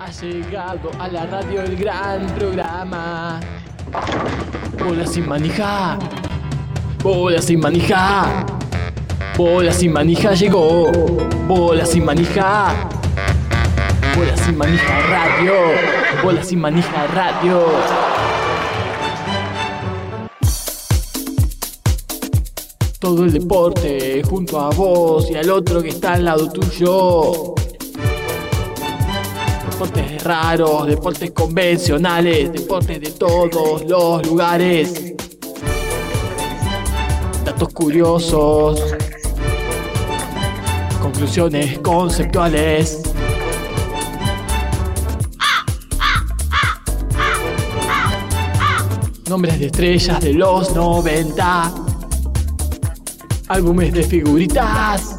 ha llegado a la radio el gran programa. Bola sin manija, bola sin manija, bola sin manija llegó, bola sin manija, bola sin manija radio, bola sin manija radio. Todo el deporte junto a vos y al otro que está al lado tuyo. Deportes raros, deportes convencionales, deportes de todos los lugares. Datos curiosos. Conclusiones conceptuales. Nombres de estrellas de los 90. Álbumes de figuritas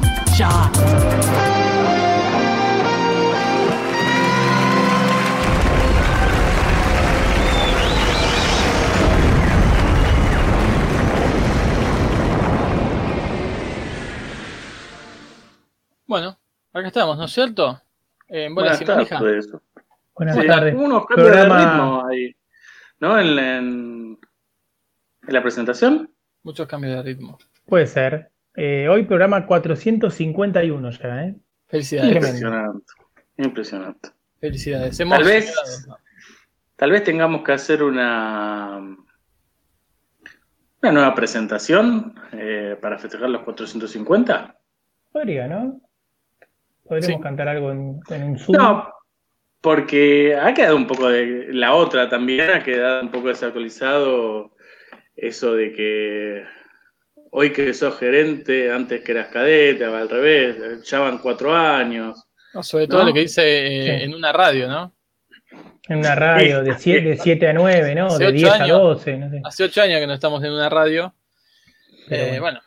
ya. Bueno, acá estamos, ¿no es cierto? En Bola Buenas tardes. Buenas Sí, tardes. hubo unos cambios Programa- de ritmo ahí. ¿No? En, en- en la presentación. Muchos cambios de ritmo. Puede ser. Eh, hoy programa 451 ya, ¿eh? Felicidades. Impresionante. Impresionante. Felicidades. Hemos Tal vez-. Tal vez tengamos que hacer una, una nueva presentación eh, para festejar los 450. Podría, ¿no? Podríamos Sí. cantar algo en, en un Zoom. No, porque ha quedado un poco de. La otra también ha quedado un poco desactualizado eso de que hoy que sos gerente, antes que eras cadete, al revés, ya van cuatro años. No, sobre todo ¿No? lo que dice eh, Sí. en una radio, ¿no? En una radio de 7, de 7 a 9, ¿no? Hace De ocho 10 a años. 12, no sé. Hace ocho años que no estamos en una radio. Pero Eh, bueno. bueno,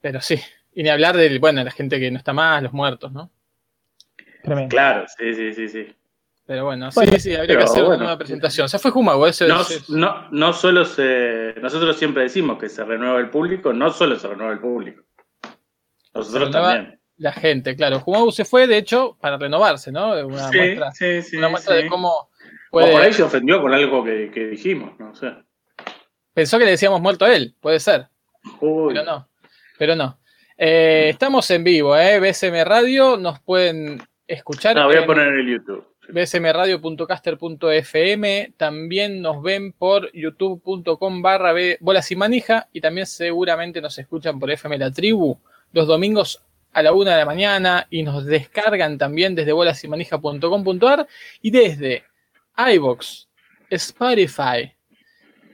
pero sí. Y ni hablar de, bueno, la gente que no está más, los muertos, ¿no? Tremendo. Claro, sí, sí, sí, sí. Pero bueno, Bueno, sí, sí, habría que hacer bueno. una nueva presentación. Se fue Jumago, ese No, ese- no, no solo se. Nosotros siempre decimos que se renueva el público, no solo se renueva el público. Nosotros también. la gente, claro. Jumago se fue, de hecho, para renovarse, ¿no? Una Sí, muestra, sí, sí, una muestra de cómo O por ahí se ofendió con algo que, que dijimos, no sé. Pensó que le decíamos muerto a él, puede ser. Uy, Pero no, pero no. Eh, estamos en vivo, ¿eh? BSM Radio, nos pueden escuchar. no, voy a poner en el YouTube. bsmradio.caster.fm, también nos ven por youtube.com barra bolas y manija y también seguramente nos escuchan por FM La Tribu los domingos a la una de la mañana y nos descargan también desde bolasymanija.com.ar y desde iVoox, Spotify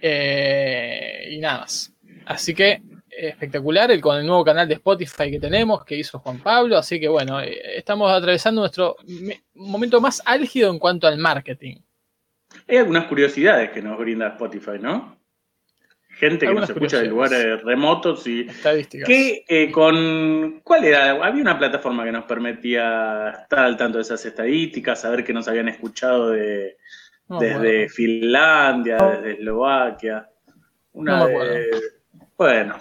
eh, y nada más. Así que espectacular el, con el nuevo canal de Spotify que tenemos, que hizo Juan Pablo. Así que bueno, eh, estamos atravesando nuestro me- momento más álgido en cuanto al marketing. Hay algunas curiosidades que nos brinda Spotify, ¿no? Gente que nos escucha de lugares remotos y Estadísticas. que eh, con ¿cuál era? Había una plataforma que nos permitía estar al tanto de esas estadísticas, saber que nos habían escuchado de, No desde. Finlandia, desde Eslovaquia. Una No me de- acuerdo. bueno.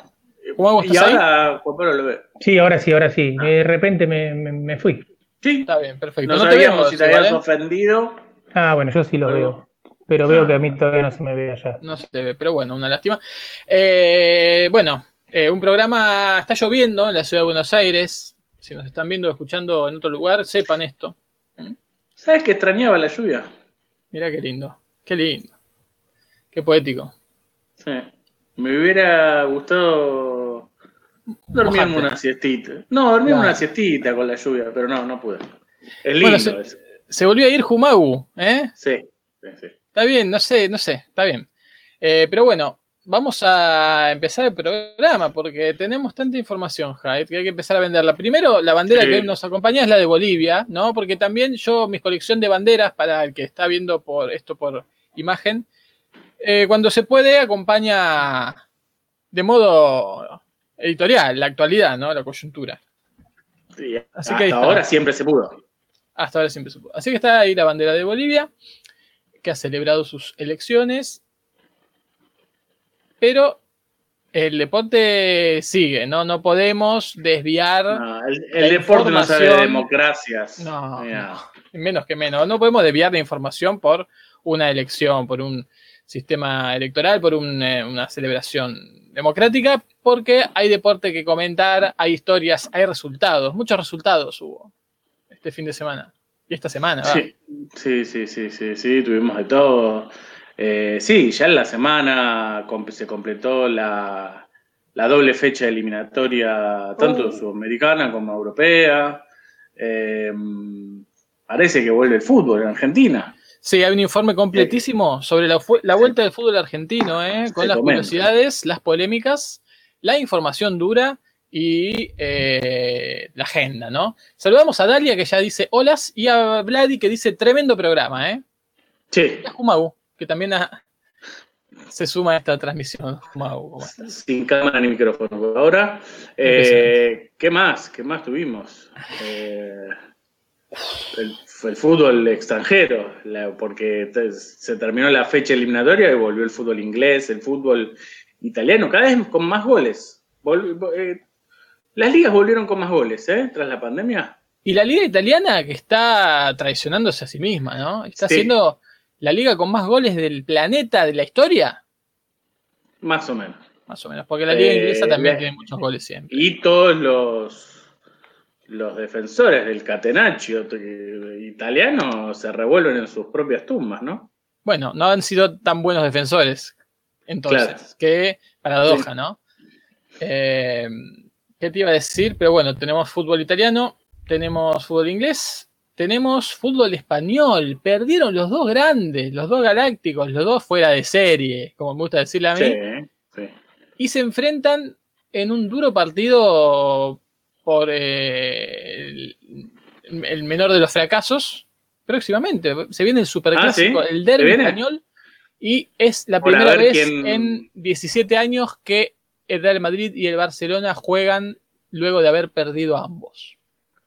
¿Cómo Y ahora Juan Pablo lo ve. Sí, ahora sí, ahora sí. De repente me, me- me fui. Sí, Está bien, perfecto. no, No te sabíamos vemos, si te habías ofendido. Ah, bueno, yo sí lo Pero- veo. Pero veo que a mí todavía no se me ve allá. No se te ve, pero bueno, una lástima. Eh, bueno, eh, un programa, está lloviendo en la ciudad de Buenos Aires. Si nos están viendo o escuchando en otro lugar, sepan esto. ¿Sabes que extrañaba la lluvia? Mirá qué lindo, qué lindo. Qué poético. Sí. Me hubiera gustado dormirme Mojarte. una siestita. No, Claro. una siestita con la lluvia, pero no, no pude. Es lindo Bueno, se- eso. Se volvió a ir Jumagu, ¿eh? Sí, sí, sí. Está bien, no sé, no sé, está bien. Eh, pero bueno, vamos a empezar el programa porque tenemos tanta información, Hyde, que hay que empezar a venderla. Primero, la bandera Sí. que nos acompaña es la de Bolivia, ¿no? Porque también yo, mi colección de banderas, para el que está viendo por esto por imagen, eh, cuando se puede, acompaña de modo editorial, la actualidad, ¿no? La coyuntura. Y Así hasta que ahora siempre se pudo. Hasta ahora siempre se pudo. Así que está ahí la bandera de Bolivia, que ha celebrado sus elecciones. Pero el deporte sigue, ¿no? No podemos desviar, No, el deporte no sabe de democracias. No, menos que menos, no podemos desviar la información por una elección, por un sistema electoral, por un, eh, una celebración democrática, porque hay deporte que comentar, hay historias, hay resultados, muchos resultados hubo este fin de semana y esta semana. va. Sí, sí, sí, sí, sí, sí, tuvimos de todo. Eh, sí, ya en la semana se completó la, la doble fecha eliminatoria, tanto Oh. sudamericana como europea. Eh, parece que vuelve el fútbol en Argentina. Sí, hay un informe completísimo sobre la, vuelta del fútbol argentino, ¿eh? con las curiosidades, las polémicas, la información dura y eh, la agenda, ¿no? Saludamos a Dalia que ya dice holas y a Vladi que dice tremendo programa, ¿eh? Sí, Y a Jumagu, que también se suma a esta transmisión. Jumagu, ¿cómo estás? sin cámara ni micrófono por ahora. Eh, ¿Qué más? ¿Qué más tuvimos? Eh, el, el fútbol extranjero, la- porque se terminó la fecha eliminatoria y volvió el fútbol inglés, el fútbol italiano, cada vez con más goles. Vol- eh, las ligas volvieron con más goles, ¿eh? Tras la pandemia. Y la liga italiana que está traicionándose a sí misma, ¿no? Está Sí. siendo la liga con más goles del planeta de la historia, Más o menos. más o menos, porque la liga Eh, inglesa también tiene muchos goles siempre. Y todos los, los defensores del Catenaccio eh, italiano se revuelven en sus propias tumbas, ¿no? Bueno, no han sido tan buenos defensores, entonces, Claro. que paradoja, ¿no? Eh, ¿Qué te iba a decir? Pero bueno, tenemos fútbol italiano, tenemos fútbol inglés, tenemos fútbol español. Perdieron los dos grandes, los dos galácticos, los dos fuera de serie, como me gusta decirle a mí. Sí, sí. y se enfrentan en un duro partido por eh, el, el menor de los fracasos. Próximamente se viene el superclásico, Ah, ¿sí? el ¿Se derbi viene? español, y es la primera vez quién- en 17 años que el Real Madrid y el Barcelona juegan luego de haber perdido a ambos.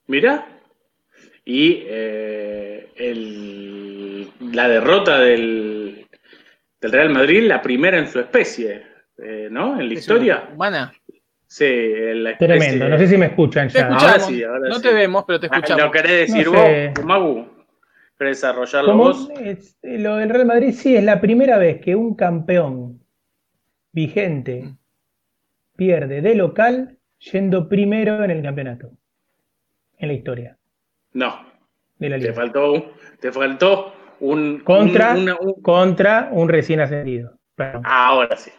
Mira. Y eh, el- la derrota del, del Real Madrid, la primera en su especie, eh, ¿no? En la historia. Humana. Sí, la especie. Tremendo. No sé si me escuchan Te ya. Ahora sí, ahora no sí. te vemos, pero te Ah, escuchamos. ¿Lo querés decir No vos. Magu? ¿Querés desarrollarlo Como vos? es- eh, lo del Real Madrid sí es la primera vez que un campeón vigente pierde de local yendo primero en el campeonato. En la historia No. de la Te liga. faltó, un- te faltó un. Contra, un- una- un- contra un recién ascendido. Claro. Ahora sí.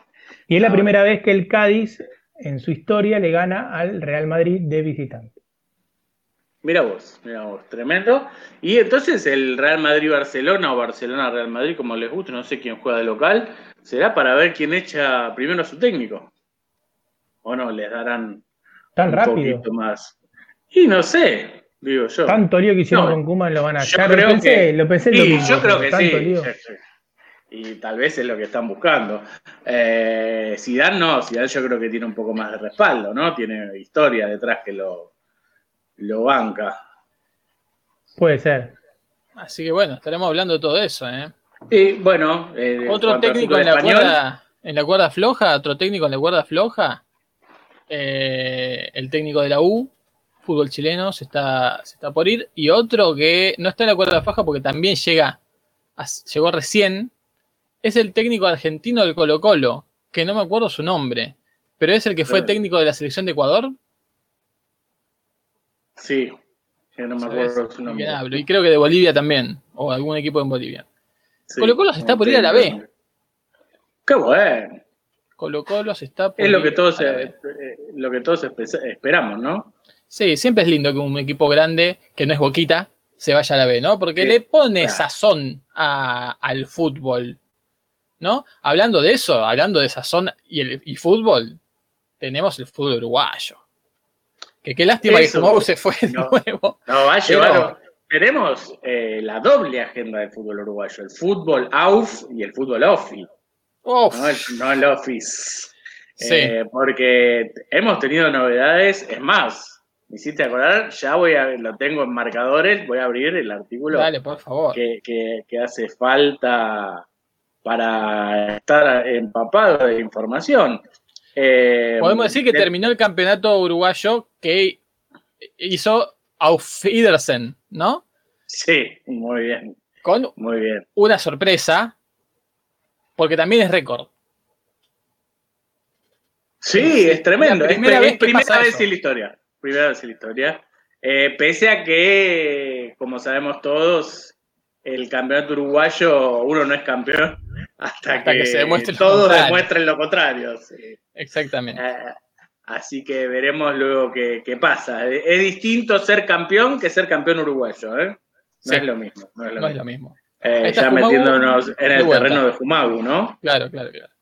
Y es la ahora. primera vez que el Cádiz en su historia le gana al Real Madrid de visitante. Mira vos, mira vos, tremendo. Y entonces el Real Madrid-Barcelona o Barcelona-Real Madrid, como les guste, no sé quién juega de local, será para ver quién echa primero a su técnico. ¿O no? Les darán Tan un rápido. poquito más. Y no sé, digo yo. Tanto lío que hicieron No, con Kuman lo van a yo echar. creo Lo pensé, que- lo pensé el Y domingo, yo creo que sí. Y tal vez es lo que están buscando. Eh, Zidane no, Zidane yo creo que tiene un poco más de respaldo, ¿no? Tiene historia detrás que lo, lo banca. Puede ser. Así que bueno, estaremos hablando de todo eso, ¿eh? Y bueno, eh, Otro técnico en la, español, cuerda, en la cuerda floja, otro técnico en la cuerda floja. eh, el técnico de la U, fútbol chileno, se está, se está por ir. Y otro que no está en la cuerda floja porque también llega, a- llegó recién, es el técnico argentino del Colo Colo, que no me acuerdo su nombre, pero es el que fue técnico de la selección de Ecuador. Sí, que no me acuerdo su ¿De nombre. hablo? Y creo que de Bolivia también, o algún equipo en Bolivia. Sí, Colo Colo se está por ir a la B. Qué bueno. Colo Colo se está por Es lo que todos, eh, lo que todos espe- esperamos, ¿no? Sí, siempre es lindo que un equipo grande, que no es Boquita, se vaya a la B, ¿no? Porque Sí, le pone claro. sazón a- al fútbol. ¿No? Hablando de eso, hablando de esa zona y el y fútbol, tenemos el fútbol uruguayo. Que qué lástima Eso. que Mau se fue de No. nuevo. No, va a Pero- llevar. Tenemos eh, la doble agenda del fútbol uruguayo: el fútbol AUF y el fútbol OFI, Uf, no el, no el Office. Sí. Eh, porque hemos tenido novedades, es más, me hiciste acordar, ya voy a, lo tengo en marcadores, voy a abrir el artículo dale, por favor. que, que- que hace falta para estar empapado de información. Eh, Podemos decir que de- terminó el campeonato uruguayo que hizo Auf Wiedersehen, ¿no? Sí, muy bien, Con muy bien. una sorpresa, porque también es récord. Sí, es tremendo. La Es primera es vez primera en la historia. Primera vez en la historia. Eh, pese a que, como sabemos todos, el campeonato uruguayo, uno no es campeón hasta, Hasta que, que se demuestre lo todos contrario. demuestren lo contrario. sí. Exactamente. Eh, así que veremos luego qué, qué pasa. Eh, Es distinto ser campeón que ser campeón uruguayo. ¿eh? No Sí. es lo mismo. No es lo No es mismo. lo mismo. Eh, ya Jumagu metiéndonos en el vuelta. terreno de Jumagu, ¿no? Claro, claro, claro.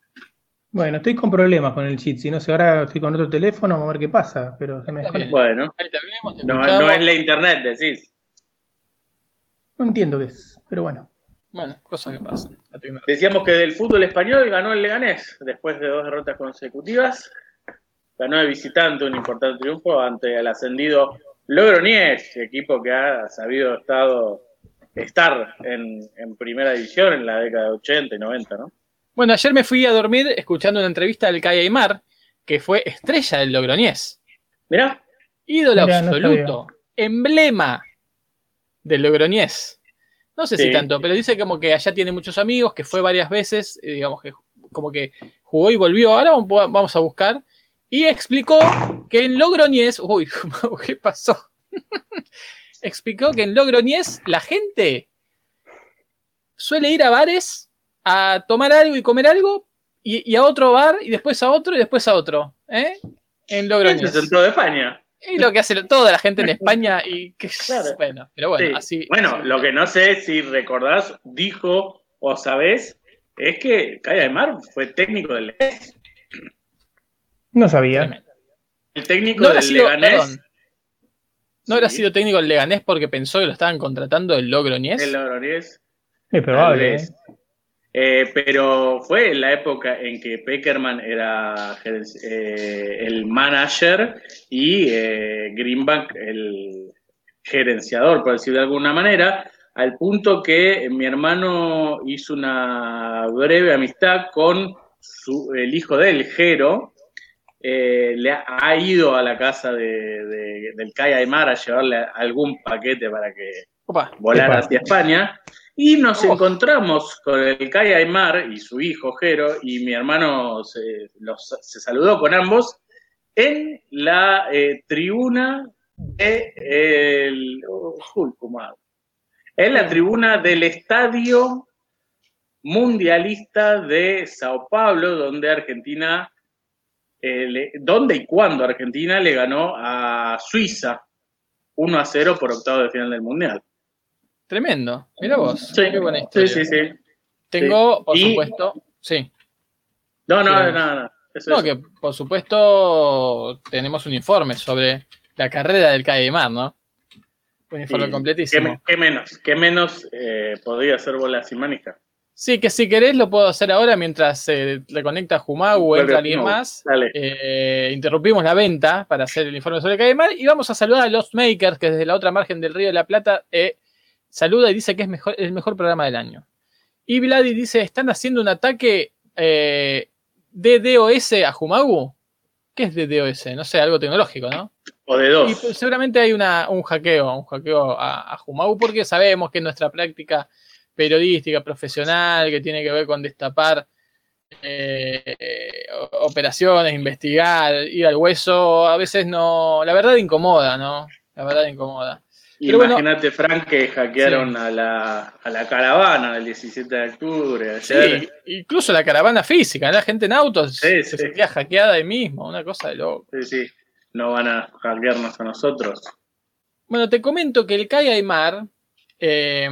Bueno, estoy con problemas con el cheat. Si no sé, ahora estoy con otro teléfono, vamos a ver qué pasa. Pero se me. Bueno, Ahí terminamos, no, no es la internet, decís. No entiendo qué es, pero bueno. Bueno, cosas que pasan. Decíamos que del fútbol español ganó el Leganés después de dos derrotas consecutivas. Ganó de visitante un importante triunfo ante el ascendido Logroñés, equipo que ha sabido estado, estar en, en primera división en la década de 80 y 90, ¿no? Bueno, ayer me fui a dormir escuchando una entrevista del Calle Aymar, que fue estrella del Logroñés. Mirá, Ídolo Mirá, no absoluto. emblema del Logroñés. No sé si tanto, pero dice como que allá tiene muchos amigos, que fue varias veces, eh, digamos que como que jugó y volvió. Ahora vamos- a buscar. Y explicó que en Logroñés. Uy, ¿qué pasó? explicó que en Logroñés la gente suele ir a bares a tomar algo y comer algo, y, y a otro bar, y después a otro, y después a otro. ¿eh? En este Logroñés. es el centro de España. Y lo que hace toda la gente en España y que Claro. bueno, pero bueno, Sí. así. Bueno, así- lo que no sé si recordás, dijo o sabés, es que Calla de Mar fue técnico del Leganés. No sabía. El técnico No del sido, Leganés. perdón, ¿no habrá Sí. sido técnico del Leganés porque pensó que lo estaban contratando del Logroñés? El Logroñés. Es probable. ¿Eh? pero fue en la época en que Peckerman era eh, el manager y eh, Greenbank el gerenciador, por decirlo de alguna manera, al punto que mi hermano hizo una breve amistad con su- el hijo de él, Jero, eh, le ha, ha ido a la casa de, de- del Kai Aymar a llevarle algún paquete para que Opa, volar Epa. hacia España. Y nos Oh. encontramos con el Kai Aymar y su hijo Jero, y mi hermano se, los- se saludó con ambos en la eh, tribuna de el, uy, ¿cómo hago? en la tribuna del Estadio Mundialista de Sao Paulo, donde Argentina, eh, le- donde y cuando Argentina le ganó a Suiza 1 a 0 por octavo de final del Mundial. Tremendo. Mira vos. Sí, Qué buena sí, sí, sí. Tengo, por Y- supuesto, sí. No, no, Sí. no, no. Eso No, que por supuesto tenemos un informe sobre la carrera del Caimar, ¿no? Un informe completísimo. ¿Qué, qué menos? ¿Qué menos eh, podría hacer bola sin manija? Sí, que si querés lo puedo hacer ahora mientras eh, le conecta Jumagu o entra alguien más. Dale. Eh, interrumpimos la venta para hacer el informe sobre Caimar y vamos a saludar a Lost Makers, que desde la otra margen del Río de la Plata eh, saluda y dice que es mejor, el mejor programa del año. Y Vladi dice, ¿están haciendo un ataque eh, DDoS a Jumagu? ¿Qué es DDoS? No sé, algo tecnológico, ¿no? O de Y dos. pues, seguramente hay una, un hackeo, un hackeo a, a Jumagu, porque sabemos que nuestra práctica periodística, profesional, que tiene que ver con destapar eh, operaciones, investigar, ir al hueso, a veces no, la verdad incomoda, ¿no? La verdad incomoda. Pero bueno- Imagínate, Frank, que hackearon a, la, a la caravana del 17 de octubre. Ayer. Sí, incluso la caravana física, la gente en autos Sí, se sentía hackeada ahí mismo, una cosa de loco. Sí, sí. No van a hackearnos a nosotros. Bueno, te comento que el Kai Aymar, eh,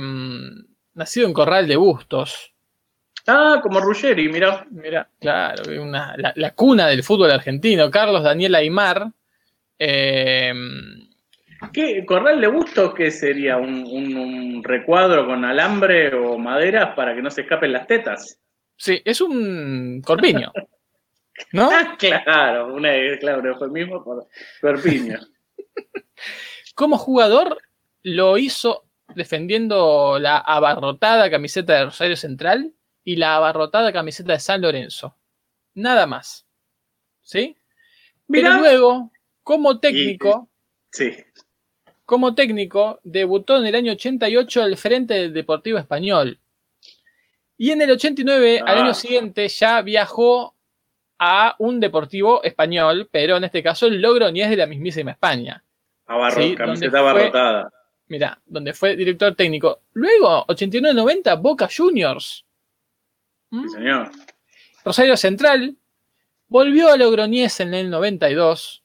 nacido en Corral de Bustos, Ah, como Ruggeri, mira. Mira, claro, una, la, la, cuna del fútbol argentino, Carlos Daniel Aymar. Eh, ¿Qué, ¿Corral de Bustos qué sería? ¿Un, un, un, recuadro con alambre o maderas para que no se escapen las tetas? Sí, es un corpiño. ¿No? Ah, claro, una, claro, un eufemismo por corpiño. Como jugador, lo hizo defendiendo la abarrotada camiseta de Rosario Central y la abarrotada camiseta de San Lorenzo. Nada más. ¿Sí? Pero luego, como técnico, y, sí. Como técnico, debutó en el año 88 al frente del Deportivo Español. Y en el 89, ah. al año siguiente, ya viajó a un Deportivo Español, pero en este caso el Logroñés de la mismísima España. Abarro, ¿sí? camiseta abarrotada. Mira, donde fue director técnico. Luego, 89-90, Boca Juniors. Sí, señor. Rosario Central. Volvió a Logroñés en el 92.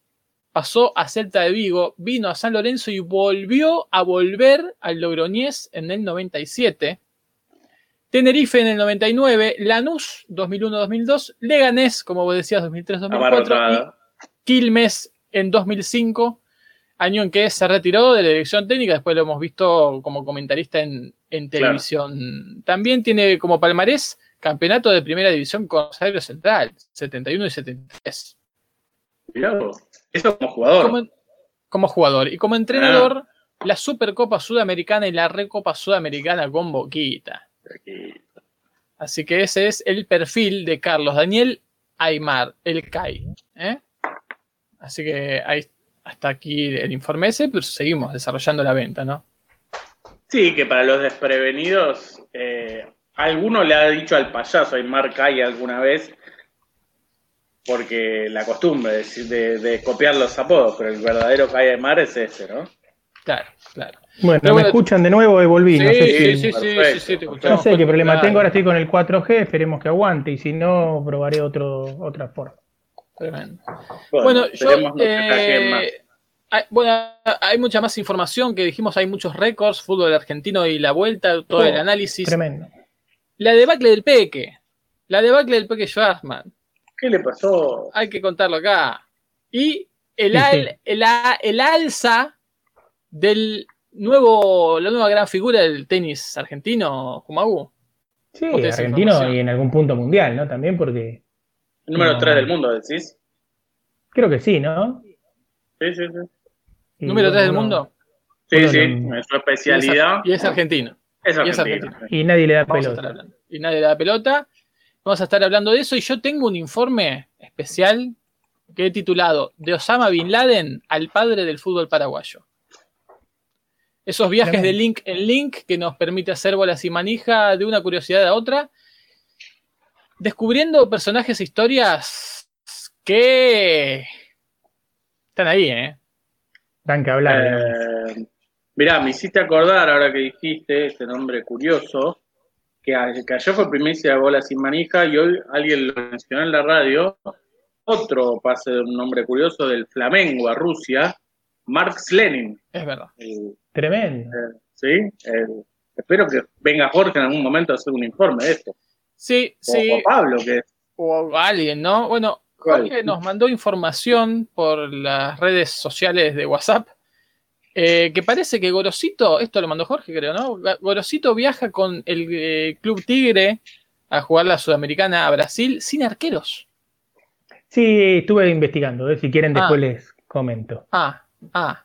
Pasó a Celta de Vigo. Vino a San Lorenzo y volvió a volver al Logroñés en el 97. Tenerife en el 99. Lanús 2001-2002. Leganés, como vos decías, 2003-2004. Y Quilmes en 2005 año en que se retiró de la dirección técnica, después lo hemos visto como comentarista en, en televisión. Claro. También tiene como palmarés campeonato de primera división con Rosario Central, 71 y 73. Mirá, eso como jugador. Como, como jugador. Y como entrenador, ah. la Supercopa Sudamericana y la Recopa Sudamericana con Boquita. Así que ese es el perfil de Carlos Daniel Aymar, el CAI. ¿eh? Así que ahí hasta aquí el informe ese, pero seguimos desarrollando la venta, ¿no? Sí, que para los desprevenidos, eh, alguno le ha dicho al payaso Aymar Calle alguna vez, porque la costumbre de, de, de, copiar los apodos, pero el verdadero Calle Aymar es ese, ¿no? Claro, claro. Bueno, pero me bueno, escuchan de nuevo y volví. Sí, no sé, sí, si, sí, sí, sí, te no sé qué problema claro. tengo, ahora estoy con el 4G, esperemos que aguante, y si no, probaré otro, otra forma. Tremendo. Bueno, bueno yo. Eh, hay, bueno, hay mucha más información que dijimos, hay muchos récords, fútbol argentino y la vuelta, todo oh, el análisis. Tremendo. La debacle del Peque. La debacle del Peque Schwarzman. ¿Qué le pasó? Hay que contarlo acá. Y el, al, el, el alza del nuevo, la nueva gran figura del tenis argentino, Jumagu. Sí, argentino y en algún punto mundial, ¿no? También porque el número 3 no, del mundo, decís. Creo que sí, ¿no? Sí, sí, sí. ¿Número 3 del mundo? Sí, sí, es su especialidad. Y es, argentino. Es argentino. Y, es argentino. y nadie le da Vamos pelota. Y nadie le da pelota. Vamos a estar hablando de eso. Y yo tengo un informe especial que he titulado De Osama Bin Laden al padre del fútbol paraguayo. Esos viajes de link en link que nos permite hacer bolas y manija de una curiosidad a otra descubriendo personajes e historias que están ahí, ¿eh? Dan que hablar. Eh, mirá, me hiciste acordar, ahora que dijiste ese nombre curioso, que, que ayer fue primicia de Bola Sin Manija y hoy alguien lo mencionó en la radio. Otro pase de un nombre curioso del Flamengo a Rusia, Marx Lenin. Es verdad. El, Tremendo. eh, sí, el- espero que venga Jorge en algún momento a hacer un informe de esto. Sí, O, sí. o Pablo, que o alguien, ¿no? Bueno, ¿Cuál? Jorge nos mandó información por las redes sociales de WhatsApp. Eh, que parece que Gorosito, esto lo mandó Jorge, creo, ¿no? Gorosito viaja con el eh, Club Tigre a jugar la Sudamericana a Brasil sin arqueros. Sí, estuve investigando, ¿eh? si quieren después Ah. les comento. Ah, ah,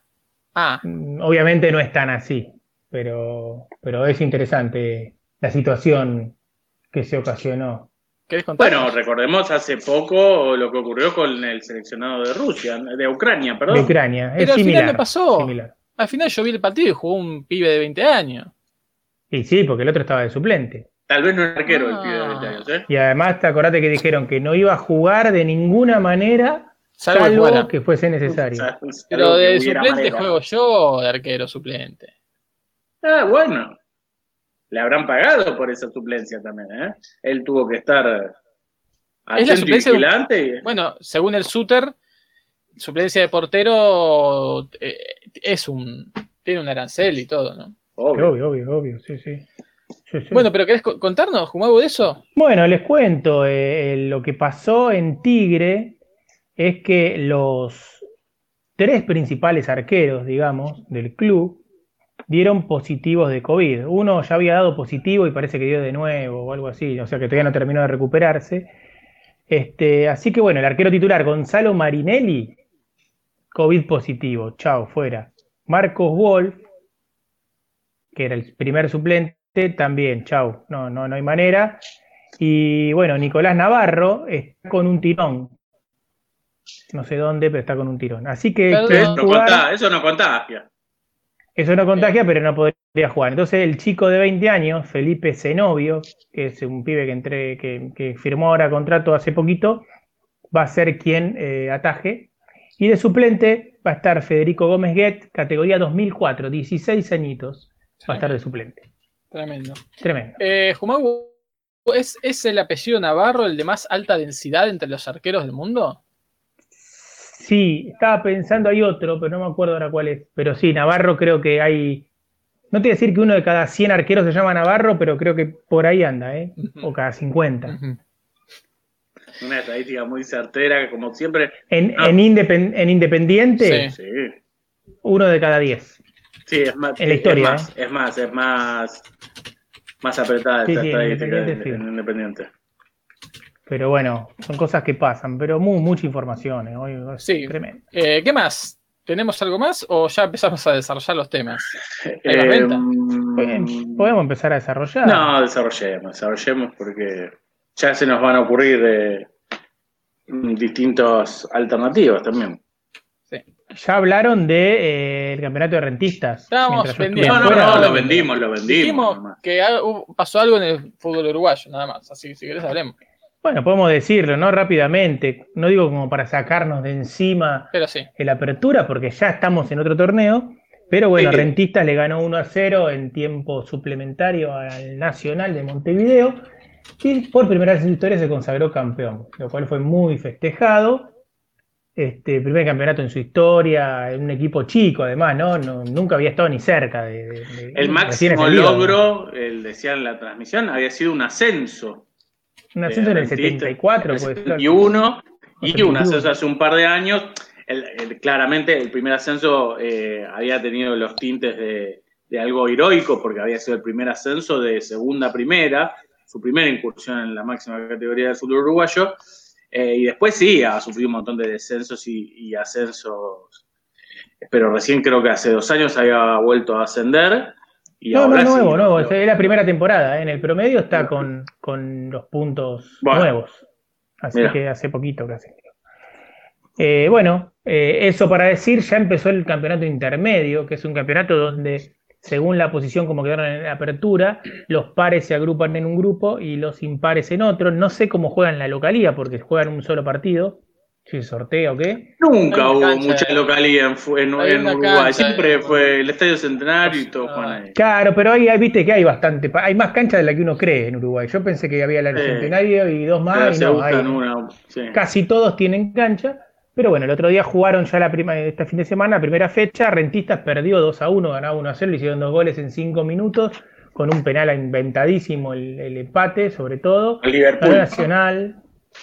ah. Mm, Obviamente no es tan así, pero, pero es interesante la situación que se ocasionó. ¿Querés contar? Bueno, recordemos hace poco lo que ocurrió con el seleccionado de Rusia, de Ucrania, De perdón. Ucrania. Pero al final no pasó. similar. Al final yo vi el partido y jugó un pibe de 20 años. Y sí, porque el otro estaba de suplente. Tal vez no es arquero el Ah. pibe de 20 años, ¿eh? Y además, te acordate que dijeron que no iba a jugar de ninguna manera, Salvo que salvo jugara. que fuese necesario. Pero de suplente manera. juego yo, de arquero suplente. Ah, bueno. Le habrán pagado por esa suplencia también, ¿eh? Él tuvo que estar Es la suplencia vigilante. Bueno, según el Suter, suplencia de portero eh, es un. tiene un arancel y todo, ¿no? Obvio. Obvio, obvio, obvio, sí, sí. Bueno, pero ¿querés contarnos algo de eso? Bueno, les cuento. Eh, lo que pasó en Tigre es que los tres principales arqueros, digamos, del club dieron positivos de COVID. Uno ya había dado positivo y parece que dio de nuevo o algo así, o sea que todavía no terminó de recuperarse. Este, así que bueno, el arquero titular Gonzalo Marinelli, COVID positivo, chao, fuera. Marcos Wolf, que era el primer suplente, también, chao, no, no, no hay manera. Y bueno, Nicolás Navarro está con un tirón. No sé dónde, pero está con un tirón. Así que. eso, no eso no contagia. Eso no contagia, pero no podría jugar. Entonces el chico de 20 años, Felipe Zenobio, que es un pibe que, entré, que, firmó ahora contrato hace poquito, va a ser quien eh, ataje. Y de suplente va a estar Federico Gómez Guet, categoría 2004, 16 añitos, va a estar de suplente. Tremendo. Tremendo. Eh, ¿es, ¿es el apellido Navarro el de más alta densidad entre los arqueros del mundo? Sí, estaba pensando hay otro, pero no me acuerdo ahora cuál es. Pero sí, Navarro creo que hay. No te voy a decir que uno de cada 100 arqueros se llama Navarro, pero creo que por ahí anda, ¿eh? O cada 50. Una estadística muy certera, como siempre. En, en, Independiente, sí. uno de cada 10. Sí, es más. En la historia. ¿eh? Es más, es más, más, apretada esta estadística en Independiente. Pero bueno, son cosas que pasan, pero muy, mucha información. ¿eh? Hoy sí. Tremendo. Eh, ¿Qué más? ¿Tenemos algo más o ya empezamos a desarrollar los temas? Eh, ¿Podemos empezar a desarrollar? No, desarrollemos, desarrollemos porque ya se nos van a ocurrir eh, distintas alternativas también. Sí. Ya hablaron del de, el campeonato de rentistas. Estábamos vendiendo. No, no, no, lo vendimos, lo vendimos. Dijimos que pasó algo en el fútbol uruguayo, nada más. Así que si querés hablemos. Bueno, podemos decirlo, ¿no? Rápidamente. No digo como para sacarnos de encima pero sí. la apertura, porque ya estamos en otro torneo. Pero bueno, Rentistas le ganó 1 a 0 en tiempo suplementario al Nacional de Montevideo. Y por primera vez en su historia se consagró campeón, lo cual fue muy festejado. Este primer campeonato en su historia, en un equipo chico además, ¿no? nunca había estado ni cerca de. el máximo logro, el decía en la transmisión, había sido un ascenso un ascenso en el 74, el 71, y un ascenso hace un par de años. claramente el primer ascenso eh, había tenido los tintes de, algo heroico porque había sido el primer ascenso de segunda a primera, su primera incursión en la máxima categoría del fútbol uruguayo. Eh, y después sí, ha sufrido un montón de descensos y, ascensos, pero recién creo que hace dos años había vuelto a ascender no, no, nuevo, nuevo. Es la primera temporada. ¿eh? En el promedio está con, los puntos nuevos. Así que hace poquito casi. Eh, bueno, eh, eso para decir, ya empezó el campeonato intermedio, que es un campeonato donde, según la posición como quedaron en la apertura, los pares se agrupan en un grupo y los impares en otro. No sé cómo juegan la localía, porque juegan un solo partido si sorteo o qué. Nunca hubo mucha localidad en, Uruguay. Siempre fue el Estadio Centenario y todo Juan ahí. Claro, pero ahí, viste que hay bastante. Hay más canchas de la que uno cree en Uruguay. Yo pensé que había el Centenario y dos más. Y no, Casi todos tienen cancha. Pero bueno, el otro día jugaron ya la prima, este fin de semana, primera fecha. Rentistas perdió 2 a 1, ganaba 1 a 0, le hicieron dos goles en 5 minutos, con un penal inventadísimo el, empate, sobre todo. El Liverpool. Nacional,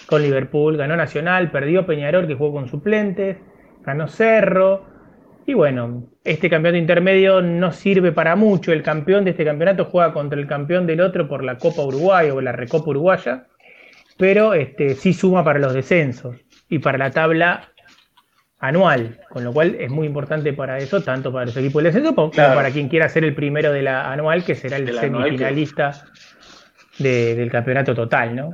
con Liverpool, ganó Nacional, perdió Peñarol que jugó con suplentes, ganó Cerro. Y bueno, este campeonato intermedio no sirve para mucho. El campeón de este campeonato juega contra el campeón del otro por la Copa Uruguay o la Recopa Uruguaya, pero este, sí suma para los descensos y para la tabla anual, con lo cual es muy importante para eso, tanto para los equipos del descenso como para quien quiera ser el primero de la anual, que será el semifinalista del campeonato total, ¿no?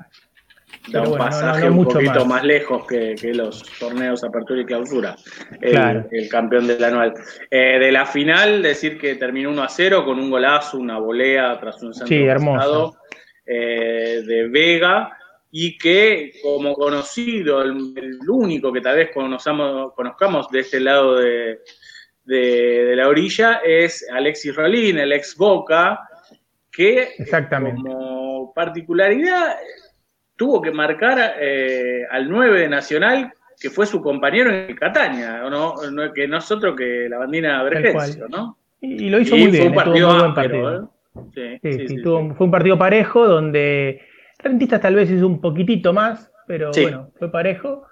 Da un pasaje un poquito más. lejos que, los torneos apertura y clausura, el, campeón del anual. Eh, de la final, decir que terminó 1 a 0 con un golazo, una volea tras un centro eh, de Vega y que como conocido, el, único que tal vez conozcamos, conozcamos de este lado de, de, la orilla es Alexis Rolín, el ex Boca, que como particularidad tuvo que marcar eh, al 9 de Nacional, que fue su compañero en Cataña, ¿no? que nosotros que la bandina Vergesio, ¿no? Y, lo hizo muy bien, fue un partido, Sí, sí, sí, fue un partido parejo donde Rentistas tal vez hizo un poquitito más, pero bueno, fue parejo.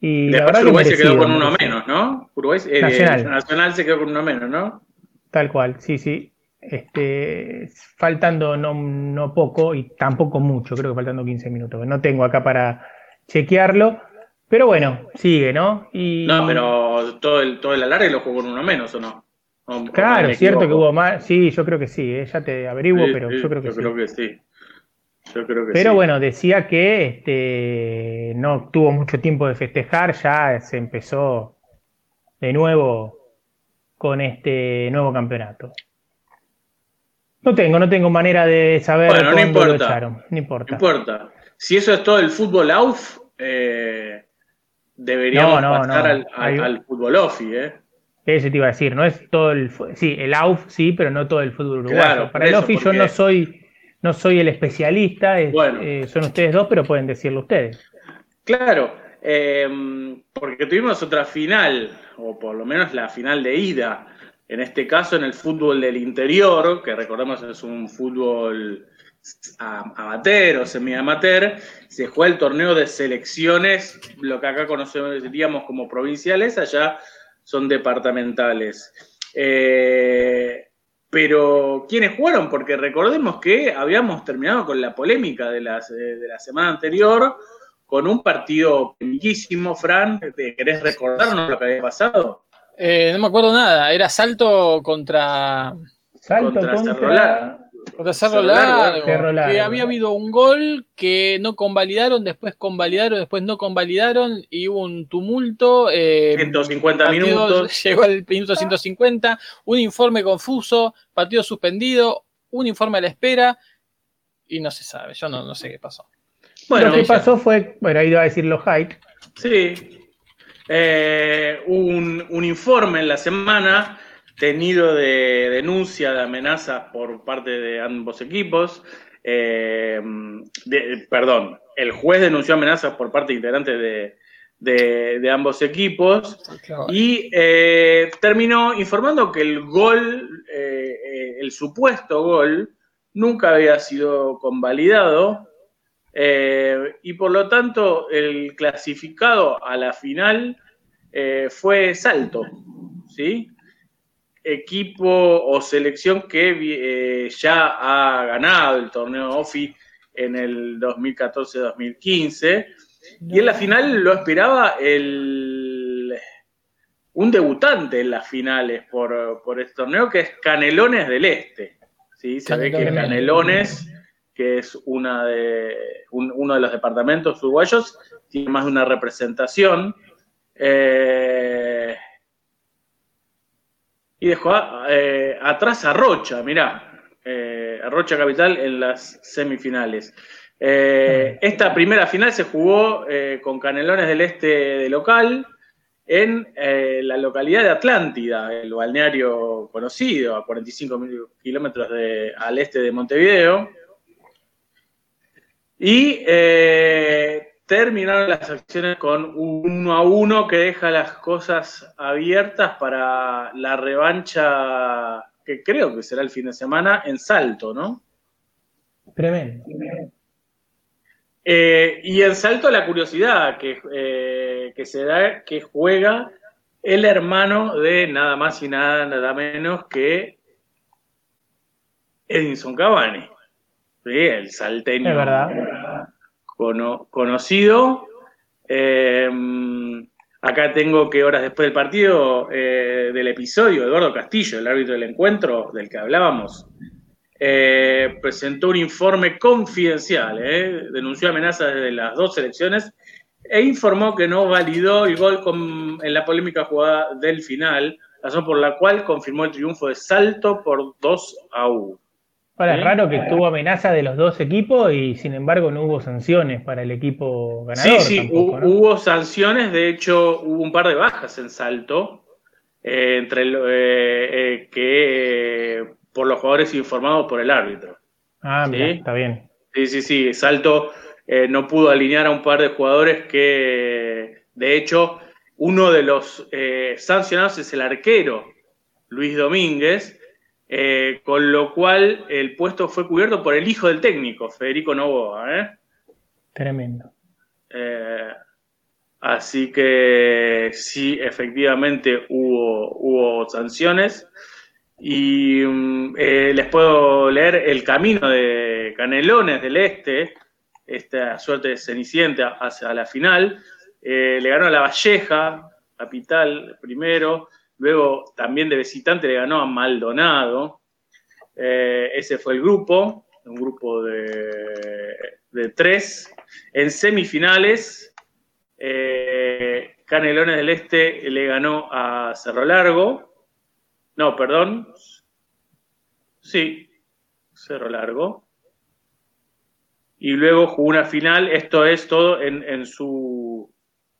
Y la verdad Uruguay se quedó con uno menos, ¿no? Uruguay, eh, Nacional. Nacional se quedó con uno menos, ¿no? Tal cual, sí, sí. Este, faltando no, no poco y tampoco mucho, creo que faltando 15 minutos. No tengo acá para chequearlo, pero bueno, sigue, ¿no? Y... No, pero todo el, todo el alargue lo jugó con uno menos, ¿o no? claro, es cierto que hubo más. Sí, yo creo que sí, ¿eh? ya te averiguo, pero yo creo que yo sí. Creo que sí. Yo creo que Pero bueno, decía que este, no tuvo mucho tiempo de festejar, ya se empezó de nuevo con este nuevo campeonato. No tengo, no tengo manera de saber bueno, no importa, No importa. No importa. Si eso es todo el fútbol AUF, eh, deberíamos pasar al, fútbol OFI, ¿eh? Ese te iba a decir, no es todo el. Sí, el AUF sí, pero no todo el fútbol uruguayo. Para el OFI yo no soy no soy el especialista, eh, son ustedes dos, pero pueden decirlo ustedes. Claro, em, porque tuvimos otra final, o por lo menos la final de ida, en este caso en el fútbol del interior, que recordemos es un fútbol amateur o semi-amateur, se juega el torneo de selecciones, lo que acá conocemos como provinciales, allá son departamentales. Eh, pero, ¿quiénes jugaron? Porque recordemos que habíamos terminado con la polémica de, las, de la semana anterior con un partido riquísimo, Fran. ¿Querés recordarnos lo que había pasado? Eh, no me acuerdo nada. Era salto contra. Salto contra, contra... Contra Cerro, Largo, Que había habido un gol que no convalidaron, después convalidaron, después no convalidaron y hubo un tumulto. 150 eh, minutos. Llegó al minuto 150, un informe confuso, partido suspendido, un informe a la espera y no se sabe. Yo no, no sé qué pasó. Bueno, lo que pasó fue, bueno, ahí iba a decir los hype. Sí. Eh, un, un informe en la semana tenido de denuncia de amenazas por parte de ambos equipos. Eh, perdón, el juez denunció amenazas por parte de integrantes de, ambos equipos y eh, terminó informando que el gol, eh, el supuesto gol, nunca había sido convalidado y por lo tanto el clasificado a la final fue Salto, ¿sí? equipo o selección que eh, ya ha ganado el torneo OFI en el 2014-2015. Y en la final lo esperaba el, un debutante en las finales por, este torneo, que es Canelones del Este. ¿sí? Se ve que Canelones, que es uno de los departamentos uruguayos, tiene más de una representación. Eh, y dejó eh, atrás a Rocha, mirá, eh, a Rocha Capital en las semifinales. Esta primera final se jugó con Canelones del Este de local en la localidad de Atlántida, el balneario conocido, a 45 kilómetros al este de Montevideo. Y terminaron las acciones con un 1 a 1 que deja las cosas abiertas para la revancha que creo que será el fin de semana en Salto, ¿no? Tremendo. Eh, y en Salto la curiosidad que, eh, que se da que juega el hermano de nada más y nada, nada menos que Edinson Cavani. Sí, el salteño. Es verdad conocido. Eh, acá tengo que horas después del partido, eh, del episodio, Eduardo Castillo, el árbitro del encuentro del que hablábamos, eh, presentó un informe confidencial, denunció amenazas desde las dos selecciones e informó que no validó el gol en la polémica jugada del final, razón por la cual confirmó el triunfo de Salto por 2 a 1. Ahora, es raro que tuvo amenaza de los dos equipos y sin embargo no hubo sanciones para el equipo ganador. Sí, sí, hubo sanciones, de hecho hubo un par de bajas en salto, eh, entre eh, eh, que por los jugadores informados por el árbitro. Ah, mira, está bien. Sí, sí, sí, salto no pudo alinear a un par de jugadores que, de hecho, uno de los sancionados es el arquero, Luis Domínguez, eh, con lo cual el puesto fue cubierto por el hijo del técnico, Federico Novoa. ¿eh? Tremendo. Eh, así que sí, efectivamente hubo, hubo sanciones. Y mm, les puedo leer El Camino de Canelones del Este, esta suerte de cenicienta hacia la final. Le ganó a La Valleja, capital, primero. Luego también de visitante le ganó a Maldonado. Eh, ese fue el grupo, un grupo de, tres. En semifinales, eh, Canelones del Este le ganó a Cerro Largo. No, perdón. Sí, Cerro Largo. Y luego jugó una final, esto es todo en, en su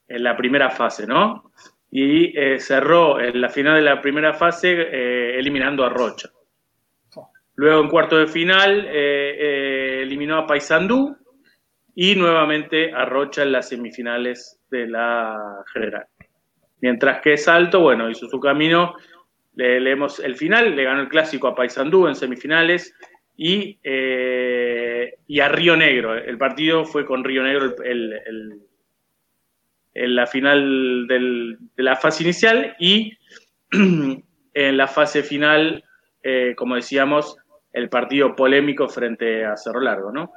en la primera fase, ¿no? Y eh, cerró en la final de la primera fase eh, eliminando a Rocha. Luego en cuarto de final eh, eliminó a Paysandú y nuevamente a Rocha en las semifinales de la general. Mientras que Salto, bueno, hizo su camino, le- leemos el final, le ganó el clásico a Paysandú en semifinales y, y a Río Negro. El partido fue con Río Negro el- en la final del- de la fase inicial y en la fase final, eh, como decíamos, el partido polémico frente a Cerro Largo, ¿no?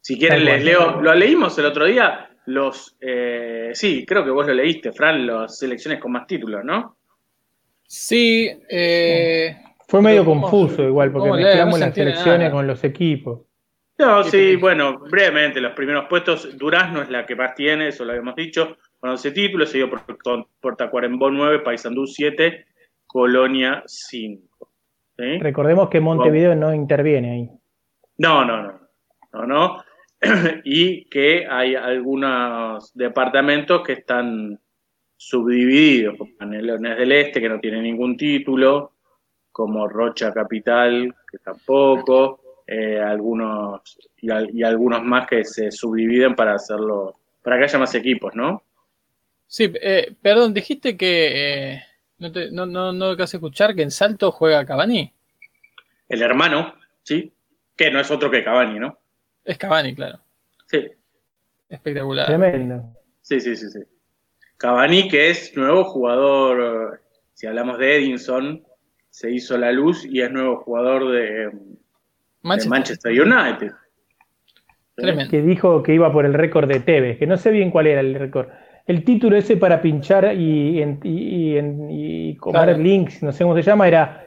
Si quieren, les leo, lo leímos el otro día, los, eh, sí, creo que vos lo leíste, Fran, las selecciones con más títulos, ¿no? Sí, eh, Fue medio Pero, ¿cómo- confuso igual, porque mezclamos No las selecciones nada. con los equipos. No, Sí, bueno, brevemente, los primeros puestos, Durazno es la que más tiene, eso lo habíamos dicho, con 11 títulos, seguido por, con- por Tacuarembó 9, Paysandú 7, Colonia 5. ¿sí? Recordemos que Montevideo no interviene ahí. No, no, no, no, no. y que hay algunos departamentos que están subdivididos, como Canelones del Este, que no tiene ningún título, como Rocha Capital, que tampoco, eh, algunos y, al- y algunos más que se subdividen para hacerlo, para que haya más equipos, ¿no? sí, eh, perdón, dijiste que eh, no, te, no, no, no a escuchar que en Salto juega Cavani. El hermano, ¿sí? Que no es otro que Cavani, ¿no? Es Cavani, claro. Sí, Espectacular. Tremendo. Sí, sí, sí, sí. Cavani, que es nuevo jugador, si hablamos de Edinson, se hizo la luz y es nuevo jugador de Manchester. Manchester United. Tremendo. Que dijo que iba por el récord de Tevez, que no sé bien cuál era el récord. El título ese para pinchar y, en- y, y en- y comer Claro. links, no sé cómo se llama, era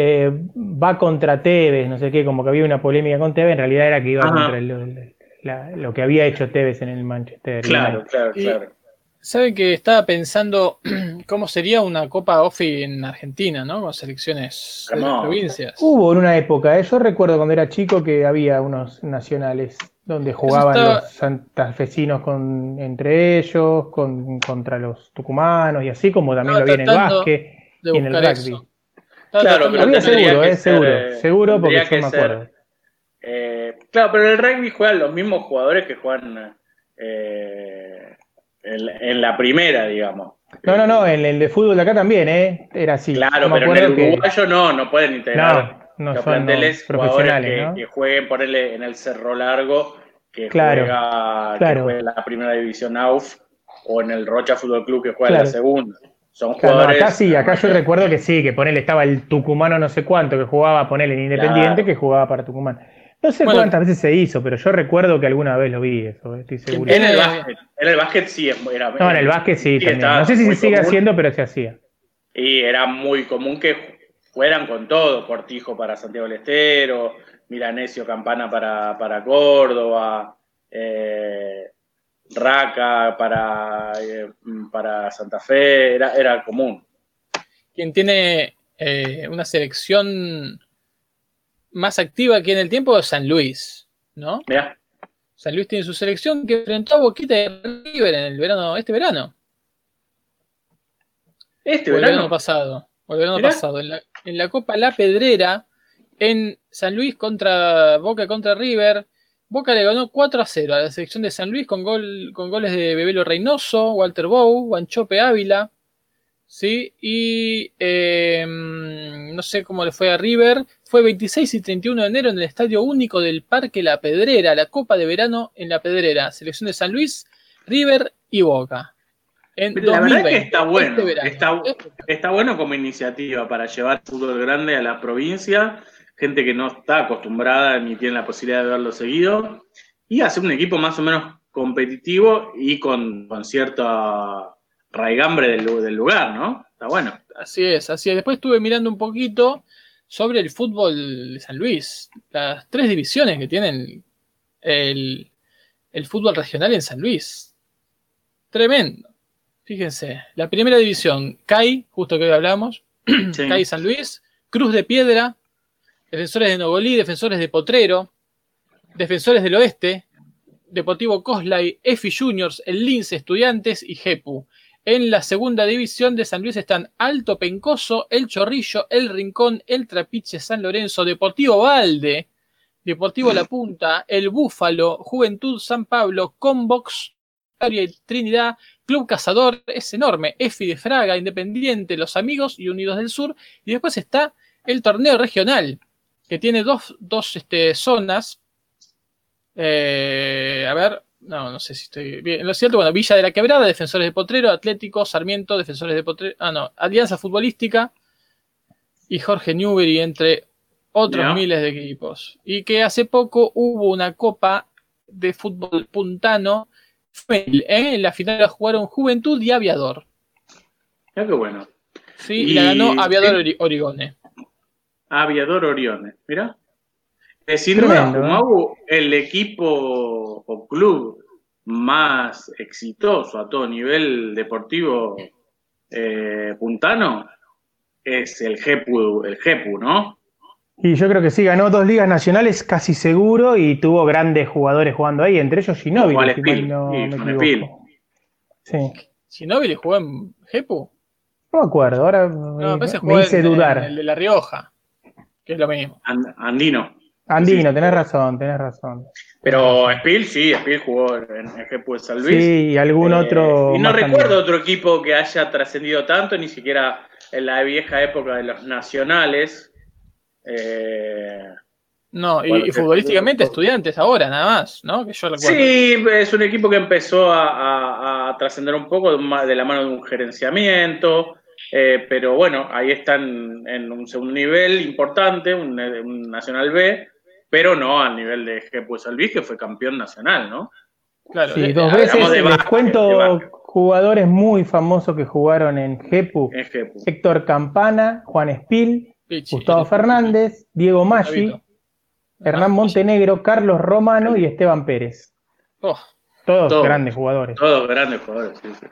eh, va contra Tevez, no sé qué, como que había una polémica con Tevez, en realidad era que iba Ajá. contra el- el- la- lo que había hecho Tevez en el Manchester. Claro, United. claro, Y- claro. Saben que estaba pensando cómo sería una Copa OFI en Argentina, ¿no? Con selecciones de las provincias. Hubo en una época, ¿eh? yo recuerdo cuando era chico que había unos nacionales donde jugaban estaba- los santafesinos con, entre ellos, con, contra los tucumanos y así como también Estaba lo había en el básquet y en el rugby. Claro, pero Había seguro, eh, ser, seguro, eh, seguro porque yo me ser, acuerdo. Eh, claro, pero en el rugby juegan los mismos jugadores que juegan eh, en, en la primera, digamos. No, no, no, en el de fútbol de acá también, ¿eh? Era así. Claro, pero en el que- uruguayo no, no pueden integrar No, no son profesionales, que, ¿no? que jueguen, ponerle en el Cerro Largo, que Claro, juega, que claro. juegue en la primera división AUF, o en el Rocha Fútbol Club que juega en la Claro. segunda. Son Claro, jugadores. acá sí, acá yo recuerdo que sí, que ponele estaba el tucumano no sé cuánto que jugaba, ponele en Independiente, Claro. que jugaba para Tucumán. No sé Bueno. cuántas veces se hizo, pero yo recuerdo que alguna vez lo vi eso, estoy seguro. En el básquet, en el básquet sí era. No, en el básquet sí, también. No sé si se sigue común. haciendo, pero se hacía. Y era muy común que fueran con todo, Cortijo para Santiago del Estero, Milanesio Campana para, para Córdoba, eh, Raca para, eh, para Santa Fe, era, era común. quien tiene eh, una selección más activa aquí en el tiempo es San Luis, ¿no? Mirá, San Luis tiene su selección que enfrentó a Boquita de River en el verano, este verano, este o el verano verano. pasado, o el verano Mirá. pasado, en la, en la Copa La Pedrera, en San Luis contra Boca contra River. Boca le ganó 4 a 0 a la selección de San Luis con, gol, con goles de Bebelo Reynoso, Walter Bow, Guanchope Ávila. ¿Sí? Y eh, no sé cómo le fue a River. Fue 26 y 31 de enero en el Estadio Único del Parque La Pedrera, la Copa de Verano en La Pedrera. Selección de San Luis, River y Boca. En la verdad que está bueno. Este está, está, bueno como iniciativa para llevar fútbol grande a la provincia. Gente que no está acostumbrada ni tiene la posibilidad de verlo seguido. Y hacer un equipo más o menos competitivo y con, con cierta raigambre del, del, lugar, ¿no? Está bueno. Así es, así es. Después estuve mirando un poquito sobre el fútbol de San Luis. Las tres divisiones que tienen el, el fútbol regional en San Luis. Tremendo. Fíjense, la primera división, CAI, justo que hoy hablamos, CAI San Luis, Cruz de Piedra, Defensores de Nogolí, Defensores de Potrero, Defensores del Oeste, Deportivo Coslay, EFI Juniors, el Lince Estudiantes y Jepu. En la segunda división de San Luis están Alto Pencoso, El Chorrillo, El Rincón, El Trapiche San Lorenzo, Deportivo Valde, Deportivo La Punta, El Búfalo, Juventud San Pablo, Convox, Trinidad, Club Cazador, es enorme, EFI de Fraga, Independiente, Los Amigos y Unidos del Sur. Y después está el torneo regional, que tiene dos, dos este, zonas eh, a ver, no, no sé si estoy bien. Lo cierto, bueno, Villa de la Quebrada, Defensores de Potrero, Atlético, Sarmiento, Defensores de Potrero. Ah, no, Alianza Futbolística y Jorge Newbery, entre otros miles de equipos. Y que hace poco hubo una copa de fútbol puntano. ¿eh? En la final jugaron Juventud y Aviador. Ya qué bueno. Sí, y, la ganó Aviador Origone. Aviador Orione, mira. Sin duda, el equipo o club más exitoso a todo nivel deportivo eh, puntano es el GEPU, el GEPU, ¿no? Y yo creo que sí, ganó dos ligas nacionales casi seguro y tuvo grandes jugadores jugando ahí, entre ellos Ginóbili. no, sí. jugó en GEPU? No me acuerdo, ahora me, hice dudar. El, de La Rioja, que es lo mismo. Andino. Andino, tenés razón, tenés razón. Pero Spiel sí, Spiel jugó en el GPU de San Luis. Sí, y algún eh, otro. Y no recuerdo otro equipo que haya trascendido tanto, ni siquiera en la vieja época de los nacionales. Eh, no, y, futbolísticamente estudiantes ahora, nada más, ¿no? Que yo Sí, es un equipo que empezó a, trascender un poco de la mano de un gerenciamiento. Eh, pero bueno, ahí están en un segundo nivel importante, un, un Nacional B, pero no al nivel de Jepu Salvis, que fue campeón nacional, ¿no? Claro, sí, dos veces. les cuento jugadores muy famosos que jugaron en Jepu. Héctor Campana, Juan Espil, Gustavo Fernández, Diego Maggi, Hernán Montenegro, Carlos Romano y Esteban Pérez. Oh. todos grandes jugadores. Todos grandes jugadores, sí, sí.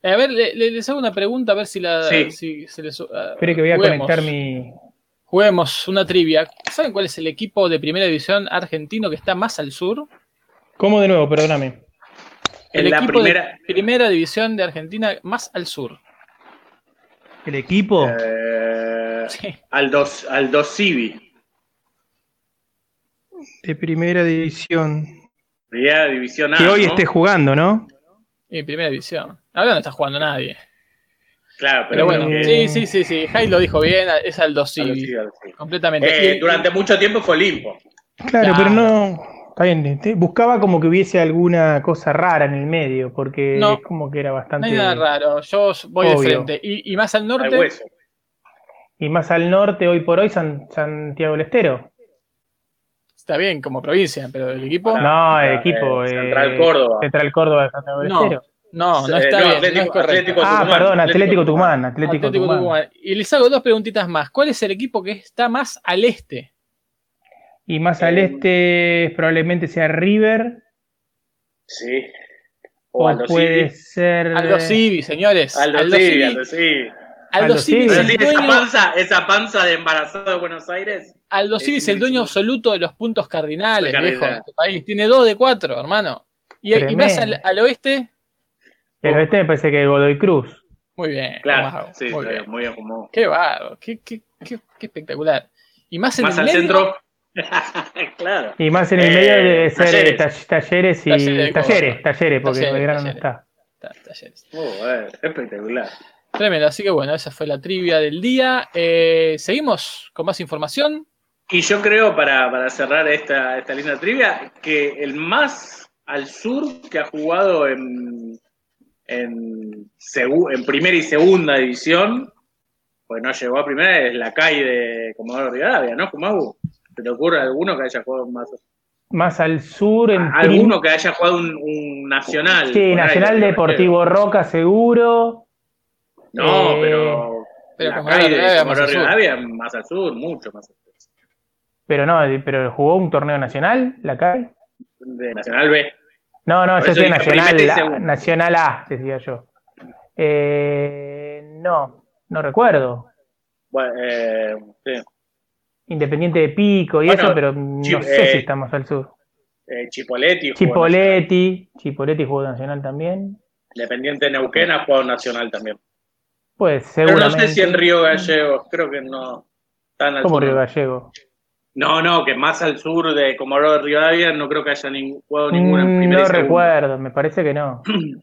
A ver, les hago una pregunta, a ver si la. Si se les, uh, Espere que voy a conectar mi. Juguemos una trivia. ¿Saben cuál es el equipo de primera división argentino que está más al sur? ¿Cómo de nuevo? Perdóname. El equipo primera... de primera división de Argentina más al sur. ¿El equipo? Eh, sí. Aldo, Aldo Civi. De primera división. Primera división A, Que hoy esté jugando, ¿no? En primera división. Ahora no está jugando nadie. Claro, pero, bueno, sí, sí, sí, sí. Jai lo dijo bien, es Aldo Civi. Completamente. Eh, durante mucho tiempo fue Olimpo. Claro, pero no. Está bien, buscaba como que hubiese alguna cosa rara en el medio, porque es como que era bastante. No hay nada raro, yo voy de frente. ¿Y, más al norte? Y más al norte, hoy por hoy, Santiago del Estero. Está bien, como provincia, pero el equipo. No, el equipo. Eh, Central Córdoba. Central Córdoba Santiago del Estero. No, no está bien. Atlético, Atlético ah, perdón, Atlético Tucumán. Atlético, Tucumán. Y les hago dos preguntitas más. ¿Cuál es el equipo que está más al este? Y más al eh, este probablemente sea River. Sí. O, puede ser. Aldo Civi, señores. Aldo, Aldo Civi, Aldo Civi. Aldo Civi es el dueño... esa, panza, esa panza de embarazado de Buenos Aires. Aldo Civi es el dueño absoluto de los puntos cardinales, viejo, de este país. Tiene dos de cuatro, hermano. Y, y más al, al oeste, el oeste me parece que Godoy Cruz. Muy bien. Claro, sí, muy bien. Muy bien como... Qué barro, qué, qué, qué, espectacular. Y más en más el al medio, centro. claro. Y más en el medio debe eh, ser eh, talleres, talleres y talleres, talleres, talleres, porque Belgrano no está. Talleres. Oh, espectacular. Tremendo, así que bueno, esa fue la trivia del día. Eh, Seguimos con más información. Y yo creo, para, para cerrar esta, esta linda trivia, que el más al sur que ha jugado en, en, en primera y segunda división, pues no llegó a primera, es la calle de Comodoro Rivadavia, ¿no, Kumabu? ¿Se te ocurre alguno que haya jugado más? Más al sur, en ¿Alguno que haya jugado un, un nacional? Sí, ahí, Nacional Deportivo Roca, seguro. No, Eh, pero. pero la Comodoro calle de Rivadavia más Comodoro al sur. Rivadavia más al sur, mucho más al sur. Pero no, pero jugó un torneo nacional, la CAE. De Nacional B. No, no, Por yo dije Nacional, A. Nacional A, decía yo. Eh, no, no recuerdo. Bueno, eh, sí. Independiente de Pico y Bueno, eso, pero no sé eh, si está más al sur. Eh, Chipoletti. Chipoletti, Chipoletti jugó nacional también. Independiente de Neuquén ha jugado Nacional también. Pues Pero no seguramente. sé si en Río Gallegos, creo que no. Tan al Como sur. Río Gallego. No, no, que más al sur de Comodoro de Rivadavia no creo que haya nin- jugado ninguna en Mm, primera no y recuerdo, me parece que no.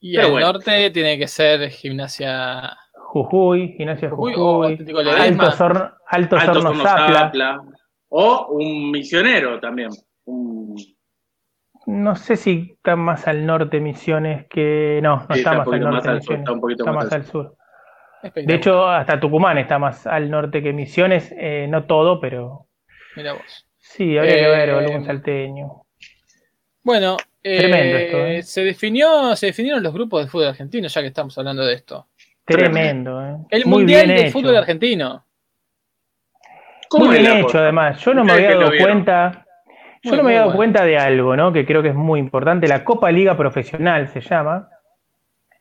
Y Pero al bueno. norte tiene que ser gimnasia Jujuy, Gimnasia Jujuy Jujuy, o. Alto, Sor- Alto Alto Sorno Horno Zapla. Zapla. O un misionero también. Un- No sé si está más al norte Misiones que. No, no Sí, está, más al norte más al sur, Misiones. está un poquito Está más más al al sur. De hecho, hasta Tucumán está más al norte que Misiones. eh, no todo, pero Mira vos. sí, habría que ver Eh, algún salteño. Bueno, eh, Tremendo esto, ¿eh? se definió, se definieron los grupos de fútbol argentino, ya que estamos hablando de esto. Tremendo, ¿eh? El Muy Mundial de. Fútbol Argentino. ¿Cómo Muy bien hecho, cosa? además. Yo no me había dado cuenta. Yo Muy, no me había dado bueno. cuenta de algo, ¿no? Que creo que es muy importante. La Copa Liga Profesional se llama.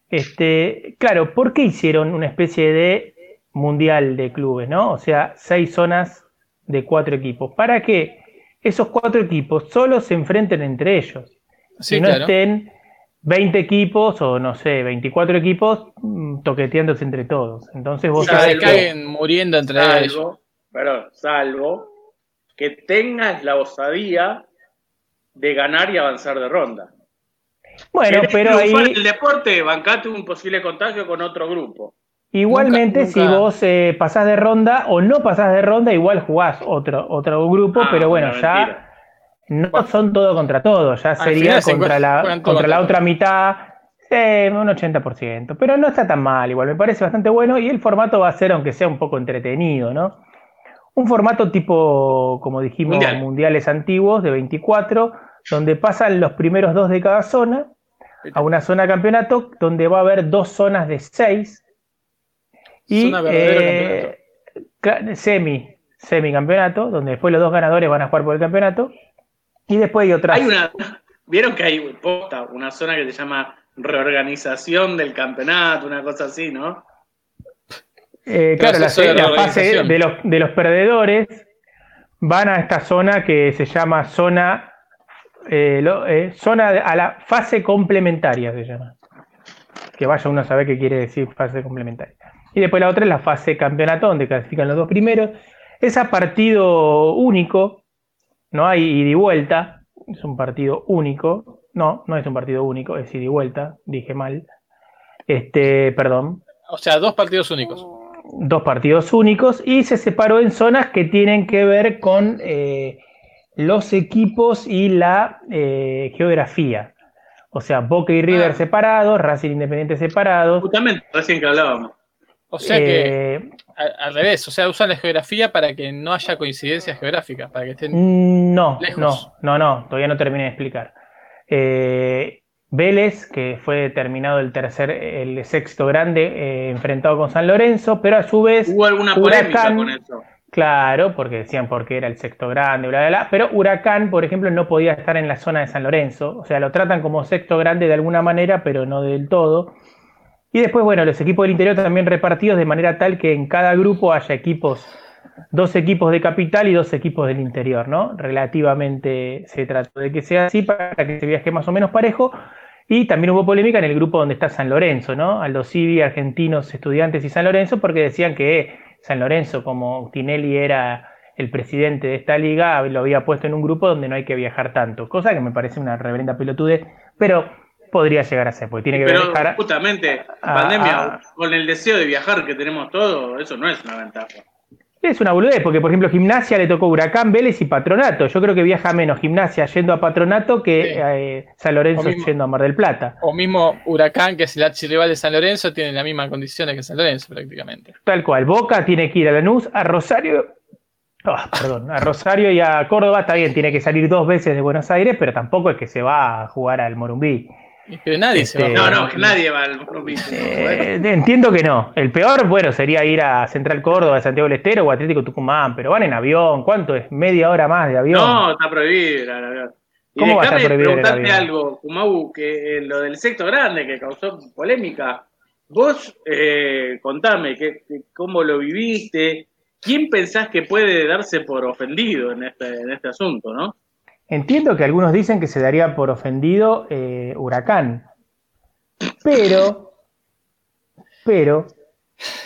Este, claro, ¿por qué hicieron una especie de mundial de clubes, ¿no? O sea, seis zonas de cuatro equipos. Para que esos cuatro equipos solo se enfrenten entre ellos. Sí, y no claro. estén 20 equipos o no sé, 24 equipos mm, toqueteándose entre todos. Entonces vos sabés que muriendo entre ellos. Perdón, salvo que tengas la osadía de ganar y avanzar de ronda. Bueno, ¿Querés pero ahí el deporte, bancate un posible contagio con otro grupo. igualmente Nunca- si vos eh, pasás de ronda o no pasás de ronda, igual jugás otro, otro grupo, Ah, pero bueno, ya mentira. no son todo contra todo, ya sería se contra la, todo contra la otra mitad, eh, un 80%, pero no está tan mal, igual me parece bastante bueno y el formato va a ser, aunque sea un poco entretenido, ¿no? Un formato tipo, como dijimos, Mundial. mundiales antiguos de 24, donde pasan los primeros dos de cada zona a una zona de campeonato donde va a haber dos zonas de seis y eh, semi semi campeonato donde después los dos ganadores van a jugar por el campeonato y después hay una, vieron que hay posta, una zona que se llama reorganización del campeonato, una cosa así, ¿no? Eh, claro, la, Proceso de la fase de los, de los perdedores van a esta zona que se llama zona, eh, lo- eh, zona de- a la fase complementaria se llama. Que vaya uno a saber qué quiere decir fase complementaria. Y después la otra es la fase campeonato, donde clasifican los dos primeros. Es a partido único, no hay ida y vuelta, es un partido único. No, no es un partido único, es ida y vuelta, dije mal. Este, perdón O sea, dos partidos únicos. dos partidos únicos y se separó en zonas que tienen que ver con eh, los equipos y la eh, geografía. O sea, Boca y River Ah. separados, Racing Independiente separados. Justamente, recién que hablábamos. O sea que Eh, al revés, o sea, usan la geografía para que no haya coincidencias geográficas, para que estén. Mm, no, Lejos. no, no, no, todavía no terminé de explicar. Eh, Vélez, que fue determinado el tercer, el sexto grande, eh, enfrentado con San Lorenzo, pero a su vez Hubo alguna polémica Huracán- con eso. Claro, porque decían porque era el sexto grande, bla, bla, bla. Pero Huracán, por ejemplo, no podía estar en la zona de San Lorenzo. O sea, lo tratan como sexto grande de alguna manera, pero no del todo. Y después, bueno, los equipos del interior también repartidos de manera tal que en cada grupo haya equipos, dos equipos de capital y dos equipos del interior, ¿no? Relativamente se trató de que sea así para que se viaje más o menos parejo. Y también hubo polémica en el grupo donde está San Lorenzo, ¿no? Aldo Civi, Argentinos, Estudiantes y San Lorenzo, porque decían que San Lorenzo, como Tinelli era el presidente de esta liga, lo había puesto en un grupo donde no hay que viajar tanto, cosa que me parece una reverenda pelotude, pero podría llegar a ser, porque tiene que Pero viajar. justamente, a- pandemia, a- con el deseo de viajar que tenemos todos, eso no es una ventaja. Es una boludez, porque por ejemplo Gimnasia le tocó Huracán, Vélez y Patronato. Yo creo que viaja menos Gimnasia yendo a Patronato que Sí. eh, San Lorenzo mismo. yendo a Mar del Plata. O mismo Huracán, que es el archirrival de San Lorenzo, tiene las mismas condiciones que San Lorenzo prácticamente. Tal cual. Boca tiene que ir a Lanús, a Rosario. ah, perdón, a Rosario y a Córdoba está bien, tiene que salir dos veces de Buenos Aires, pero tampoco es que se va a jugar al Morumbí. Pero nadie se va a Este, No, no, que nadie va al provincia. Eh, entiendo que no. El peor, bueno, sería ir a Central Córdoba, a Santiago del Estero o Atlético Tucumán, pero van en avión. ¿Cuánto es? ¿Media hora más de avión? No, está prohibido. verdad. Y ¿Cómo va a prohibido el avión? algo, Kumabu, que eh, lo del sexto grande que causó polémica. Vos eh, contame que, que cómo lo viviste. ¿Quién pensás que puede darse por ofendido en este, en este asunto, no? Entiendo que algunos dicen que se daría por ofendido eh, Huracán. Pero, pero,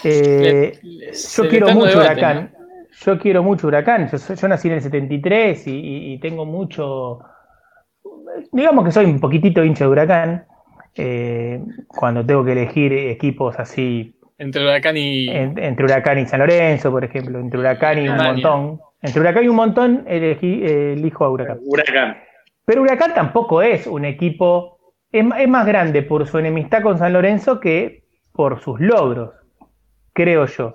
eh, Le- le- yo quiero mucho debate, Huracán. Yo quiero mucho Huracán. Yo, yo nací en el 73 y, y- y tengo mucho. Digamos que soy un poquitito hincha de Huracán. eh, cuando tengo que elegir equipos así. Entre Huracán y. en- entre Huracán y San Lorenzo, por ejemplo, entre Huracán y un montón. Entre Huracán y un montón elegí, eh, elijo a Huracán. Huracán. Pero Huracán tampoco es un equipo, es, más grande por su enemistad con San Lorenzo que por sus logros, creo yo.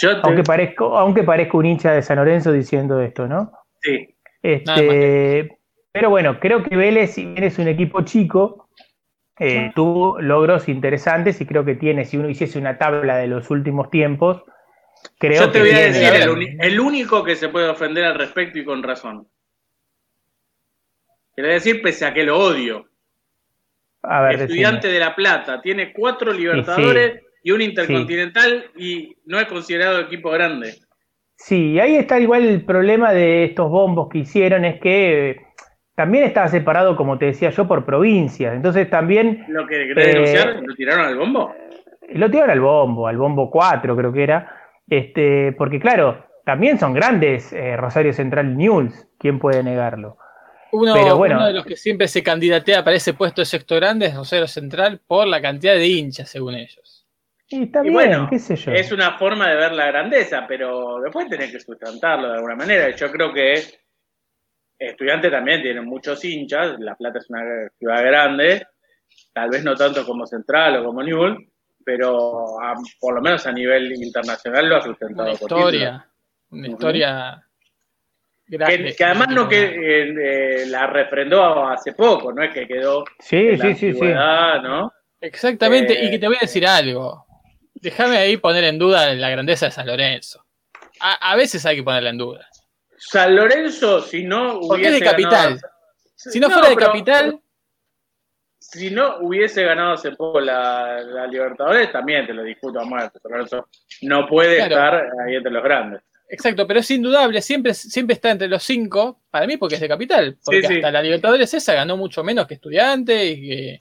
Yo te, Aunque parezco, aunque parezco un hincha de San Lorenzo diciendo esto, ¿no? sí. Este, pero bueno, creo que Vélez, si bien es un equipo chico, eh, tuvo logros interesantes y creo que tiene, si uno hiciese una tabla de los últimos tiempos, creo Yo te que voy a decir el, único que se puede ofender al respecto y con razón. Quiero decir, pese a que lo odio. A ver, Estudiante decime. de La Plata, tiene cuatro Libertadores y un Intercontinental y no es considerado equipo grande. Sí, ahí está igual el problema de estos bombos que hicieron, es que eh, también estaba separado, como te decía yo, por provincias. Entonces también Lo que querés Eh, denunciar, lo tiraron al bombo. lo tiraron al bombo, al bombo 4 creo que era, este, porque claro, también son grandes eh, Rosario Central News, ¿quién puede negarlo? Uno, pero bueno. uno de los que siempre se candidatea para ese puesto de sexto grande es Rosario Central por la cantidad de hinchas, según ellos. Y está Y bien, bueno, qué sé yo. Es una forma de ver la grandeza, pero después tenés que sustentarlo de alguna manera. Yo creo que estudiante también tiene muchos hinchas, La Plata es una ciudad grande, tal vez no tanto como Central o como Newell, pero a- por lo menos a nivel internacional lo ha sustentado. Una por historia. Una historia grande. Que, que además no que eh, eh, la refrendó hace poco, no es que quedó Sí, en la sí, sí, sí. antigüedad, ¿no? Exactamente, Eh, y que te voy a decir algo. Déjame ahí poner en duda la grandeza de San Lorenzo. A, a veces hay que ponerla en duda. San Lorenzo, si no Porque es hubiese de capital. ganado- Si no, fuera de pero- capital, si no hubiese ganado hace poco la, la Libertadores, también te lo discuto a muerte. San Lorenzo no puede Claro. estar ahí entre los grandes. exacto, pero es indudable, siempre, siempre está entre los cinco, para mí porque es de capital. Porque Sí, sí. hasta la Libertadores esa ganó mucho menos que estudiante y que.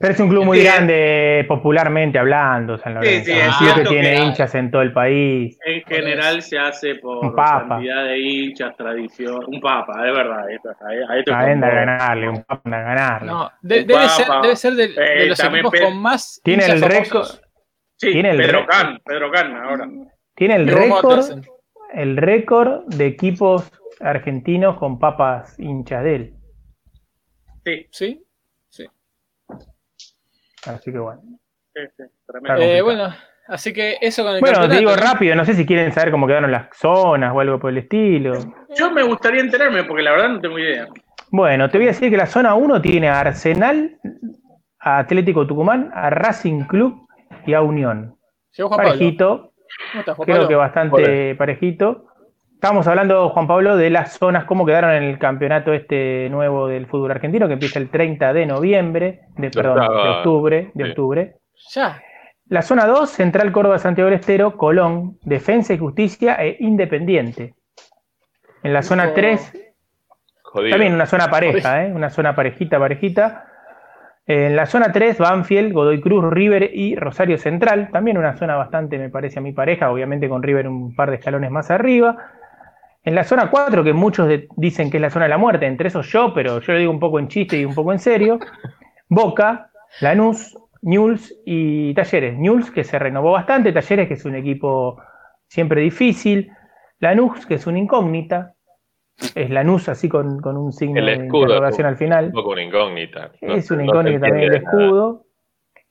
Pero es un club muy Sí. grande popularmente hablando, San Lorenzo. sí, es club que tiene que- hinchas en todo el país. En general se hace por Un papa. cantidad de hinchas, tradición. Un papa, es verdad. esto- ahí- ahí te Anda a ganarle, un papa anda a ganarle. No, de- debe, papa. ser, debe ser de, de Eh, los equipos con más. Tiene el hinchas récord. Sí, Tiene el Pedro Can, Pedro Can ahora. tiene el récord, el récord de equipos argentinos con papas hinchas de él. Sí, Sí. Así que bueno. sí, sí, tremendo. Claro. Eh, bueno, así que eso con el Bueno, te campeonato, digo rápido, no sé si quieren saber cómo quedaron las zonas o algo por el estilo. Yo me gustaría enterarme porque la verdad no tengo idea. Bueno, te voy a decir que la zona 1 tiene a Arsenal, a Atlético Tucumán, a Racing Club y a Unión. Pablo. Parejito, ¿Cómo estás, Juan creo que bastante parejito. Estamos hablando, Juan Pablo, de las zonas, cómo quedaron en el campeonato este nuevo del fútbol argentino, que empieza el 30 de noviembre, de, perdón, de octubre, de sí. octubre. Ya. La zona 2, Central Córdoba, Santiago del Estero, Colón, Defensa y Justicia e Independiente. En la zona Hijo. 3, Jodido. también una zona pareja, ¿eh? una zona parejita, parejita. En la zona 3, Banfield, Godoy Cruz, River y Rosario Central. También una zona bastante, me parece a mi pareja, obviamente con River un par de escalones más arriba. En la zona 4, que muchos de- dicen que es la zona de la muerte, entre esos yo, pero yo lo digo un poco en chiste y un poco en serio. Boca, Lanús, Newell's y Talleres. Newell's que se renovó bastante, Talleres que es un equipo siempre difícil, Lanús que es una incógnita, es Lanús así con, con un signo El de interrogación al final. Un poco una incógnita. No- Es una no incógnita también el nada. escudo.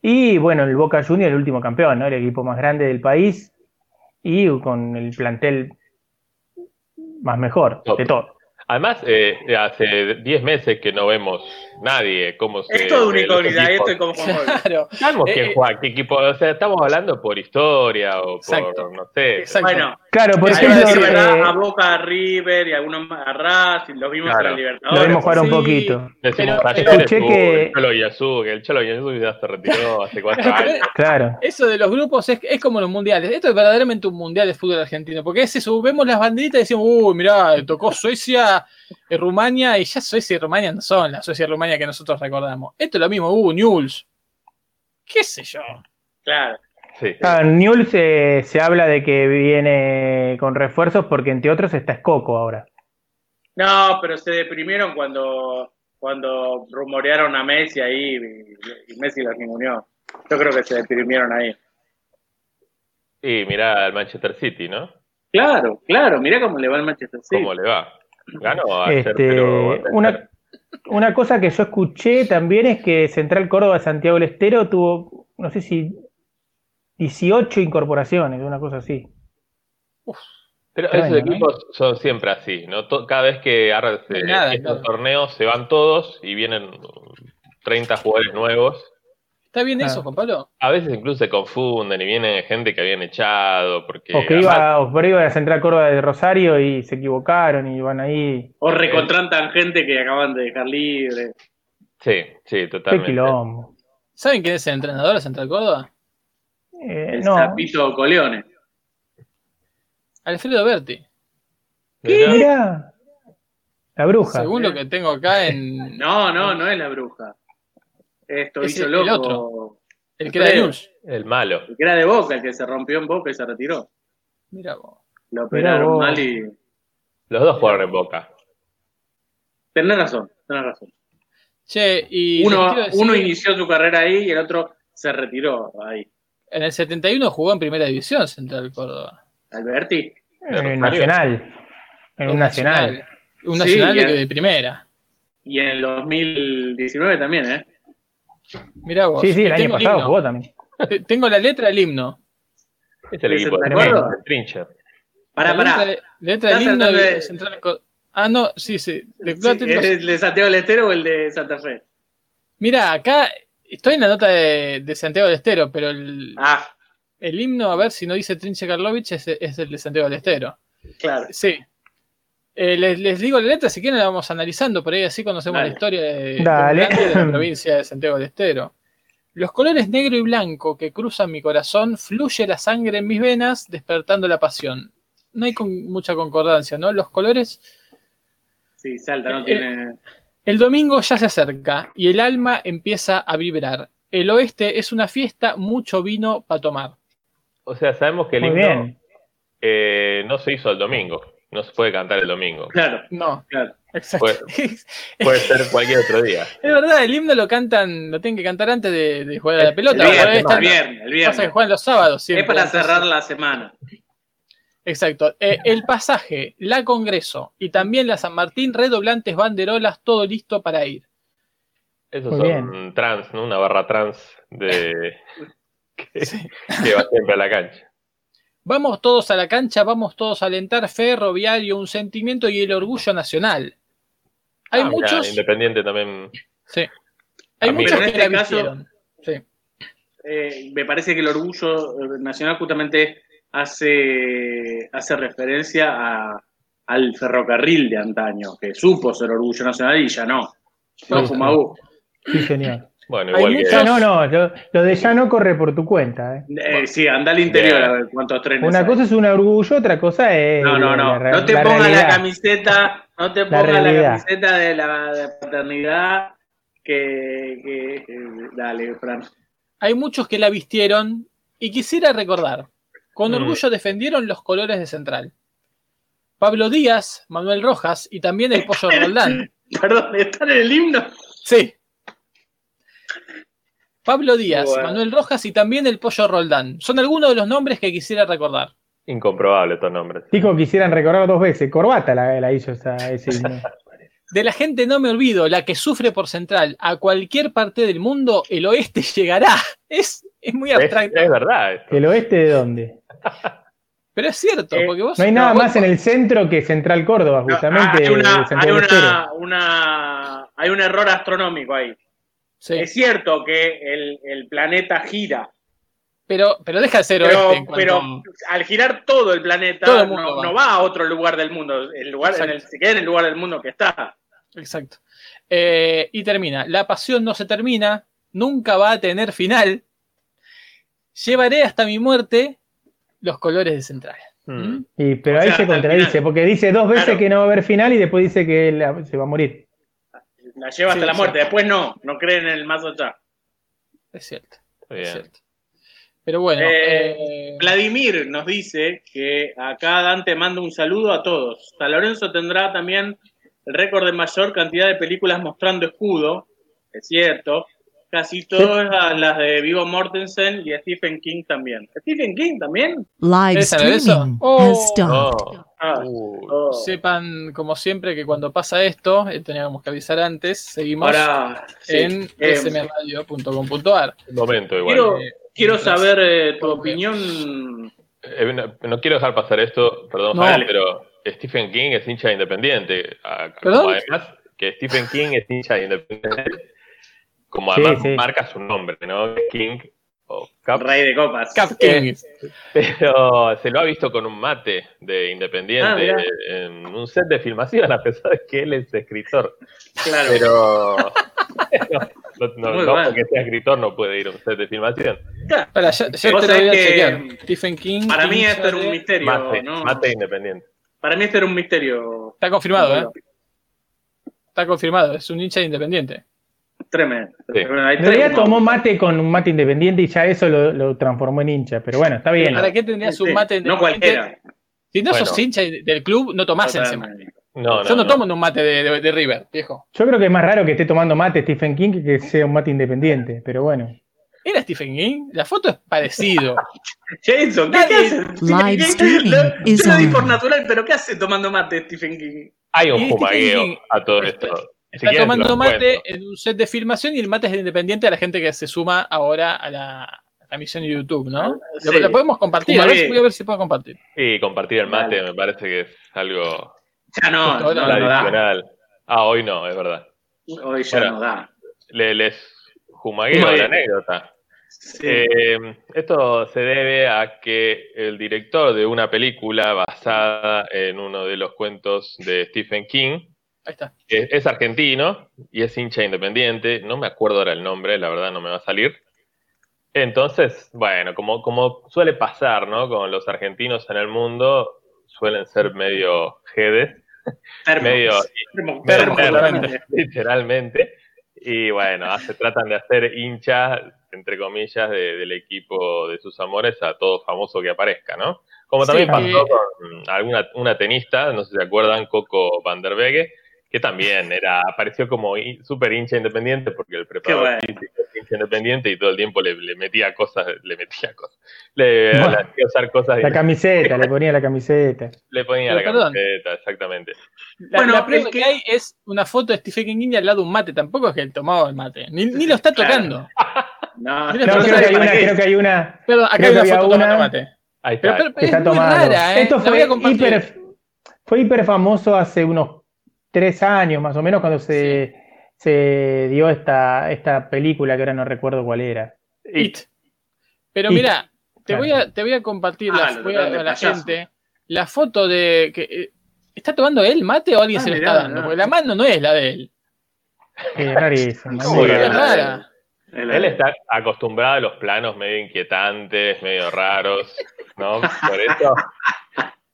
Y bueno, el Boca Juniors, el último campeón, ¿no? El equipo más grande del país y con el plantel más mejor Top. de todo. Además, eh, hace 10 meses que no vemos nadie cómo se. Es todo una incógnita, esto es como. Claro. Sabemos Eh, quién eh, juega, qué equipo. O sea, estamos hablando por historia o Exacto. por, no sé. Exacto. Bueno, Claro, por ejemplo, decir verdad, eh, a Boca, a River y algunos más a Racing, los vimos Claro. en la lo Libertadores. vimos jugar un Sí. poquito. Decimos Pero- Talleres, escuché que- el Cholo Guiazú, que el Cholo Guiazú ya se retiró hace cuatro años. Claro. Eso de los grupos es, es como los mundiales. Esto es verdaderamente un mundial de fútbol argentino. Porque es eso, vemos las banderitas y decimos, uy, mirá, tocó Suecia, eh, Rumania, y ya Suecia y Rumania no son la Suecia y Rumania que nosotros recordamos. Esto es lo mismo, uh, Newell's. ¿Qué sé yo? Claro. Sí. Ah, Newell's eh, se habla de que viene con refuerzos porque entre otros está Escoco ahora. No, pero se deprimieron cuando, cuando rumorearon a Messi ahí y, y Messi los ninguneó. Yo creo que se deprimieron ahí. Y mirá al Manchester City, ¿no? Claro, claro, mirá cómo le va al Manchester City. ¿Cómo le va? Ganó ayer, Este, pero. una, una cosa que yo escuché también es que Central Córdoba Santiago del Estero tuvo, no sé si 18 incorporaciones, una cosa así. Pero Extraño, esos ¿no? equipos son siempre así, ¿no? Cada vez que se- Nada, estos torneos se van todos y vienen 30 jugadores nuevos. ¿Está bien eso, Juan Pablo? A veces incluso se confunden y viene gente que habían echado porque O que además- iba, o por iba a Central Córdoba de Rosario y se equivocaron y van ahí. O recontrantan gente que acaban de dejar libre. Sí, sí, Qué totalmente. quilombo. ¿Saben quién es el entrenador de Central Córdoba? Eh, El no, Zapito Coleone. Alfredo Berti. Mirá, mirá. La bruja. Según lo que tengo acá en. No, no, no es la bruja. Esto Es hizo el- loco. el otro. El que era de. Newell's. El malo. El que era de Boca, el que se rompió en Boca y se retiró. Mira vos. Lo operaron vos. mal y. Los dos jugaron en Boca. Tenés razón, tenés razón. Che, y. Uno, decir, uno inició su carrera ahí y el otro se retiró ahí. En el 71 jugó en primera división Central Córdoba. Alberti. En el Nacional. En un Nacional. Un Sí, nacional de, de primera. Y en el 2019 también, ¿eh? Mirá vos. Sí, sí, el año pasado jugó también. Te- Tengo la letra del himno. Es el ¿De equipo de, Trincher. Pará, la pará. Letra, letra del himno de Central. Ah, no, sí, sí. De- Sí, ¿Es el de Santiago del Estero o el de Santa Fe? Mira, acá estoy en la nota de, de Santiago del Estero, pero el, Ah, el himno, a ver si no dice Trinche Karlovich, es, es el de Santiago del Estero. claro. Sí. Eh, les, les digo la letra, si quieren la vamos analizando, por ahí así conocemos Dale. la historia de, Dale. la provincia de Santiago del Estero. Los colores negro y blanco que cruzan mi corazón, fluye la sangre en mis venas, despertando la pasión. No hay con- mucha concordancia, ¿no? Los colores Sí, Salta, no Eh, tiene. El domingo ya se acerca y el alma empieza a vibrar. El oeste es una fiesta, mucho vino para tomar. O sea, sabemos que el Muy himno bien. eh, no se hizo el domingo. No se puede cantar el domingo. Claro, No, claro. exacto. Puede ser cualquier otro día. es verdad, el himno lo cantan, lo tienen que cantar antes de, de jugar a la El pelota. El viernes, el viernes, el pasa que viernes. juegan los sábados Es siempre. para entonces- cerrar la semana. Exacto. Eh, el pasaje, la Congreso y también la San Martín, redoblantes, banderolas, todo listo para ir. Esos Muy son trans, ¿no? Una barra trans de que, que va siempre a la cancha. Vamos todos a la cancha, vamos todos a alentar ferroviario, un sentimiento y el orgullo nacional. Hay Ah, muchos. Independiente también. Sí. Hay muchos en que la este caso-. Sí. Eh, me parece que el orgullo eh, nacional justamente hace, hace referencia a- al ferrocarril de antaño, que supo ser orgullo nacional y ya no. No, Sí, Fumabú. Sí, señor. Bueno, igual que. Ya no, no, lo, lo de ya no corre por tu cuenta. ¿eh. Eh, sí, anda al interior Bien. a ver cuántos trenes Una hay. cosa es un orgullo, otra cosa es. No, no, no. la- No te la pongas la camiseta, no te pongas la, camiseta de la de paternidad que, que- que- dale, Fran. Hay muchos que la vistieron y quisiera recordar. Con Mm. orgullo defendieron los colores de Central. Pablo Díaz, Manuel Rojas y también el Pollo Roldán. Perdón, ¿está en el himno? Sí. Pablo Díaz, Bueno. Manuel Rojas y también el Pollo Roldán. Son algunos de los nombres que quisiera recordar. Incomprobable estos nombres. Dijo que quisieran recordar dos veces. Corbata la, la hizo esa, ese. De la gente no me olvido, la que sufre por central. A cualquier parte del mundo, el oeste llegará. Es, es muy abstracto. es verdad. esto. ¿El oeste de dónde? Pero es cierto, Eh, porque vos. No hay nada más en el centro que Central Córdoba, No, justamente. hay, una- hay una- hay un error astronómico ahí. Sí, Es cierto que el, el planeta gira, pero, pero deja de ser pero, oeste en cuanto- pero al girar todo el planeta Todo el mundo no, va. no va a otro lugar del mundo. El lugar, en el, se queda en el lugar del mundo que está. Exacto. Eh, y termina. La pasión no se termina, nunca va a tener final. Llevaré hasta mi muerte los colores de central. Mm. Y, pero O ahí sea, se contradice, porque dice dos veces Claro. que no va a haber final y después dice que la- se va a morir. La lleva hasta Sí, la muerte. Después no, no creen en el más allá. Es cierto. Está es cierto. Pero bueno. Eh, eh, Vladimir nos dice que acá Dante manda un saludo a todos. San Lorenzo tendrá también el récord de mayor cantidad de películas mostrando escudo, es cierto. Casi todas las de Vigo Mortensen y Stephen King también. ¿Stephen King también? Live streaming Oh. has stopped. Oh, Ah, uh, oh. sepan, como siempre, que cuando pasa esto, eh, teníamos que avisar antes, seguimos Ahora, sí. en Eh, smradio.com.ar. momento igual. quiero, Eh, quiero saber eh, tu opinión. Eh, no, no quiero dejar pasar esto, perdón, No. Javier, pero Stephen King es hincha de independiente. Ah, ¿Perdón? además que Stephen King es hincha de independiente. Como además sí. marca su nombre, ¿no? King o Cap. Rey de copas. Cap King. Pero se lo ha visto con un mate de Ah, Independiente mirá. en un set de filmación, a pesar de que él es escritor. Claro. Pero no, no- porque sea escritor no puede ir a un set de filmación. Ya, ya Vos te lo voy a que chequear. Stephen King. Para mí esto era un misterio, Mate, ¿no? mate Independiente. Para mí esto era un misterio. Está confirmado, ¿eh? Está confirmado, es un hincha de independiente. Tremendo. Sí. En realidad tomó mate con un mate independiente y ya eso lo, lo transformó en hincha. Pero bueno, está bien. ¿Para qué tendrías un mate No independiente? cualquiera. Si no sos Bueno. hincha del club, no tomás ese mate. Totalmente. No, Yo no, tomo en un mate de, de- de River, viejo. Yo creo que es más raro que esté tomando mate Stephen King que que sea un mate independiente. Pero bueno. ¿Era Stephen King? La foto es parecido. Jason, ¿qué, qué hace? Live streaming Lo- lo di por natural, pero ¿qué hace tomando mate Stephen King? Hay un King a todo esto. Si Está tomando mate cuento. en un set de filmación y el mate es de independiente a la gente que se suma ahora a la, a la misión de YouTube, ¿no? Lo, Sí. lo podemos compartir, a ver, si- voy a ver si puedo compartir. Sí, compartir el mate me parece que es algo Ya no, no, ahora no da. tradicional. Ah, hoy no, es verdad. Hoy ya Bueno. no da. Le- les jumagueo Jumagueo. la anécdota. Sí. Eh, esto se debe a que el director de una película basada en uno de los cuentos de Stephen King Ahí está. que es argentino y es hincha independiente. No me acuerdo ahora el nombre, la verdad no me va a salir. Entonces, bueno, como, como suele pasar, ¿no? Con los argentinos en el mundo, suelen ser medio jedes, medio Termo, totalmente. literalmente. Y bueno, se tratan de hacer hinchas, entre comillas, de- del equipo de sus amores a todo famoso que aparezca, ¿no? Como Sí, también que- pasó con alguna una tenista, no sé si se acuerdan, Coco van der Wege, que también era, apareció como súper hincha independiente porque el preparador bueno. hincha independiente y todo el tiempo le, le metía cosas, le metía cosas, le, Bueno. le hacía usar cosas, La y camiseta, le ponía la camiseta. le ponía la perdón. camiseta, exactamente. La, Bueno, la prueba que... que- hay es una foto de Stephen King al lado de un mate. Tampoco es que él tomaba el mate. Ni, ni lo está Claro. tocando. No, No, no creo, que hay una, creo que hay una Perdón, acá hay una foto tomando mate. Ahí Pero, está. pero está es muy rara, ¿eh? Esto fue hiper, fue hiper famoso hace unos tres años más o menos cuando se, se dio esta, esta película que ahora no recuerdo cuál era. It. Pero It. mira, te Claro. voy a, te voy a compartir Ah, la, voy trataron a, a la gente la foto de que eh, está tomando él mate o alguien Ah, se lo está dando, porque la mano no es la de él. Él está acostumbrado a los planos medio inquietantes, medio raros, ¿no? Por eso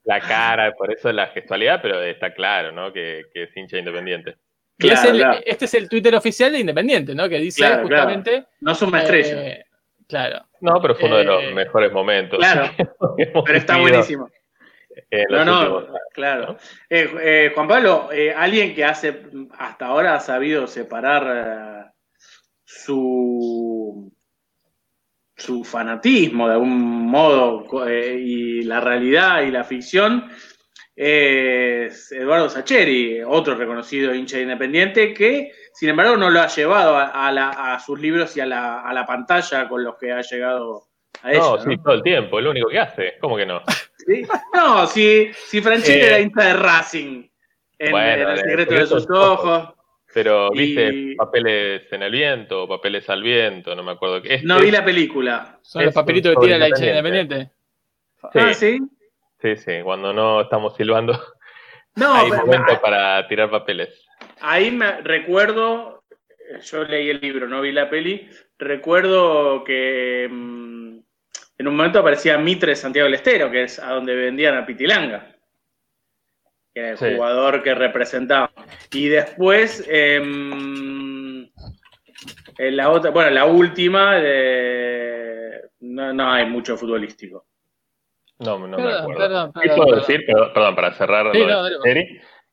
la cara, por eso la gestualidad, pero está claro, ¿no? Que, que es hincha independiente. Y es Claro, el- claro. Este es el Twitter oficial de Independiente, ¿no? Que dice Claro, claro. justamente. No es una estrella. eh, claro. No, pero fue uno de los Eh, mejores momentos. claro, pero está buenísimo. en No, no, claro. Eh, eh, Juan Pablo, eh, alguien que hace hasta ahora ha sabido separar eh, su su fanatismo de algún modo eh, y la realidad y la ficción es Eduardo Sacheri, otro reconocido hincha independiente que sin embargo no lo ha llevado a, sus libros y a la, pantalla con los que ha llegado a ella. No, sí, todo el tiempo, es lo único que hace, ¿cómo que no? No, si, si Franchella era eh, hincha de Racing en, El secreto de sus ojos. Pero viste papeles en el viento, papeles al viento, no me acuerdo qué. no vi la película. Son los papelitos que tira la hincha independiente. Sí. Ah, sí. Sí, sí, cuando no estamos silbando. No, hay momento para tirar papeles. Ahí me recuerdo, yo leí el libro, no vi la peli, recuerdo que mm, en un momento aparecía Mitre Santiago del Estero, que es a donde vendían a Pitilanga que era el jugador que representaba. Y después, em, en la otra, bueno, la última, no, hay mucho futbolístico. No, no me acuerdo. ¿Qué puedo decir? Perdón, para cerrar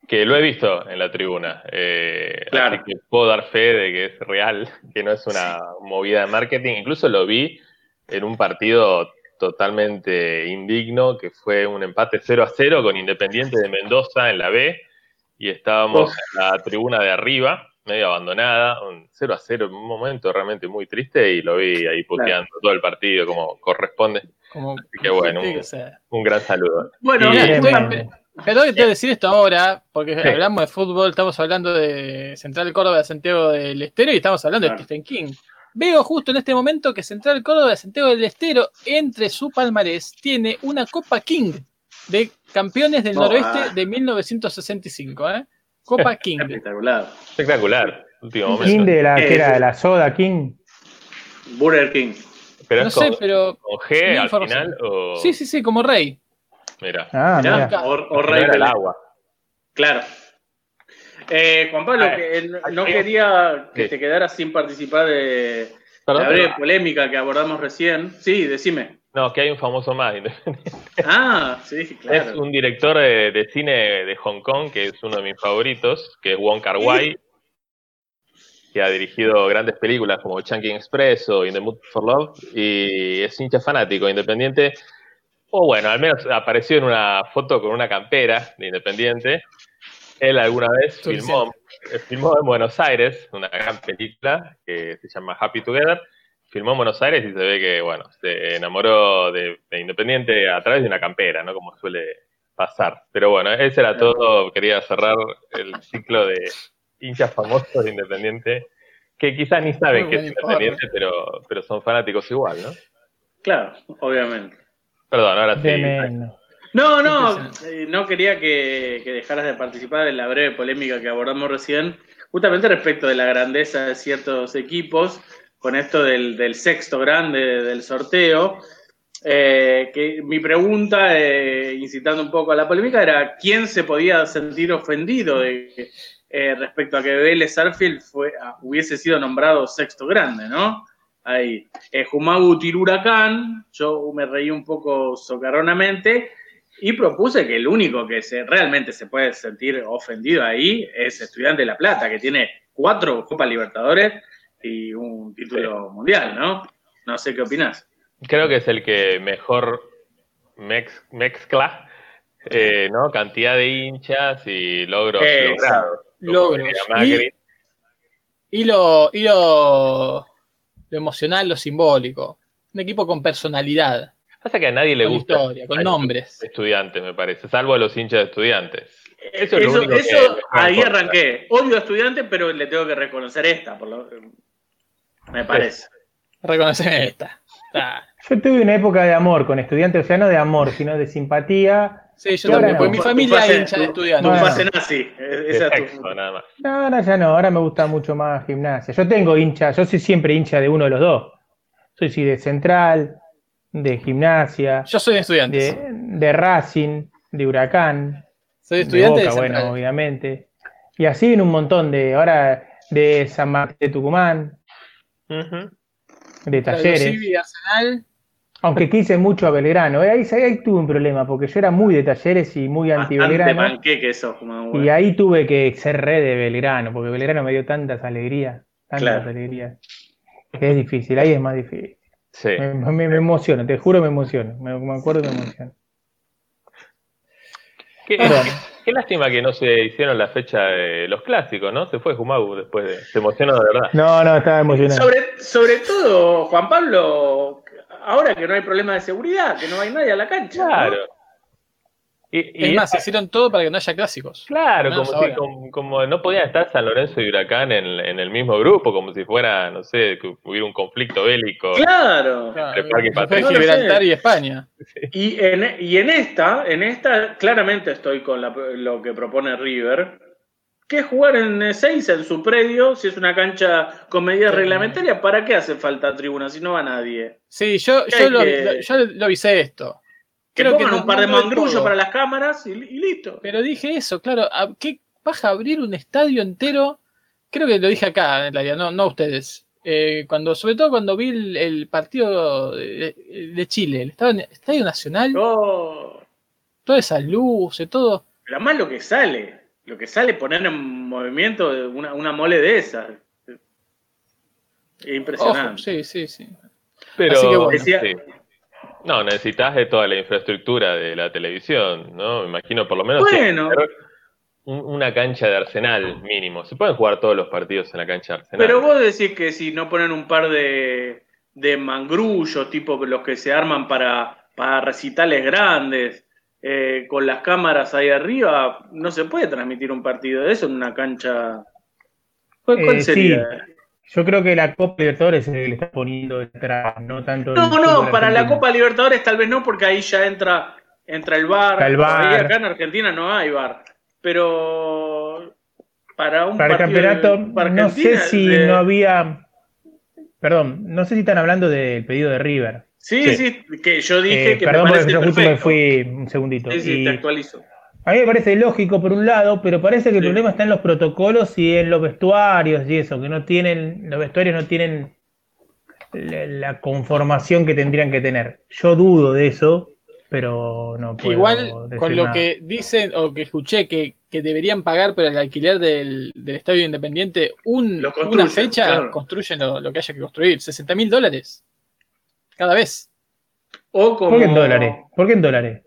que lo he visto en la tribuna. Eh, claro. Así que puedo dar fe de que es real, que no es una movida de marketing. Incluso lo vi en un partido totalmente indigno, que fue un empate 0 a 0 con Independiente de Mendoza en la B, y estábamos en la tribuna de arriba, medio abandonada, un 0 a 0 en un momento realmente muy triste, y lo vi ahí puteando todo el partido como corresponde. Así que bueno, un, gran saludo. Bueno, pero te voy a decir esto ahora, porque hablamos de fútbol, estamos hablando de Central Córdoba de Santiago del Estero y estamos hablando de Stephen King. Veo justo en este momento que Central Córdoba de Santiago del Estero, entre su palmarés, tiene una Copa King de campeones del noroeste ah. de 1965. ¿eh? Copa King. Espectacular. Espectacular. King de la, que era de la soda King. Burger King. Pero no sé, pero. ¿O G al final? O... Sí, sí, sí, como rey. Mira. Ah, mira. O, rey del agua. Claro. Eh, Juan Pablo, no quería que te quedaras sin participar de la breve polémica que abordamos recién. Sí, decime. No, que hay un famoso más. Ah, sí, claro. Es un director de, cine de Hong Kong, que es uno de mis favoritos, que es Wong Kar Wai, que ha dirigido grandes películas como Chunking Express o In the Mood for Love, y es hincha fanático, independiente. O bueno, al menos apareció en una foto con una campera de Independiente, él alguna vez filmó, filmó en Buenos Aires una gran película que se llama Happy Together. Filmó en Buenos Aires y se ve que, bueno, se enamoró de, Independiente a través de una campera, ¿no? Como suele pasar. Pero bueno, ese era todo. Quería cerrar el ciclo de hinchas famosos de Independiente, que quizás ni saben que es Independiente, pero, pero son fanáticos igual, ¿no? Claro, obviamente. Perdón, ahora sí. No, no, eh, no quería que, dejaras de participar en la breve polémica que abordamos recién, justamente respecto de la grandeza de ciertos equipos, con esto del, sexto grande del sorteo. Eh, que mi pregunta, eh, incitando un poco a la polémica, era quién se podía sentir ofendido de, respecto a que Vélez Arfield fue, ah, hubiese sido nombrado sexto grande, ¿no? Ahí. Jumagu Tiruracán, yo me reí un poco socarronamente, y propuse que el único que se, realmente se puede sentir ofendido ahí es Estudiante de La Plata, que tiene cuatro Copas Libertadores y un título mundial, ¿no? No sé qué opinas. Creo que es el que mejor mezcla, eh, ¿no? Cantidad de hinchas y logros logrados. Logros. Y, lo, y lo emocional, lo simbólico. Un equipo con personalidad. Pasa que a nadie le gusta. Historia, con nombres. Estudiantes, me parece, salvo a los hinchas de estudiantes. Eso, es lo eso ahí arranqué. Odio a estudiantes, pero le tengo que reconocer esta, por lo me parece. Reconocer esta. Yo tuve una época de amor con estudiantes, o sea, no de amor, sino de simpatía. Sí, yo también, porque mi familia es hincha de estudiantes. Tu fase nazi, esa es tu... nada más. No, no, ya no, ahora me gusta mucho más gimnasia. Yo tengo hincha, yo soy siempre hincha de uno de los dos. Soy sí de Central, de gimnasia. Yo soy estudiante. De, Racing, de Huracán. Soy estudiante de, bueno, obviamente. Y así en un montón de, ahora de San Martín de Tucumán, de Talleres. Aunque quise mucho a Belgrano. Eh, ahí, ahí, tuve un problema, porque yo era muy de Talleres y muy anti-Belgrano. y ahí tuve que ser re de Belgrano, porque Belgrano me dio tantas alegrías, tantas alegrías. Que es difícil, ahí es más difícil. Sí. Me, me- me emociona, te juro me emociona. Me, me acuerdo y me emociona. Qué, Bueno. qué lástima que no se hicieron la fecha de los clásicos, ¿no? Se fue Jumagu después de. Se emocionó de verdad. No, no, estaba emocionado. Sobre, sobre todo, Juan Pablo, ahora que no hay problema de seguridad, que no hay nadie a la cancha. ¿no? Claro. Y, y Es más, esa- hicieron todo para que no haya clásicos. Claro, como, si, como, como no podían estar San Lorenzo y Huracán en, en el mismo grupo, como si fuera, no sé, que hubiera un conflicto bélico. Claro. Claro, fue Patricio. Gibraltar No y España. Y en, y en esta, en esta, claramente estoy con la- lo que propone River, que es jugar en 6 en su predio, si es una cancha con medidas Sí. reglamentarias, ¿para qué hace falta tribuna si no va nadie? Sí, yo, yo, que- lo- yo lo avisé esto. Creo que no- un par de mangrullos para las cámaras y, y listo. Pero dije eso, claro. ¿a ¿Qué vas a abrir un estadio entero? Creo que lo dije acá en la no, no ustedes. Eh, cuando, sobre todo cuando vi el, el partido de, de Chile, el estadio, estadio nacional, Oh, todas esas luces, todo. pero además lo que sale, lo que sale poner en movimiento una, una mole de esas. Es Ojo, impresionante. sí, sí, sí. Pero, Así que bueno. Decía- sí. No, necesitas de toda la infraestructura de la televisión, ¿no? Me imagino por lo menos Bueno. una cancha de Arsenal mínimo. Se pueden jugar todos los partidos en la cancha de Arsenal. Pero vos decís que si no ponen un par de, de mangrullos, tipo los que se arman para, para recitales grandes, eh, con las cámaras ahí arriba, no se puede transmitir un partido de eso en una cancha. ¿Cuál, cuál Eh, sería? Yo creo que la Copa Libertadores es el que le está poniendo detrás, no tanto. No, no, para la. Copa Libertadores tal vez no, porque ahí ya entra, entra el bar. El. Todavía acá en Argentina no hay bar. Pero para un Para el de- campeonato, para no sé si de- no había. Perdón, no sé si están hablando del pedido de River. Sí, Sí. sí, que yo dije Eh, que perdón, me porque yo justo me fui un segundito. Sí, sí, Y te actualizo. A mí me parece lógico por un lado, pero parece que el Sí. problema está en los protocolos y en los vestuarios y eso, que no tienen, los vestuarios no tienen la, la conformación que tendrían que tener. Yo dudo de eso, pero no puedo Igual decir con lo nada. que dicen o que escuché que, que deberían pagar por el alquiler del, del estadio independiente un, una fecha, claro. construyen lo, lo que haya que construir. 60 mil dólares cada vez. O como... ¿Por qué en dólares? ¿Por qué en dólares?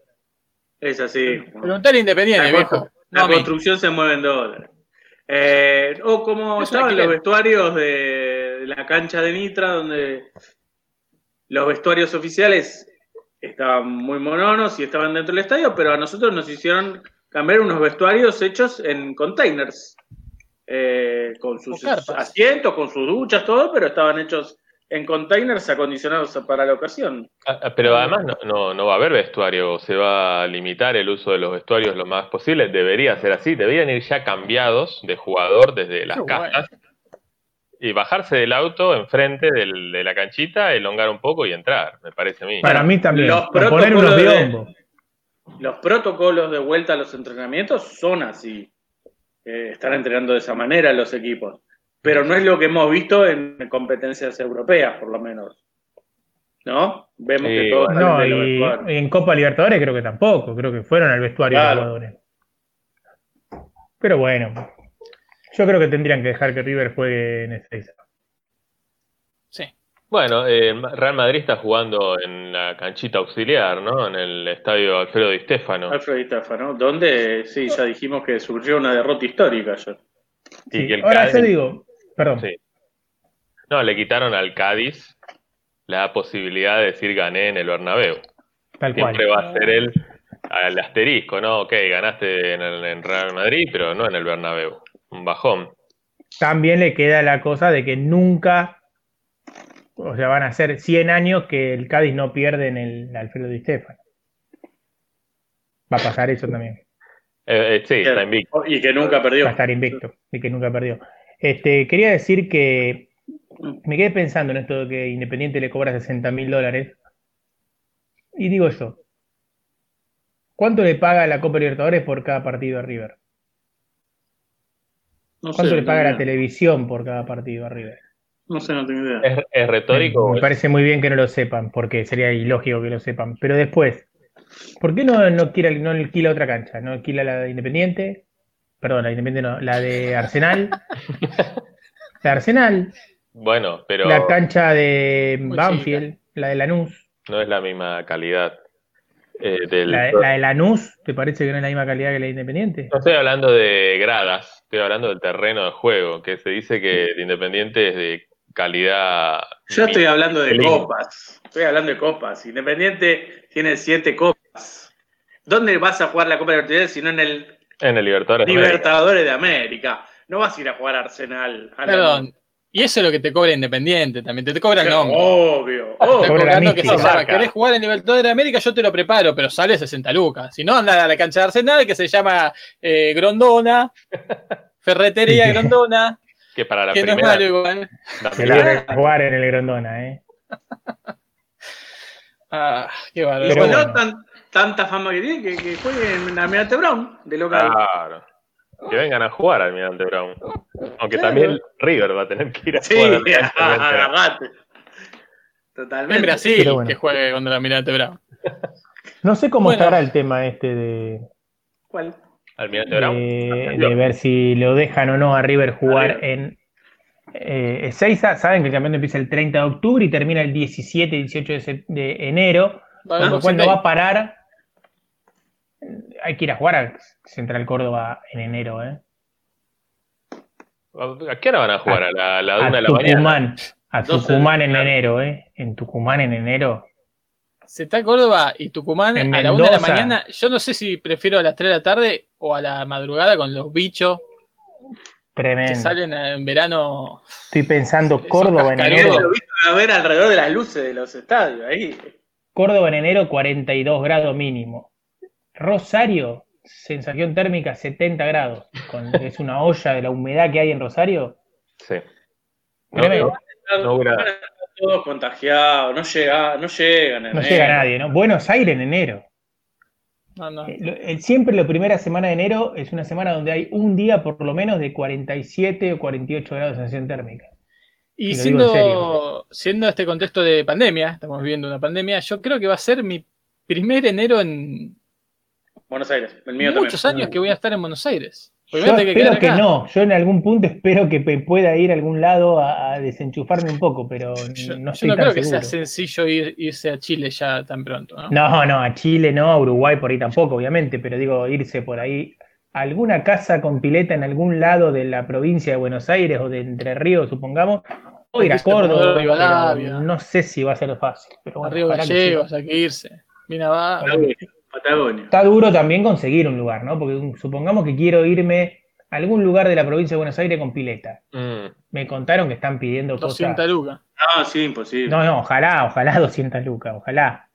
Es así. Preguntar Independiente, La, viejo. No la construcción se mueve en dólares. Eh, o como estaban los vestuarios de, la cancha de Nitra, donde los vestuarios oficiales estaban muy mononos y estaban dentro del estadio, pero a nosotros nos hicieron cambiar unos vestuarios hechos en containers, eh, con sus asientos, con sus duchas, todo, pero estaban hechos en containers acondicionados para la ocasión. Ah, ah, Pero además no, no, no va a haber vestuario, se va a limitar el uso de los vestuarios lo más posible. Debería ser así, deberían ir ya cambiados de jugador desde las Qué casas y bajarse del auto enfrente del- de la canchita, elongar un poco y entrar, me parece a mí. Para mí también. los poner protocolos unos de-. Los protocolos de vuelta a los entrenamientos son así. Eh, están entrenando de esa manera los equipos. Pero no es lo que hemos visto en competencias europeas, por lo menos. ¿No? Vemos Sí, que todos No, de los y en Copa Libertadores creo que tampoco, creo que fueron al vestuario Claro. los jugadores. Pero bueno, yo creo que tendrían que dejar que River juegue en ese Sí. Bueno, eh, Real Madrid está jugando en la canchita auxiliar, ¿no? En el estadio Alfredo Di Stéfano. Alfred Di Stefano, donde sí, ya dijimos que surgió una derrota histórica ayer. Y Sí, que el Ahora Cádiz- yo digo, perdón, Sí. No, le quitaron al Cádiz la posibilidad de decir gané en el Bernabéu. tal cual. Siempre va a ser el, asterisco, ¿no? Ok, ganaste en el en Real Madrid, pero no en el Bernabéu. Un bajón. También le queda la cosa de que nunca, o sea, van a ser 100 años que el Cádiz no pierde en el Alfredo Di Stéfano. Va a pasar eso también. Eh, eh, sí, está invicto. Y que nunca Va a perdió. estar invicto y que nunca perdió. Este, quería decir que me quedé pensando en esto de que Independiente le cobra 60 mil dólares. Y digo yo, ¿cuánto le paga la Copa Libertadores por cada partido a River? No sé, ¿Cuánto le paga la idea. televisión por cada partido a River? No sé, no tengo idea. ¿Es, es retórico? Me parece muy bien que no lo sepan, porque sería ilógico que lo sepan. Pero después, ¿por qué no, no, alquila, no alquila otra cancha? ¿No alquila la de Independiente? Perdón, la de Independiente no, la de Arsenal. La de Arsenal, Bueno, pero la cancha de Muy Banfield. la de Lanús. No es la misma calidad. eh, del- La, de- la de Lanús, ¿te parece que no es la misma calidad que la de Independiente? No estoy hablando de gradas, estoy hablando del terreno de juego, que se dice que el Independiente es de calidad. Yo estoy hablando de Lindo. copas. Estoy hablando de copas. Independiente tiene siete copas. ¿Dónde vas a jugar la Copa Libertadores si no en el En el Libertadores. de América. Libertadores de América? No vas a ir a jugar a Arsenal. a la- Perdón. Y eso es lo que te cobra Independiente también. Te, te cobra el nombre. Obvio, cobrando que llama, ¿querés jugar en Libertadores de América? Yo te lo preparo, pero sale 60 lucas. Si no, anda a la cancha de Arsenal que se llama eh, Grondona, Ferretería Grondona, Que para la que no es primera. malo igual. la primera- jugar en el Grondona, ¿eh? Ah, qué bárbaro. Pero si no, bueno. tan- tanta fama que tiene que, que juegue en Almirante Brown, de local. Claro. Que vengan a jugar al Almirante Brown. Aunque Claro. también River va a tener que ir a sí, jugar Brown. agarrate. En Totalmente. Brasil, Pero bueno. que juegue contra el Almirante Brown. No sé cómo Bueno. estará el tema este de, ¿Cuál? Almirante Brown. de, de ver si lo dejan o no a River jugar River. en eh, Ezeiza. Saben que el campeonato empieza el 30 de octubre y termina el 17 y 18 de, enero. Con lo cual Boxing no Day. va a parar. Hay que ir a jugar a Central Córdoba en enero, ¿eh? ¿A qué hora van a jugar? ¿A la, a la una A de la mañana? Tucumán. A 12, Tucumán en enero, ¿eh? En Tucumán en enero. Si está Córdoba y Tucumán En a la una de la mañana, yo no sé si prefiero a las 3 de la tarde o a la madrugada con los bichos que Tremendo. salen en verano. Estoy pensando Córdoba en enero. Lo viste a ver alrededor de las luces de los estadios ahí. Córdoba en enero 42 grados mínimo. Rosario, sensación térmica 70 grados. Con, es una olla de la humedad que hay en Rosario. Sí. No, Tremendo. no, no todos contagiados, no llega, no llegan. No en llega enero. nadie, ¿no? Buenos Aires en enero. No, no. Eh, lo- eh, Siempre la primera semana de enero es una semana donde hay un día por lo menos de 47 o 48 grados de sensación térmica. Y siendo, serio. siendo este contexto de pandemia, estamos viviendo una pandemia, yo creo que va a ser mi primer enero en Buenos Aires, el mío muchos también. años que voy a estar en Buenos Aires. Porque Yo a tener espero que acá. no. Yo en algún punto espero que pueda ir a algún lado a, a desenchufarme un poco, pero Yo, no yo estoy no tan creo que seguro. sea sencillo ir- irse a Chile ya tan pronto. ¿no? No, no, a Chile no, a Uruguay por ahí tampoco, obviamente, pero digo, irse por ahí a alguna casa con pileta en algún lado de la provincia de Buenos Aires o de Entre Ríos, supongamos, o ir a Córdoba, pero no sé si va a ser fácil, pero A bueno, Río que sí. Gallegos, hay que irse. Bien abajo. Patagonia, Patagonia. Está duro también conseguir un lugar, ¿no? Porque supongamos que quiero irme a algún lugar de la provincia de Buenos Aires con pileta. Mm, Me contaron que están pidiendo 200 cosas. lucas. No, sí, imposible. No, no, ojalá, ojalá 200 lucas, ojalá.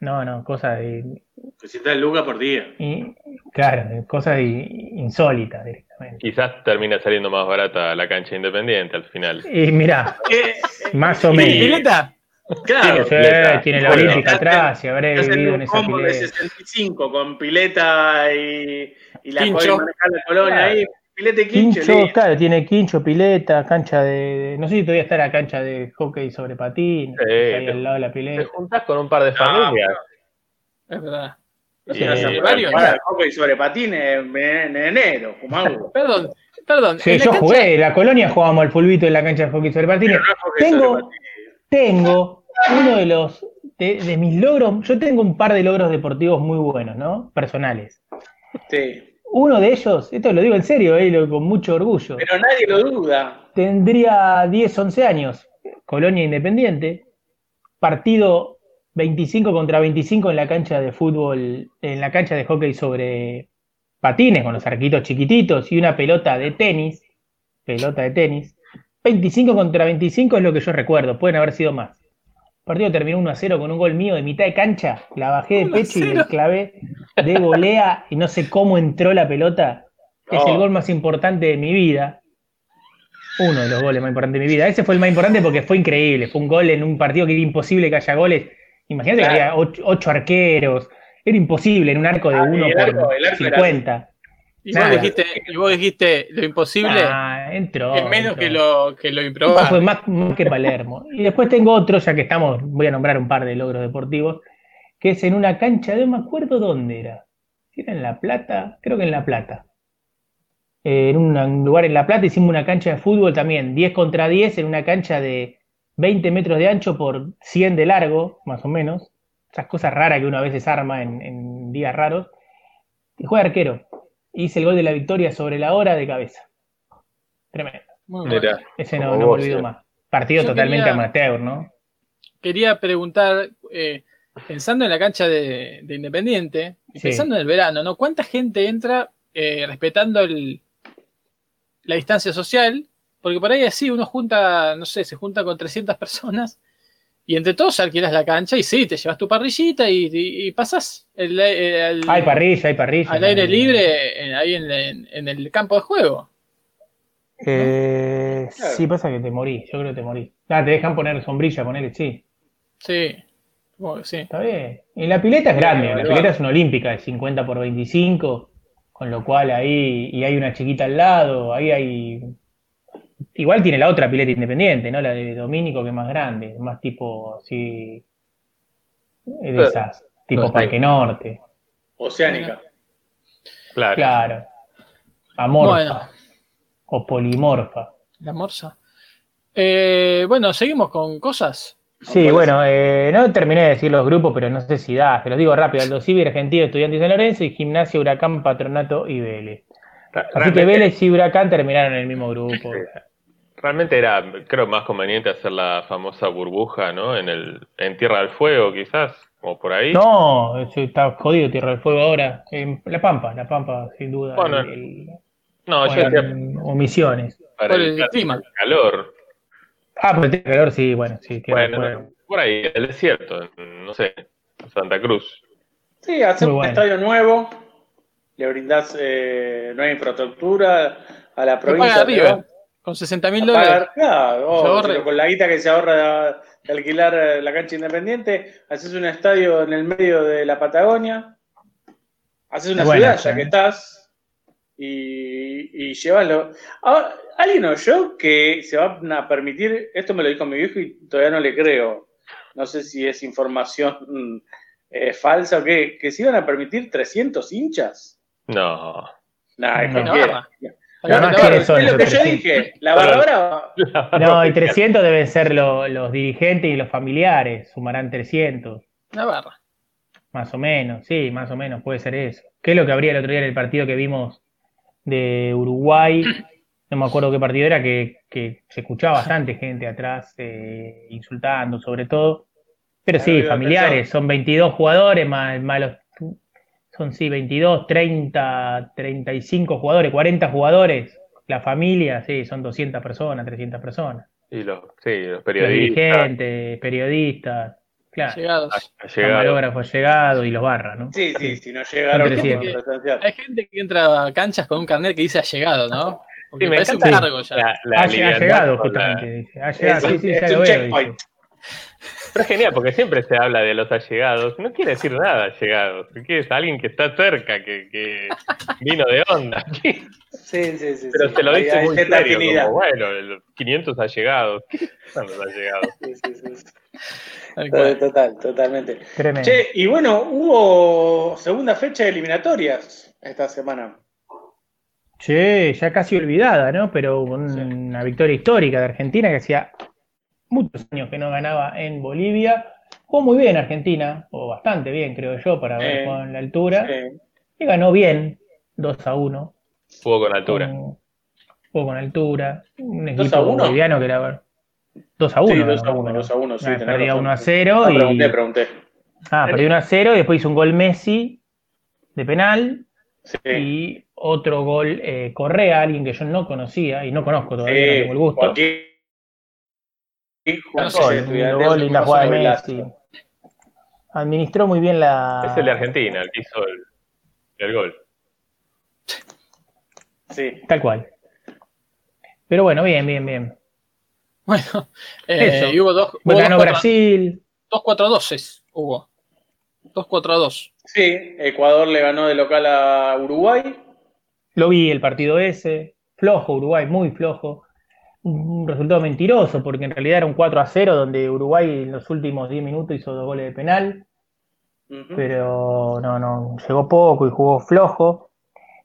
No, no, cosas de, Que si está el Luca por día. y- claro, cosas insólitas directamente. quizás termina saliendo más barata la cancha independiente al final. Y mirá, Eh, más o ¿Y menos. pileta? Claro. Pileta. tiene la Bueno, olímpica atrás y habré vivido en esa combo de pileta. 65 con pileta y, y la Quincho. pueden manejar la colonia Claro. ahí. Pileta y quincho. Quincho, claro, tiene quincho, pileta, cancha de. No sé si todavía está la cancha de hockey sobre patín, Sí, ahí te- al lado de la Te pileta. juntás con un par de familias. Es verdad. No varios, para hockey sobre patines en, en enero, fumado. Perdón, perdón. Sí, la yo cancha- jugué, en la colonia jugábamos al fulbito en la cancha de hockey sobre no hockey Tengo- sobre. Tengo uno de los. De, de mis logros, yo tengo un par de logros deportivos muy buenos, ¿no? Personales. Sí. Uno de ellos, esto lo digo en serio, eh, lo- con mucho orgullo. Pero nadie lo duda. Tendría 10, 11 años, Colonia Independiente, partido 25 contra 25 en la cancha de fútbol, en la cancha de hockey sobre patines, con los arquitos chiquititos y una pelota de tenis, pelota de tenis. 25 contra 25 es lo que yo recuerdo, pueden haber sido más. El partido terminó 1 a 0 con un gol mío de mitad de cancha, la bajé de 1 a pecho y 0. le clavé de volea y no sé cómo entró la pelota. Es Oh. el gol más importante de mi vida. Uno de los goles más importantes de mi vida. Ese fue el más importante porque fue increíble. Fue un gol en un partido que era imposible que haya goles. Imagínate que había ocho, ocho arqueros. Era imposible en un arco de Ah, uno por arco- arco era 50. Y vos, dijiste, y vos dijiste lo imposible Ah, entró. es menos entró. que lo, que lo Fue improbable. más, más que Palermo. Y después tengo otro, ya que estamos, voy a nombrar un par de logros deportivos, que es en una cancha, no me acuerdo dónde era. Si era en La Plata, creo que en La Plata. Eh, en un lugar en La Plata hicimos una cancha de fútbol también, 10 contra 10 en una cancha de 20 metros de ancho por 100 de largo, más o menos. Esas cosas raras que uno a veces arma en, en días raros. Y juega arquero. Hice el gol de la victoria sobre la hora de cabeza. Tremendo. Muy bueno. Ese no, no me olvido sí. más. Partido Yo totalmente quería- amateur, ¿no? Quería preguntar, eh, pensando en la cancha de, de Independiente, y Sí. pensando en el verano, ¿no? ¿Cuánta gente entra eh, respetando el, la distancia social? Porque por ahí así uno junta, no sé, se junta con 300 personas y entre todos alquilas la cancha y sí, te llevas tu parrillita y, y, el, el- Hay parrilla, hay parrilla. al aire libre en- ahí en, en- en el campo de juego. Eh, Claro. Sí, pasa que te morí, yo creo que te morí. Ah, te dejan poner sombrilla, ponerle, sí. Sí, sí. Está bien. Y la pileta es grande, la pileta es una olímpica de 50 por 25, con lo cual ahí, y hay una chiquita al lado, ahí hay... Igual tiene la otra pileta independiente, ¿no? La de Domínico, que es más grande, más tipo así, de Pero- esas, tipo no Parque Norte, Oceánica. Claro. claro. Amorfa, Bueno. o polimorfa. La morsa. Eh, bueno, seguimos con cosas. Sí, ¿Cuál bueno, eh, no terminé de decir los grupos, pero no sé si da, se los digo rápido. Aldo Civi, Argentino, Estudiantes de San Lorenzo y Gimnasia, Huracán, Patronato y Vélez. Así que realmente- Vélez y Huracán terminaron en el mismo grupo. Realmente era, creo, más conveniente hacer la famosa burbuja, ¿no? En el, en Tierra del Fuego, quizás, o por ahí. No, está jodido Tierra del Fuego ahora. En La Pampa, La Pampa, sin duda. Bueno, el- el- No, yo decía o Misiones. para por el clima. calor. Ah, pero tiene calor, sí, bueno, sí, Bueno, por ahí, el desierto, en, no sé, en Santa Cruz. Sí, hacer un estadio nuevo, le brindás eh, nueva infraestructura a la provincia. Con 60 mil dólares. pagar, claro, oh, pero con la guita que se ahorra de, alquilar eh, la cancha independiente, haces un estadio en el medio de la Patagonia, haces una ciudad ya que ¿eh? estás y, y llévalo. Ahora, alguien oyó que se van a permitir, esto me lo dijo mi viejo y todavía no le creo, no sé si es información mm, eh, falsa o qué, que se iban a permitir 300 hinchas. No. Nah, es No. cualquiera. Navarra. Además, Navarra. ¿quiénes son Es lo que yo 300? dije, la barra brava. No, y 300 deben ser lo- los dirigentes y los familiares, sumarán 300. Navarra. Más o menos, sí, más o menos puede ser eso. ¿Qué es lo que habría el otro día en el partido que vimos de Uruguay? No me acuerdo qué partido era, que, que se escuchaba bastante gente atrás eh, insultando, sobre todo. Pero sí, familiares, son 22 jugadores, más, más los- son sí, 22, 30, 35 jugadores, 40 jugadores. La familia, sí, son 200 personas, 300 personas. Y los, sí, los Los periodistas, dirigentes, periodistas, claro. Llegados. allegados. Camarógrafo llegado y los barras, ¿no? Sí, sí, si no llegaron Son como 300. presencial. Hay gente que entra a canchas con un carnet que dice allegado, ¿no? Porque Sí, me parece un cargo ya. la, la Ha, llegado, justamente. Ha llegado, Es, sí, sí, es ya lo veo. Pero es genial, porque siempre se habla de los allegados. No quiere decir nada allegados. Que es alguien que está cerca, que, que vino de onda. Sí, sí, sí. Pero sí. se lo dice muy serio, como bueno, los 500 allegados. ¿Qué son los allegados? Sí, sí, sí. Total, totalmente. Tremendo. Che, y bueno, hubo segunda fecha de eliminatorias esta semana. Che, ya casi olvidada, ¿no? Pero un- una victoria histórica de Argentina que hacía muchos años que no ganaba en Bolivia. Jugó muy bien Argentina, o bastante bien, creo yo, para haber Eh, jugado en la altura. Sí. Y ganó bien, 2 a 1. Jugó con altura. Con, jugó con altura. Un 2 equipo a 1. boliviano que era 2 a 1. Sí, 2 a 1, 2 a 1, sí. tenés perdía razón. 1 a 0 Ah, y. Pregunté, pregunté. Ah, perdió 1 a 0 y después hizo un gol Messi de penal Sí. y otro gol eh, Correa, alguien que yo no conocía y no conozco todavía, no tengo el gusto. Joaquín. No sé, gol, jugada de. Messi. Administró muy bien la. Es el de Argentina, el que hizo el, el gol. Sí. Tal cual. Pero bueno, bien, bien, bien. Bueno, eh, Eso. y hubo dos. hubo dos ganó Brasil. Dos 4 2 hubo. 2 4 2. Sí, Ecuador le ganó de local a Uruguay. Lo vi el partido ese. Flojo, Uruguay, muy flojo. Un resultado mentiroso, porque en realidad era un 4 a 0, donde Uruguay en los últimos 10 minutos hizo dos goles de penal. Pero no, no, llegó poco y jugó flojo.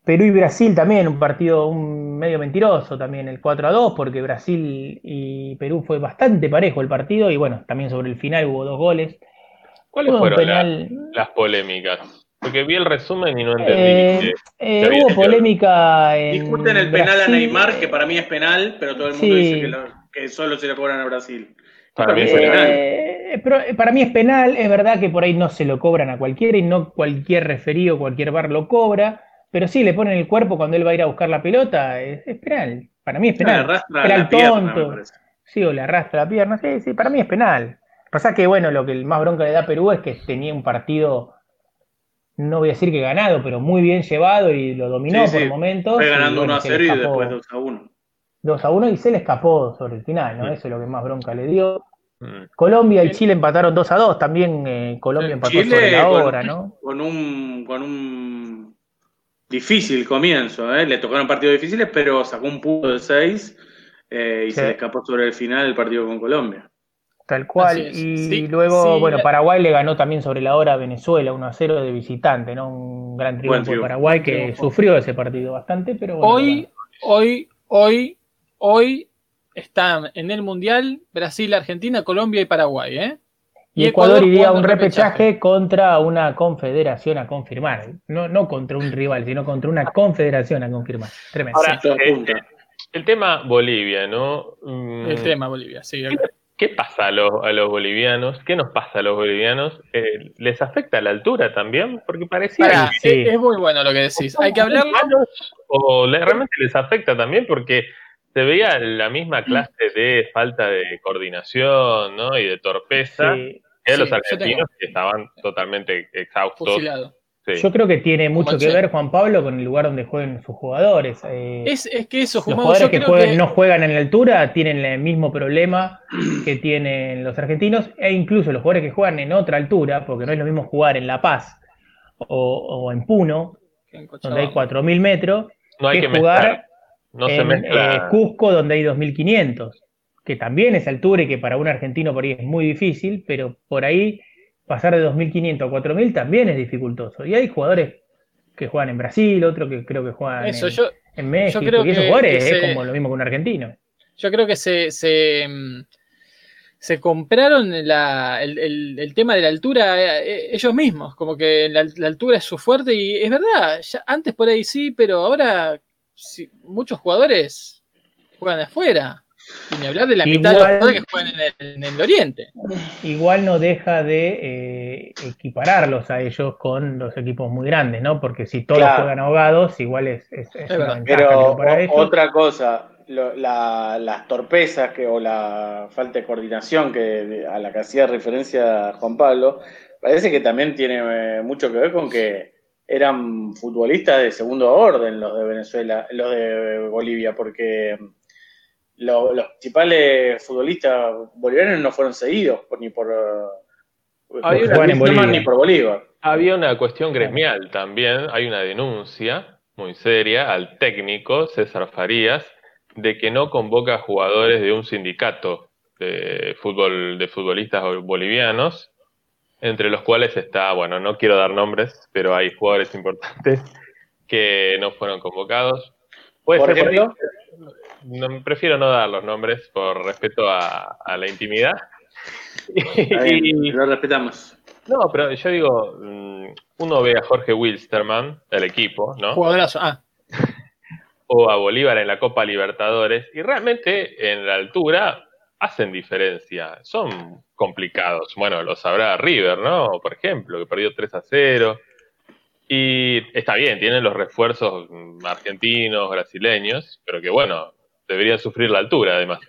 Perú y Brasil también, un partido un medio mentiroso también, el 4 a 2, porque Brasil y Perú fue bastante parejo el partido y bueno, también sobre el final hubo dos goles. ¿Cuáles Hubo fueron penal- la- las polémicas? Porque vi el resumen y no entendí. Eh, que- eh, que hubo polémica en Discuten el penal a Brasil, Neymar, que para mí es penal, pero todo el mundo Sí. dice que, lo- que solo se lo cobran a Brasil. Para mí fue penal. Eh, pero, para mí es penal, es verdad que por ahí no se lo cobran a cualquiera y no cualquier referido, cualquier bar lo cobra, pero sí le ponen el cuerpo cuando él va a ir a buscar la pelota, es, es penal. Para mí es Le penal. la el pierna, me tonto. parece. Sí, o le arrastra la pierna, sí, sí, para mí es penal. Pasa que, bueno, lo que el más bronca le da a Perú es que tenía un partido, no voy a decir que ganado, pero muy bien llevado y lo dominó Sí, por sí. momentos. Fue ganando bueno, 1 a se le 0 y después 2 a 1. 2 a 1 y se le escapó sobre el final, ¿no? Mm. Eso es lo que más bronca le dio. Mm. Colombia y Chile empataron 2 a 2, también eh, Colombia empató Chile sobre la con- hora, ¿no? Con un, con un difícil comienzo, ¿eh? le tocaron partidos difíciles, pero sacó un punto de 6 y Sí. se le escapó sobre el final el partido con Colombia. Tal cual. Y Sí, luego, sí, bueno, la- Paraguay le ganó también sobre la hora a Venezuela 1 a 0 de visitante, ¿no? Un gran triunfo de. Paraguay que Triunfo. sufrió ese partido bastante, pero bueno, Hoy, bueno. hoy, hoy, hoy están en el Mundial Brasil, Argentina, Colombia y Paraguay, ¿eh? Y Ecuador iría a un repechaje contra una confederación a confirmar. No, no contra un rival, sino contra una confederación a confirmar. Tremendo. Ahora, eh, el tema Bolivia, ¿no? Mm, El tema Bolivia, sí. el- ¿Qué pasa a los, a los bolivianos? ¿Qué nos pasa a los bolivianos? Eh, ¿Les afecta la altura también? Porque parecía Pará, sí. es, muy bueno lo que decís. Hay que hablar. ¿O realmente les afecta también? Porque se veía la misma clase de falta de coordinación ¿no? y de torpeza Sí. que Sí, los argentinos que estaban totalmente exhaustos. Fusilado. Sí. Yo creo que tiene mucho que ver, Juan Pablo, con el lugar donde jueguen sus jugadores. Eh, Es, es que eso, los jugadores yo que creo juegan, que no juegan en la altura tienen el mismo problema que tienen los argentinos, e incluso los jugadores que juegan en otra altura, porque no es lo mismo jugar en La Paz o, o en Puno, en donde hay Cochabamba. 4.000 metros, no hay que que jugar. No en eh, Cusco, donde hay 2.500, que también es altura y que para un argentino por ahí es muy difícil, pero por ahí pasar de 2.500 a 4.000 también es dificultoso. Y hay jugadores que juegan en Brasil, otros que creo que juegan Eso, en, yo, en México, creo y esos que- jugadores es se- como lo mismo que un argentino. yo creo que se, se, mm, se compraron la- el, el- el tema de la altura eh, ellos mismos, como que la, la altura es su fuerte y es verdad, ya antes por ahí sí, pero ahora sí, muchos jugadores juegan de afuera. Y ni hablar de la mitad de los Igual- jugadores que juegan en el, en el Oriente. Igual no deja de eh, equipararlos a ellos con los equipos muy grandes, ¿no? Porque si todos Claro. juegan ahogados, igual es, es, es Es una verdad. ventaja Pero creo, para o- ellos. otra cosa, lo- la- las torpezas que, o la falta de coordinación que, a la que hacía referencia Juan Pablo, parece que también tiene eh, mucho que ver con que eran futbolistas de segundo orden los de Venezuela, los de Bolivia, porque lo- los principales futbolistas bolivianos no fueron seguidos por- ni por eh, una- Wilstermann Bolivia. ni por Bolívar. Había una cuestión gremial también, hay una denuncia muy seria al técnico César Farías de que no convoca jugadores de un sindicato de fútbol de futbolistas bolivianos, entre los cuales está, bueno, no quiero dar nombres, pero hay jugadores importantes que no fueron convocados. Puede Por ser por ejemplo, no, prefiero no dar los nombres por respeto a, a la intimidad. bien, Y- lo respetamos. no, pero yo digo, mm, uno ve a Jorge Wilstermann, el equipo, ¿no? Jugadorazo. Ah, O a Bolívar en la Copa Libertadores, y realmente en la altura hacen diferencia. Son complicados. Bueno, lo sabrá River, ¿no? Por ejemplo, que perdió 3 a 0. Y está bien, tienen los refuerzos argentinos, brasileños, pero que bueno, deberían sufrir la altura además.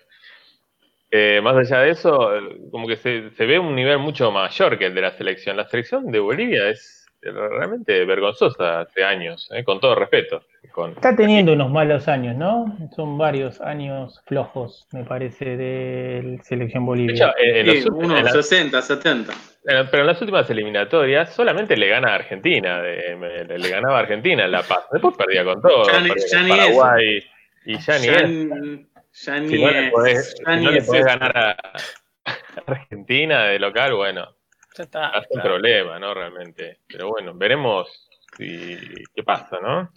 Eh, más allá de eso, como que se, se ve un nivel mucho mayor que el de la selección. La selección de Bolivia es realmente vergonzosa hace años, eh, con todo respeto. Con, Está teniendo unos malos años, ¿no? Son varios años flojos, me parece, de selección de Bolivia. hecho, en- en los Sí, últimos- unos en las- 60, 70. Eh, Pero en las últimas eliminatorias solamente le gana a Argentina, de- me- le ganaba a Argentina en La Paz. Después perdía con todo, Ya ni- perdía ya con ni eso. Y ya ni Ya, ni Si no le es- podés, ya si ni no le podés eso. ganar a Argentina de local, bueno, ya está. hace un problema, ¿no? Realmente. Pero bueno, veremos si, qué pasa, ¿no?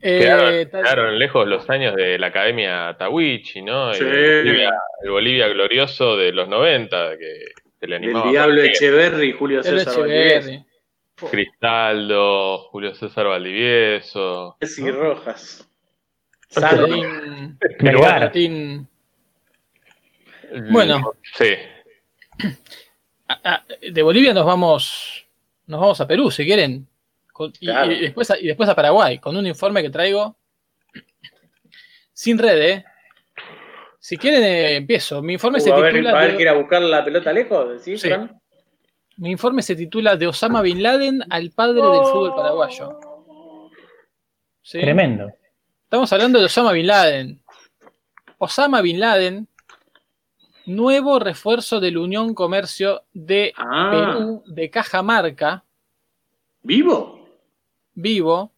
Eh, Quedaron, tal- quedaron lejos los años de la Academia Tawichi, ¿no? Sí. El, Bolivia, el Bolivia glorioso de los 90, que se le animaba. a Diablo. Echeverry, Julio el César Valdivieso. Echeverri. Cristaldo, Julio César Valdivieso. Rojas. Salvo. Martín- Bueno. Sí. De Bolivia nos vamos nos vamos a Perú si quieren Con- y, Claro. y después a, y después a Paraguay con un informe que traigo sin red ¿eh? si quieren eh, empiezo mi informe se Uh, a ver, titula a ver de- que ir a buscar la pelota lejos, ¿sí, Sí. Mi informe se titula de Osama Bin Laden al padre del fútbol paraguayo ¿Sí? Tremendo. Estamos hablando de Osama Bin Laden. Osama Bin Laden, nuevo refuerzo de la Unión Comercio de Ah, Perú, de Cajamarca, ¿vivo? vivo.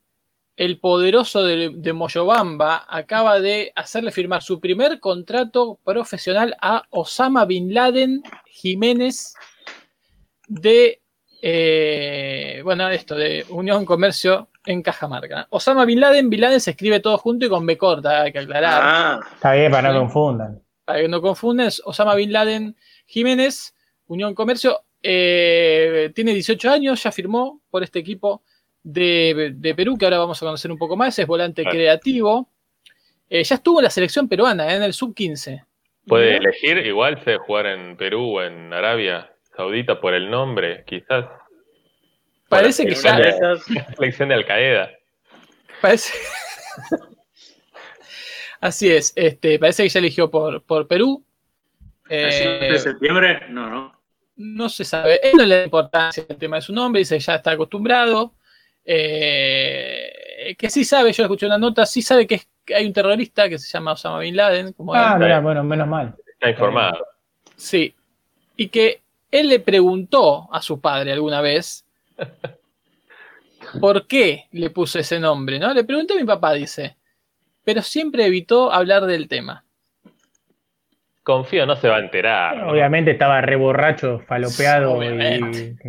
El poderoso de, de Moyobamba acaba de hacerle firmar su primer contrato profesional a Osama Bin Laden Jiménez de, eh, bueno, esto, de Unión Comercio en Cajamarca. Osama Bin Laden, Bin Laden se escribe todo junto y con B corta, hay que aclarar. Ah, Está bien, para no Sí. confundan. para que no confunden, Osama Bin Laden Jiménez, Unión Comercio, eh, tiene 18 años, ya firmó por este equipo de, de Perú, que ahora vamos a conocer un poco más, es volante creativo. Eh, ya estuvo en la selección peruana, eh, en el sub-15. Puede elegir, igual se jugar en Perú o en Arabia Saudita por el nombre, quizás. Parece que ya, Selección de Al Qaeda. parece, así es, este, parece que ya eligió por, por Perú. Eh, ¿de septiembre? No, no. no se sabe. Él no le da importancia el tema de su nombre, dice ya está acostumbrado. Eh, que sí sabe, yo escuché una nota, sí sabe que, es- que hay un terrorista que se llama Osama Bin Laden, como Ah, mira, bueno, menos mal. Está informado. Sí. Y que él le preguntó a su padre alguna vez por qué le puso ese nombre, ¿no? Le pregunté a mi papá, dice, pero siempre evitó hablar del tema. Confío, no se va a enterar. ¿no? Obviamente estaba re borracho, falopeado Obviamente. y,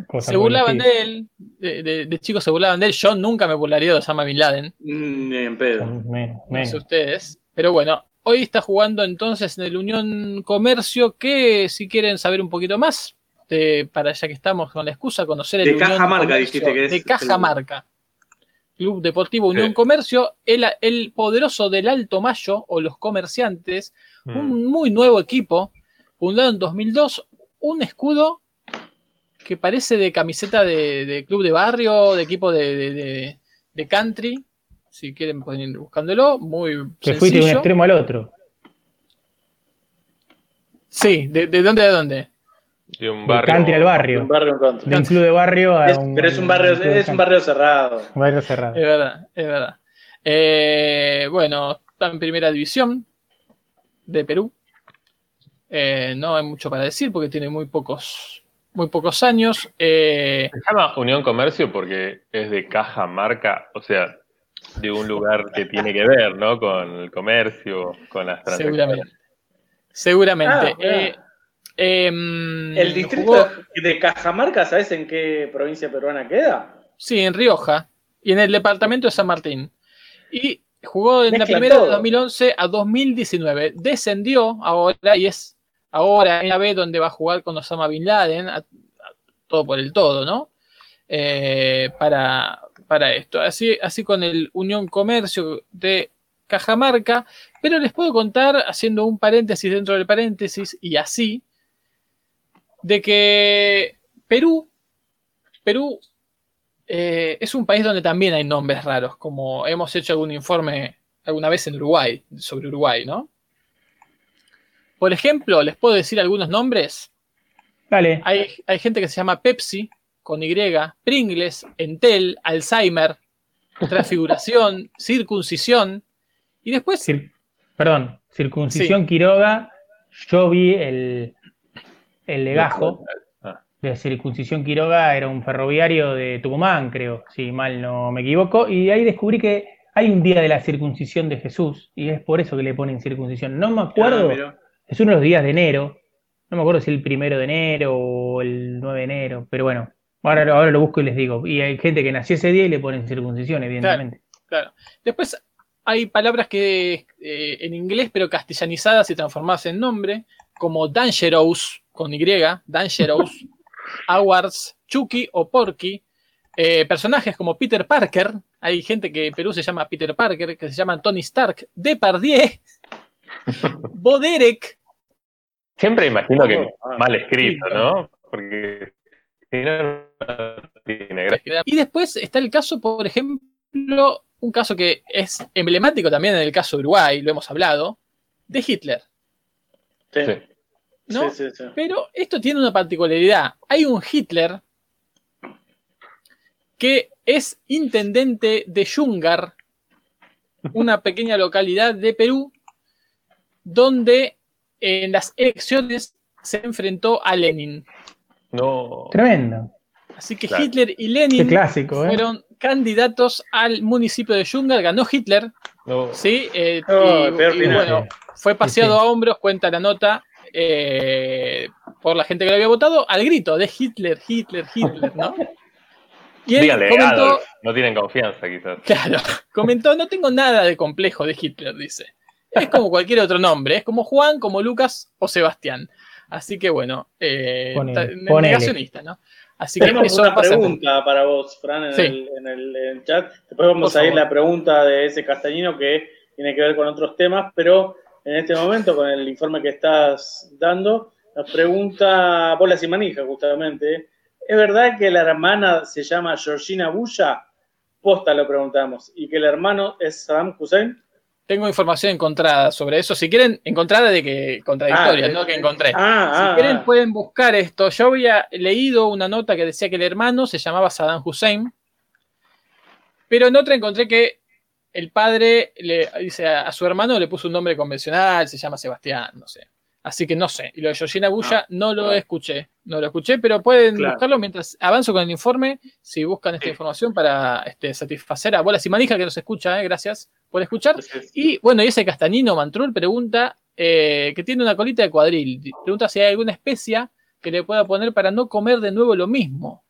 y cosas Se burlaban de él, de, de- de chicos se burlaban de él. Yo nunca me burlaría de Osama Bin Laden. Mm, Ni en pedo. Menos, no menos. sé ustedes. Pero bueno, hoy está jugando entonces en el Unión Comercio, que si quieren saber un poquito más, de- para ya que estamos con la excusa, conocer el De Unión Cajamarca, Comercio, dijiste que es De Cajamarca. Club Deportivo Unión Sí. Comercio, el, el poderoso del Alto Mayo, o los comerciantes, Mm. un muy nuevo equipo, fundado en 2002, un escudo que parece de camiseta de, de club de barrio, de equipo de, de- de- de country. Si quieren pueden ir buscándolo, muy Que fuiste de un extremo al otro. Sí, ¿de, de dónde a dónde? De un barrio. country al barrio. Un barrio en contra. De un club de barrio a Es- un. pero es un barrio, de es un country. barrio cerrado. Un barrio cerrado. Es verdad, es verdad. Eh, bueno, está en primera división de Perú. Eh, no hay mucho para decir porque tiene muy pocos, muy pocos años. Eh, Se llama Unión Comercio porque es de caja marca, o sea, de un lugar que tiene que ver, ¿no? Con el comercio, con las transacciones. seguramente. Seguramente. Ah, mirá. Eh, em, El distrito jugó- de Cajamarca, ¿sabes en qué provincia peruana queda? sí, en Rioja y en el departamento de San Martín. Y jugó en la primera de todo. 2011 a 2019. Descendió ahora y es ahora en la B donde va a jugar con Osama Bin Laden, a- a- todo por el todo, ¿no? Eh, para, para esto. Así, así con el Unión Comercio de Cajamarca. Pero les puedo contar, haciendo un paréntesis dentro del paréntesis, y así, de que Perú, Perú eh, es un país donde también hay nombres raros, como hemos hecho algún informe alguna vez en Uruguay, sobre Uruguay, ¿no? Por ejemplo, les puedo decir algunos nombres. Dale. Hay, hay gente que se llama Pepsi, con Y, Pringles, Entel, Alzheimer, Transfiguración, Circuncisión. Y después, Cir- Perdón, circuncisión Quiroga. Yo vi el, el legajo Ah. de circuncisión Quiroga, era un ferroviario de Tucumán, creo, si mal no me equivoco. Y ahí descubrí que hay un día de la circuncisión de Jesús y es por eso que le ponen circuncisión. No me acuerdo, Ah, mirá. es uno de los días de enero. No me acuerdo si el primero de enero o el 9 de enero, pero bueno, ahora, lo- ahora lo busco y les digo. Y hay gente que nació ese día y le ponen circuncisión, evidentemente. Claro. Después hay palabras que eh, en inglés, pero castellanizadas y transformadas en nombre, como Dangerous, con Y, Dangerous, Awards, Chucky o Porky. Eh, personajes como Peter Parker, hay gente que en Perú se llama Peter Parker, que se llama Tony Stark, Depardieu, Boderek, Siempre imagino que Ah, mal escrito, ¿no? Porque si no. Y después está el caso, por ejemplo, un caso que es emblemático también en el caso de Uruguay, lo hemos hablado, de Hitler. Sí. ¿no? sí, sí, sí. Pero esto tiene una particularidad. Hay un Hitler que es intendente de Yungar, una pequeña localidad de Perú, donde en las elecciones se enfrentó a Lenin. No. Tremendo. Así que Claro. Hitler y Lenin clásico, ¿eh? fueron candidatos al municipio de Yungar, ganó Hitler, no. ¿sí? Eh, Oh, y, peor y final. bueno, fue paseado Sí, sí. a hombros, cuenta la nota, eh, por la gente que lo había votado, al grito de Hitler, Hitler, Hitler, ¿no? Y él Dígale, comentó, Adolf, no tienen confianza quizás. claro, comentó, no tengo nada de complejo de Hitler, dice. Es como cualquier otro nombre, es como Juan, como Lucas o Sebastián. Así que bueno, eh, Ponele, ta- ponele. negacionista, ¿no? Así que Tenemos eso una pasa. pregunta para vos, Fran, en, Sí. el, en el- en el chat. Después vamos a ir la pregunta de ese castañino que tiene que ver con otros temas, pero en este momento, con el informe que estás dando, nos pregunta Bola y Manija, justamente. ¿Es verdad que la hermana se llama Georgina Bulla? Posta lo preguntamos. ¿Y que el hermano es Saddam Hussein? Tengo información encontrada sobre eso. Si quieren, encontrada de que contradictoria, Ah, no que encontré. Ah, si ah, quieren, ah. pueden buscar esto. Yo había leído una nota que decía que el hermano se llamaba Saddam Hussein, pero en otra encontré que el padre le dice a, su hermano le puso un nombre convencional, se llama Sebastián, no sé. Así que no sé. Y lo de Georgina Bulla Ah, no lo escuché. No lo escuché, pero pueden Claro. buscarlo mientras avanzo con el informe. Si buscan esta Sí. información para este, satisfacer a Bolas y Manija que nos escucha, eh, gracias por escuchar. Y bueno, y ese castañino Mantrul pregunta eh, que tiene una colita de cuadril. Pregunta si hay alguna especia que le pueda poner para no comer de nuevo lo mismo.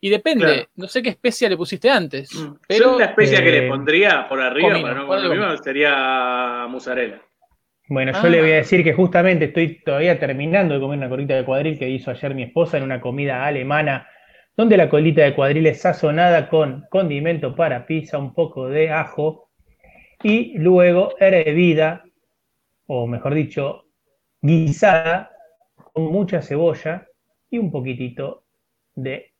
Y depende, Claro. no sé qué especia le pusiste antes. Mm. Pero Yo la especia que eh, le pondría por arriba comino, para no comer lo mismo sería mozzarella. Bueno, yo Ah. le voy a decir que justamente estoy todavía terminando de comer una colita de cuadril que hizo ayer mi esposa en una comida alemana, donde la colita de cuadril es sazonada con condimento para pizza, un poco de ajo y luego hervida, o mejor dicho, guisada con mucha cebolla y un poquitito de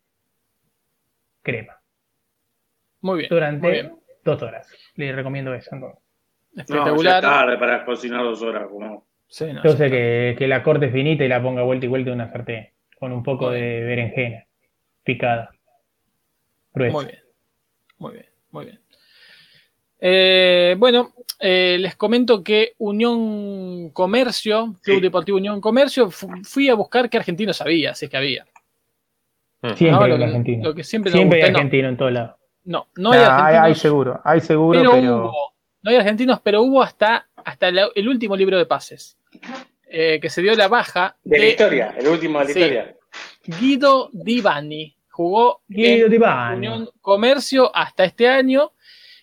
crema muy bien. durante muy bien. dos horas. Le recomiendo eso. ¿No? No, ya es Espectacular. tarde para cocinar dos horas. Como... Sí, no, Yo ya sé está. que, que la corte finita y la ponga vuelta y vuelta en una sartén, con un poco de berenjena picada. Gruesa. Muy bien, muy bien, muy bien. Eh, bueno, eh, les comento que Unión Comercio, Club Sí. Deportivo Unión Comercio, fu- fui a buscar qué argentino sabía, si es que había. Mm. Siempre No, hay lo, un argentino. lo que siempre, hay no. argentino en todos lados. No, no hay Nah, hay, argentinos. hay seguro, hay seguro, pero, pero, hubo, no hay argentinos, pero hubo hasta, hasta la- el último libro de pases, eh, que se dio la baja De la historia, el último de la Sí. historia. Guido Divani. Jugó Guido en Divani. Unión Comercio hasta este año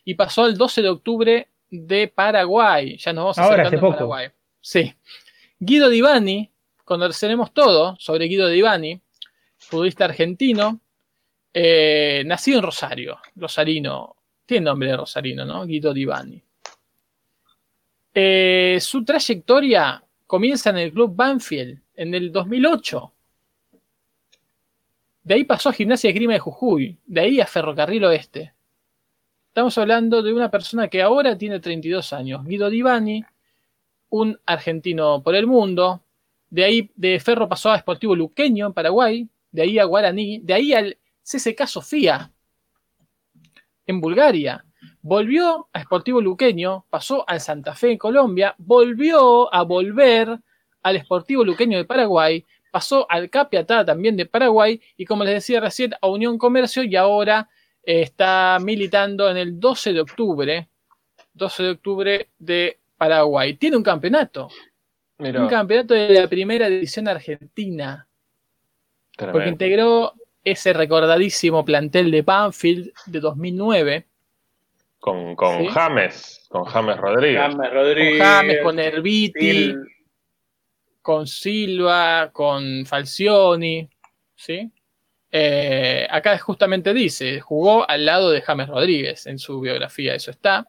y pasó al 12 de octubre de Paraguay. Ya nos vamos Ahora, acercando hace a poco. Paraguay. Sí. Guido Divani, conoceremos todo sobre Guido Divani, futbolista argentino, eh, nacido en Rosario, rosarino, tiene nombre de rosarino, ¿no? Guido Divani. Eh, su trayectoria comienza en el club Banfield en el 2008. De ahí pasó a Gimnasia de Grima de Jujuy, de ahí a Ferrocarril Oeste. Estamos hablando de una persona que ahora tiene 32 años, Guido Divani, un argentino por el mundo. De ahí de Ferro pasó a Sportivo Luqueño en Paraguay, de ahí a Guaraní, de ahí al CSK Sofía en Bulgaria. Volvió a Sportivo Luqueño, pasó al Santa Fe en Colombia, volvió a volver al Sportivo Luqueño de Paraguay, pasó al Capiatá también de Paraguay y como les decía recién a Unión Comercio y ahora eh, está militando en el 12 de octubre, 12 de octubre de Paraguay. Tiene un campeonato, un campeonato de la primera división argentina, porque integró ese recordadísimo plantel de Banfield de 2009. Con, con Sí. James, con James Rodríguez. James Con. James, con Herbiti, con Silva, con Falcioni, ¿sí? Eh, acá justamente dice, jugó al lado de James Rodríguez en su biografía, eso está.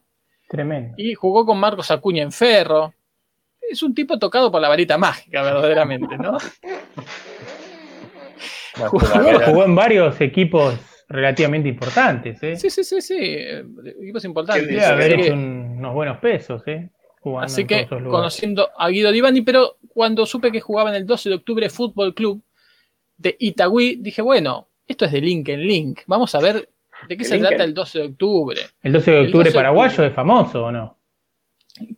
Tremendo. Y jugó con Marcos Acuña en Ferro. Es un tipo tocado por la varita mágica, verdaderamente, ¿no? Jugó en varios equipos relativamente importantes, ¿eh? Sí, sí, sí, sí. eh, Equipos importantes. ¿Quién Debe haber que- hecho un- unos buenos pesos, ¿eh? Jugando Así en que, todos esos lugares. conociendo a Guido Divani, pero cuando supe que jugaba en el 12 de octubre Fútbol Club de Itagüí, dije, bueno, esto es de link en link. Vamos a ver de qué se trata el 12 de octubre. ¿El 12 de octubre 12 de paraguayo octubre. es famoso o no?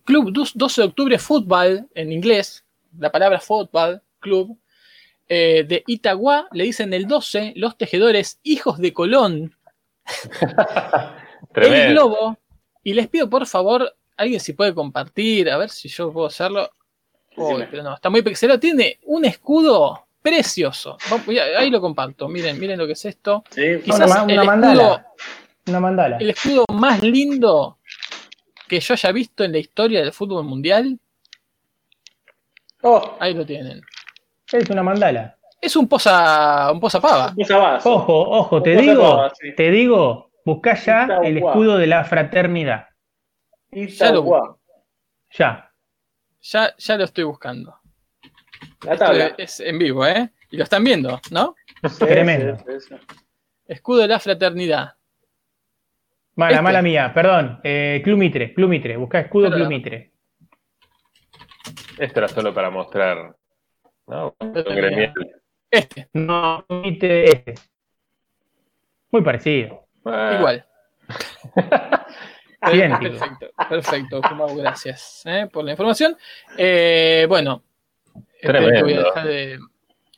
Club dus- 12 de octubre Fútbol en inglés, la palabra fútbol, club, eh, de Itagua, le dicen el 12, los tejedores hijos de Colón, el globo, y les pido por favor, alguien si puede compartir, a ver si yo puedo hacerlo. Uy, pero no, está muy pixelado. Tiene un escudo precioso. Ahí lo comparto. Miren, miren lo que es esto. Sí, Quizás Una, el mandala. escudo, Una mandala. el escudo más lindo que yo haya visto en la historia del fútbol mundial. Oh, Ahí lo tienen. Es una mandala. Es un posa, un posa pava. Ojo, ojo, te digo, sí. te digo, buscá ya el escudo de la fraternidad. Ya lo. Ya. Ya, ya lo estoy buscando. La Esto tabla. es en vivo, ¿eh? Y lo están viendo, ¿no? Sí, Tremendo. sí, sí, sí. Escudo de la fraternidad. Mala, Este. mala mía, perdón. Eh, Club Mitre, Club Mitre, buscá escudo Pero Club no. Mitre. Esto era solo para mostrar. ¿No? Gremial. Este, No, este. Muy parecido. Ah, igual. Idéntico. Perfecto, perfecto, Kumau, gracias ¿eh? por la información. Eh, bueno, este, voy a dejar de,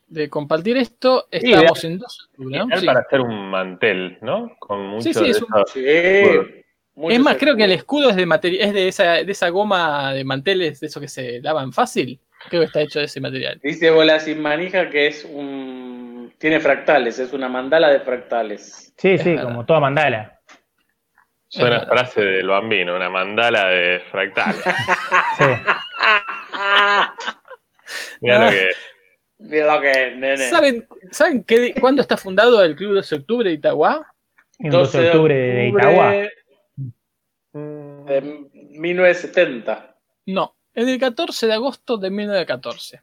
de compartir esto. Estamos en 2 de octubre, ¿no? Sí. para hacer un mantel, ¿no? Con mucho Sí, sí, de es un-. Sí. Es más, creo que el escudos. escudo es de material, es de esa, de esa goma de manteles, de eso que se lavan fácil. Creo que está hecho de ese material. Dice Bola sin manija que es un. Tiene fractales, es una mandala de fractales. Sí, Es sí, verdad. como toda mandala. Suena Es verdad. frase del bambino, una mandala de fractal. Sí. Mira Ah. lo que Mira lo que es, nene. ¿Saben, ¿saben qué, cuándo está fundado el Club 12 de octubre de Itagua? El 12 de octubre de Itagua. De 1970. No, en el 14 de agosto de 1914.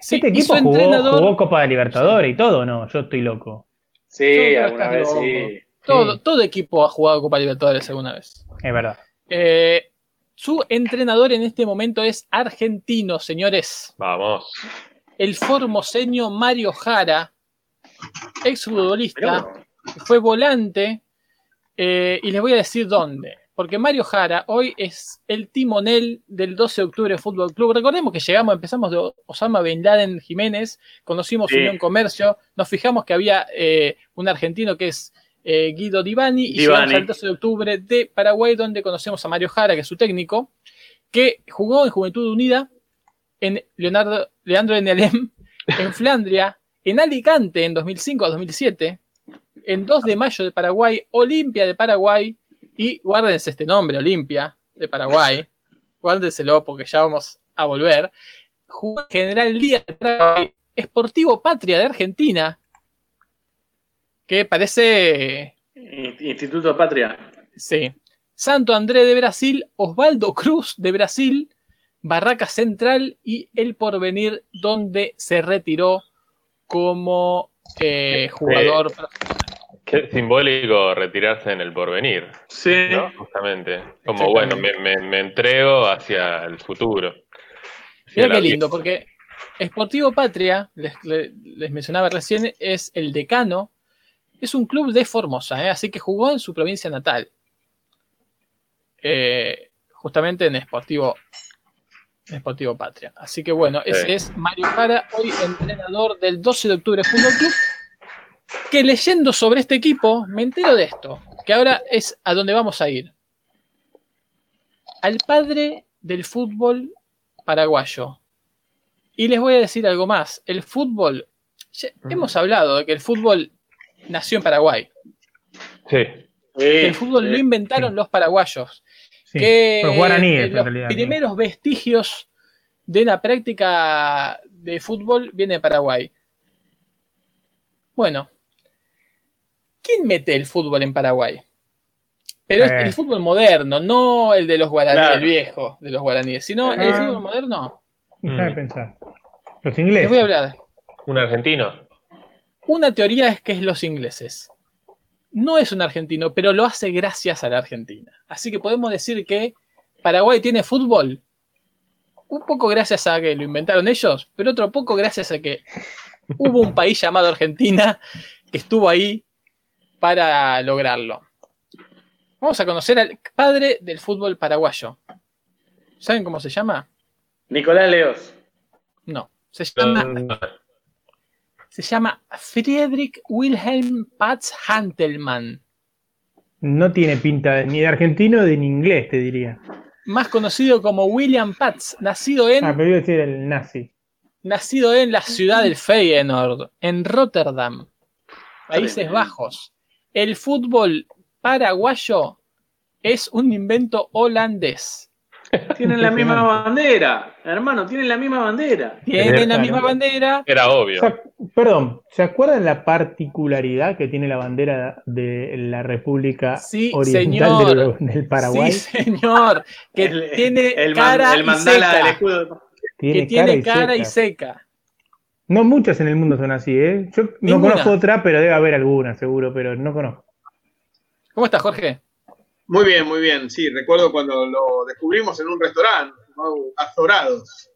Sí, este equipo jugó, entrenador- jugó Copa de Libertadores y todo, ¿no? Yo estoy loco. Sí, alguna vez sí. Todo, equipo ha jugado Copa Libertadores alguna vez. Es verdad. Eh, su entrenador en este momento es argentino, señores. Vamos. El formoseño Mario Jara, exfutbolista, fue volante. eh, y les voy a decir dónde. Porque Mario Jara hoy es el timonel del 12 de octubre Fútbol Club. Recordemos que llegamos, empezamos de Osama Bin Laden Jiménez, conocimos Sí. Unión Comercio, nos fijamos que había eh, un argentino que es eh, Guido Divani, y llegamos al 12 de octubre de Paraguay, donde conocemos a Mario Jara, que es su técnico, que jugó en Juventud Unida, en Leonardo, Leandro Enelem, en Flandria, en Alicante en 2005 a 2007, en 2 de mayo de Paraguay, Olimpia de Paraguay, y guárdense este nombre, Olimpia de Paraguay, guárdenselo porque ya vamos a volver, General Díaz de Paraguay, Esportivo Patria de Argentina, que parece, In- Instituto Patria. sí, Santo André de Brasil, Osvaldo Cruz de Brasil, Barraca Central y El Porvenir, donde se retiró como eh, jugador profesional. Qué simbólico retirarse en el porvenir, Sí. ¿no? Justamente. Como, bueno, me, me- me entrego hacia el futuro. Hacia Mira qué lindo, porque Esportivo Patria, les, le- les mencionaba recién, es el decano, es un club de Formosa, ¿eh? así que jugó en su provincia natal. Eh, justamente en Esportivo, Esportivo Patria. Así que bueno, ese Sí. es Mario Jara, hoy entrenador del 12 de octubre Fútbol Club. Que leyendo sobre este equipo, me entero de esto, que ahora es a donde vamos a ir. Al padre del fútbol paraguayo. Y les voy a decir algo más. El fútbol, ya hemos hablado de que el fútbol nació en Paraguay. Sí, que el fútbol lo inventaron los paraguayos. Sí. que Los guaraníes, eh, en los realidad. primeros vestigios de una práctica de fútbol viene de Paraguay. Bueno, ¿quién mete el fútbol en Paraguay? Pero es Eh. el fútbol moderno, no el de los guaraníes, Claro. el viejo de los guaraníes, sino el Ah. fútbol moderno. Déjame Mm. pensar. Los Les voy a ingleses. hablar. Un argentino. Una teoría es que es los ingleses. No es un argentino, pero lo hace gracias a la Argentina. Así que podemos decir que Paraguay tiene fútbol. Un poco gracias a que lo inventaron ellos, pero otro poco gracias a que hubo un país llamado Argentina que estuvo ahí para lograrlo. Vamos a conocer al padre del fútbol paraguayo. ¿Saben cómo se llama? Nicolás Leos. No. Se llama Se llama Friedrich Wilhelm Patz Hantelmann, No tiene pinta de- ni de argentino ni de inglés, te diría. más conocido como William Patz, nacido en, Ah, pero iba a decir el nazi. nacido en la ciudad del Feyenoord, en Rotterdam, Países. Bajos. El fútbol paraguayo es un invento holandés. Tienen la misma bandera, hermano, tienen la misma bandera. Tienen la Claro. misma bandera. Era obvio. Perdón, ¿se acuerdan la particularidad que tiene la bandera de la República Sí, Oriental señor. del, del Paraguay? Sí, señor. Que El- tiene el, cara el y mandala del seca. Que tiene cara y seca. No muchas en el mundo son así, ¿eh? Yo no conozco otra, pero debe haber alguna, seguro, pero no conozco. ¿Cómo estás, Jorge? Muy bien, muy bien. Sí, recuerdo cuando lo descubrimos en un restaurante, Azorados.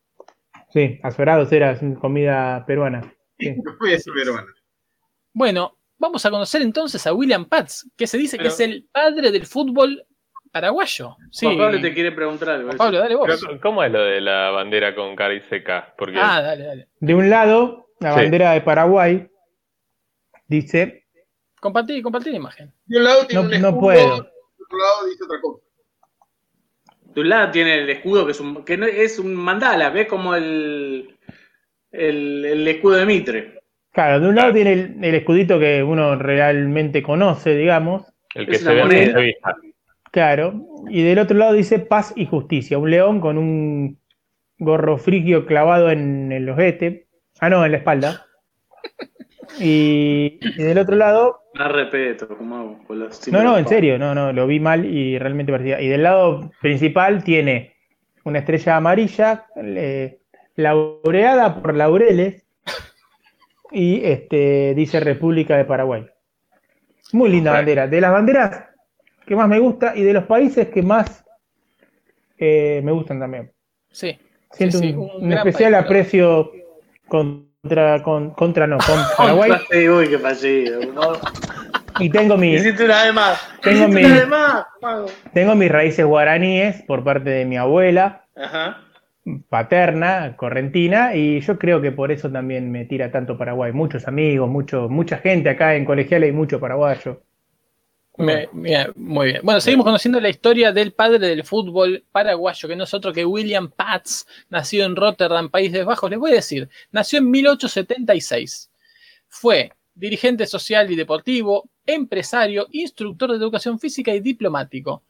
Sí, azorados era comida peruana. Sí. Bien, peruana. Bueno, vamos a conocer entonces a William Patz, que se dice Pero- que es el padre del fútbol paraguayo. Sí. Juan Pablo te quiere preguntar algo. Juan Pablo, dale vos. Pero, ¿Cómo es lo de la bandera con cara y seca? Porque Ah, dale, dale. De un lado, la Sí. bandera de Paraguay dice, Compartí, compartí la imagen. De un lado tiene No- un no escudo, puedo. del otro lado dice otra cosa. De un lado tiene el escudo que es un, que no, es un mandala, ¿ves? Como el, el, el escudo de Mitre. claro, de un lado tiene el, el escudito que uno realmente conoce, digamos, el que es se ve en la revista. Claro, y del otro lado dice paz y justicia, un león con un gorro frigio clavado en el ojete, ah no, en la espalda, y, y del otro lado respeto, como los No, no, en serio, no, no, lo vi mal y realmente parecía. Y del lado principal tiene una estrella amarilla, eh, laureada por laureles, y este dice República de Paraguay. Muy linda bandera. De las banderas que más me gusta y de los países que más eh, me gustan también. Sí. Siento Sí, sí, un, un un gran especial país, aprecio contra, con- contra no, con Paraguay. Contraste, Uy, qué fallido. ¿no? Y tengo mi, Hiciste una más. Tengo Hiciste mi- una más. Tengo mis raíces guaraníes por parte de mi abuela. Ajá. paterna, correntina, y yo creo que por eso también me tira tanto Paraguay. Muchos amigos, mucho, mucha gente acá en colegial hay mucho paraguayo. Me- mira, muy bien. Bueno, seguimos conociendo la historia del padre del fútbol paraguayo, que no es otro que William Patz, nacido en Rotterdam, Países Bajos. Les voy a decir, nació en 1876. Fue dirigente social y deportivo, empresario, instructor de educación física y diplomático.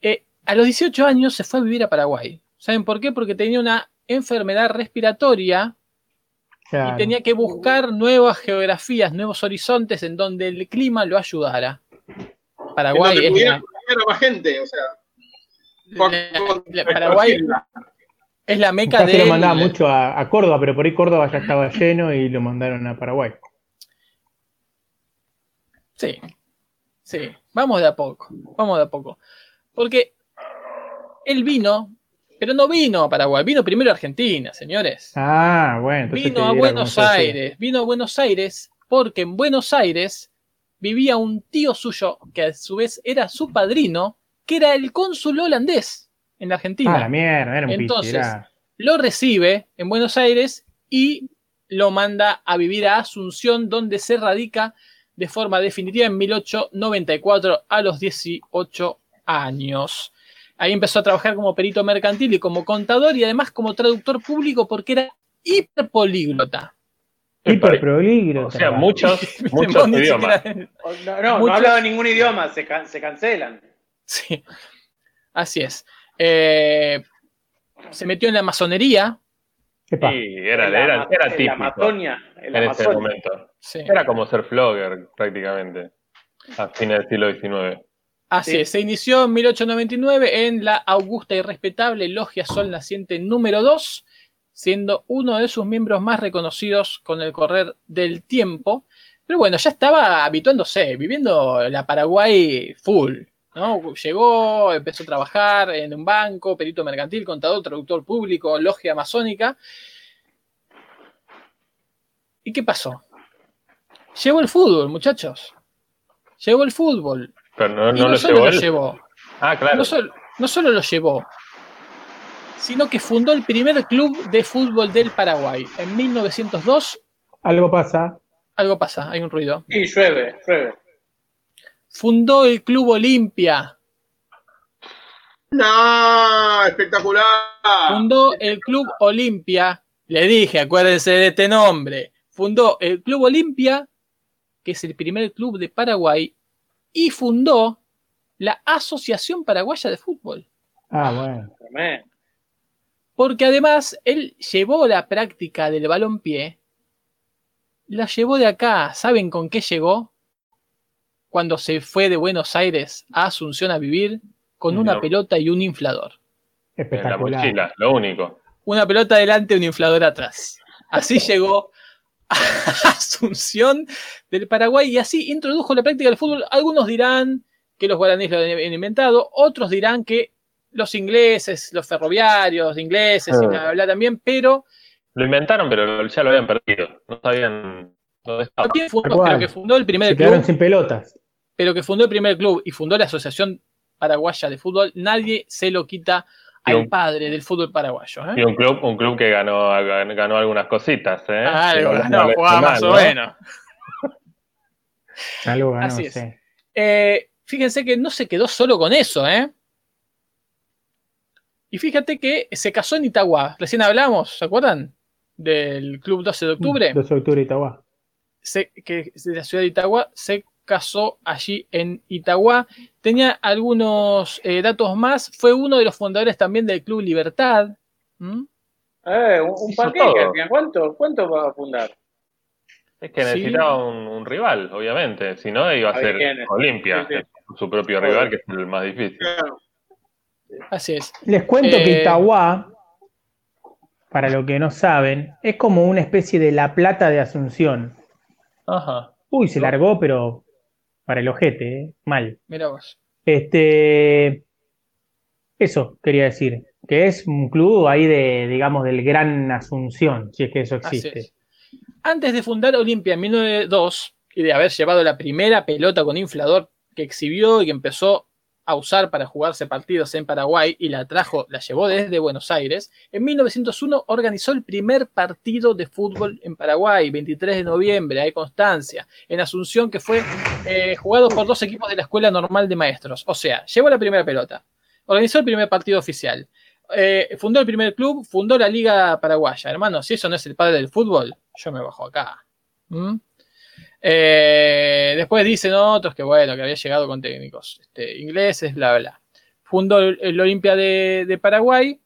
Eh, a los 18 años se fue a vivir a Paraguay. ¿Saben por qué? Porque tenía una enfermedad respiratoria Claro. y tenía que buscar nuevas geografías, nuevos horizontes en donde el clima lo ayudara. Paraguay en donde es la, más gente, o sea. la- la- Paraguay es la meca se lo mandaba mucho a, a Córdoba, pero por ahí Córdoba ya estaba lleno y lo mandaron a Paraguay. Sí, sí, vamos de a poco, vamos de a poco. Porque él vino, pero no vino a Paraguay, vino primero a Argentina, señores. Ah, bueno. Vino a Buenos Aires, vino a Buenos Aires porque en Buenos Aires vivía un tío suyo que a su vez era su padrino, que era el cónsul holandés en la Argentina. Ah, la mierda, era un Entonces, lo recibe en Buenos Aires y lo manda a vivir a Asunción, donde se radica de forma definitiva en 1894 a los 18 años. Ahí empezó a trabajar como perito mercantil y como contador y además como traductor público porque era hiperpolíglota. Hiper peligro. O sea, muchos, muchos idiomas. siquiera- No, no, Muchos- no hablaba ningún idioma, se, can- se cancelan. Sí, así es. Eh, se metió en la masonería. Epa. Sí, era, En la era, era en la típico Amazonia. En la en ese momento. Sí. Era como ser flogger prácticamente a fines del siglo XIX. Así Sí. es, se inició en 1899 en la augusta y respetable Logia Sol Naciente número 2, siendo uno de sus miembros más reconocidos con el correr del tiempo. Pero bueno, ya estaba habituándose, viviendo la Paraguay full. ¿no? Llegó, empezó a trabajar en un banco, perito mercantil, contador, traductor público, logia masónica. ¿Y qué pasó? Llegó el fútbol, muchachos. Llegó el fútbol. Pero no, Y no no lo solo llevó lo él. llevó, Ah, claro. no solo, no solo lo llevó, sino que fundó el primer club de fútbol del Paraguay. En 1902, Algo pasa. algo pasa, hay un ruido. Sí, llueve, llueve. Fundó el Club Olimpia, No, espectacular. fundó el Club Olimpia, le dije, acuérdense de este nombre, fundó el Club Olimpia, que es el primer club de Paraguay, y fundó la Asociación Paraguaya de Fútbol. Ah, bueno. Tremendo. Porque además él llevó la práctica del balompié, la llevó de acá. ¿Saben con qué llegó? Cuando se fue de Buenos Aires a Asunción a vivir, con una No. pelota y un inflador. En la Espectacular. mochila, lo único. Una pelota adelante, un inflador atrás. Así llegó a Asunción del Paraguay y así introdujo la práctica del fútbol. Algunos dirán que los guaraníes lo habían inventado, otros dirán que los ingleses, los ferroviarios ingleses y Ah. bla, bla, bla también, pero Lo inventaron, pero ya lo habían perdido. No sabían dónde estaba. Fundó, pero que fundó el primer Se quedaron club, sin pelotas. pero que fundó el primer club y fundó la Asociación Paraguaya de Fútbol, nadie se lo quita al un- padre del fútbol paraguayo. ¿eh? Y un club, un club que ganó, ganó algunas cositas, ¿eh? Algo Que no- ganó, jugaba más o ¿no? menos. Algo ganó, Así es. sí. Eh, fíjense que no se quedó solo con eso, ¿eh? Y fíjate que se casó en Itagua. Recién hablamos, ¿se acuerdan? Del Club 12 de octubre. 12 de octubre, Itagua. se- que de la ciudad de Itagua, se casó allí en Itagua. Tenía algunos eh, datos más. Fue uno de los fundadores también del Club Libertad. ¿Mm? Eh, un, un final. ¿Cuánto, ¿Cuánto va a fundar? Es que Sí. necesitaba un, un rival, obviamente. Si no, iba a ser. Olimpia, Sí, sí. su propio rival, que es el más difícil. Claro. Así es. Les cuento que Eh, Itagua, para lo que no saben, es como una especie de La Plata de Asunción. Ajá. Uy, se largó, pero para el ojete, ¿eh? mal. Mira vos. Este, eso quería decir, que es un club ahí de, digamos, del Gran Asunción, si es que eso existe. es. Antes de fundar Olimpia en 1902 y de haber llevado la primera pelota con inflador que exhibió y que empezó a usar para jugarse partidos en Paraguay y la trajo, la llevó desde Buenos Aires, en 1901 organizó el primer partido de fútbol en Paraguay, 23 de noviembre, hay constancia, en Asunción que fue eh, jugado por dos equipos de la Escuela Normal de Maestros. O sea, llevó la primera pelota, organizó el primer partido oficial, eh, fundó el primer club, fundó la Liga Paraguaya. Hermano, si eso no es el padre del fútbol, yo me bajo acá. ¿Mm? Eh, después dicen otros que bueno, que había llegado con técnicos este, ingleses, bla, bla. Fundó el, el Olimpia de, de Paraguay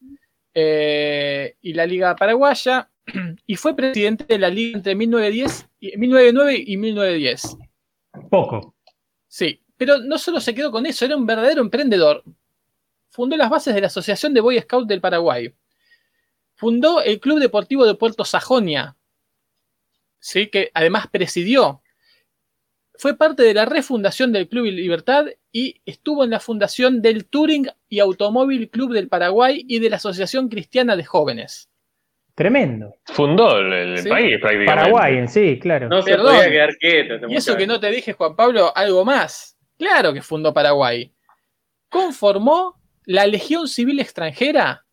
eh, y la Liga Paraguaya y fue presidente de la Liga entre 1910 y, 1909 y 1910. Poco. Sí, pero no solo se quedó con eso, era un verdadero emprendedor. Fundó las bases de la Asociación de Boy Scout del Paraguay. Fundó el Club Deportivo de Puerto Sajonia, ¿sí? que además presidió. Fue parte de la refundación del Club Libertad y estuvo en la fundación del Touring y Automóvil Club del Paraguay y de la Asociación Cristiana de Jóvenes. Tremendo. Fundó el, el Sí. país prácticamente. Paraguay en sí, claro. No se Perdón. podía quedar quieto. Y eso que no te dije, Juan Pablo, algo más. Claro que fundó Paraguay. Conformó la Legión Civil Extranjera,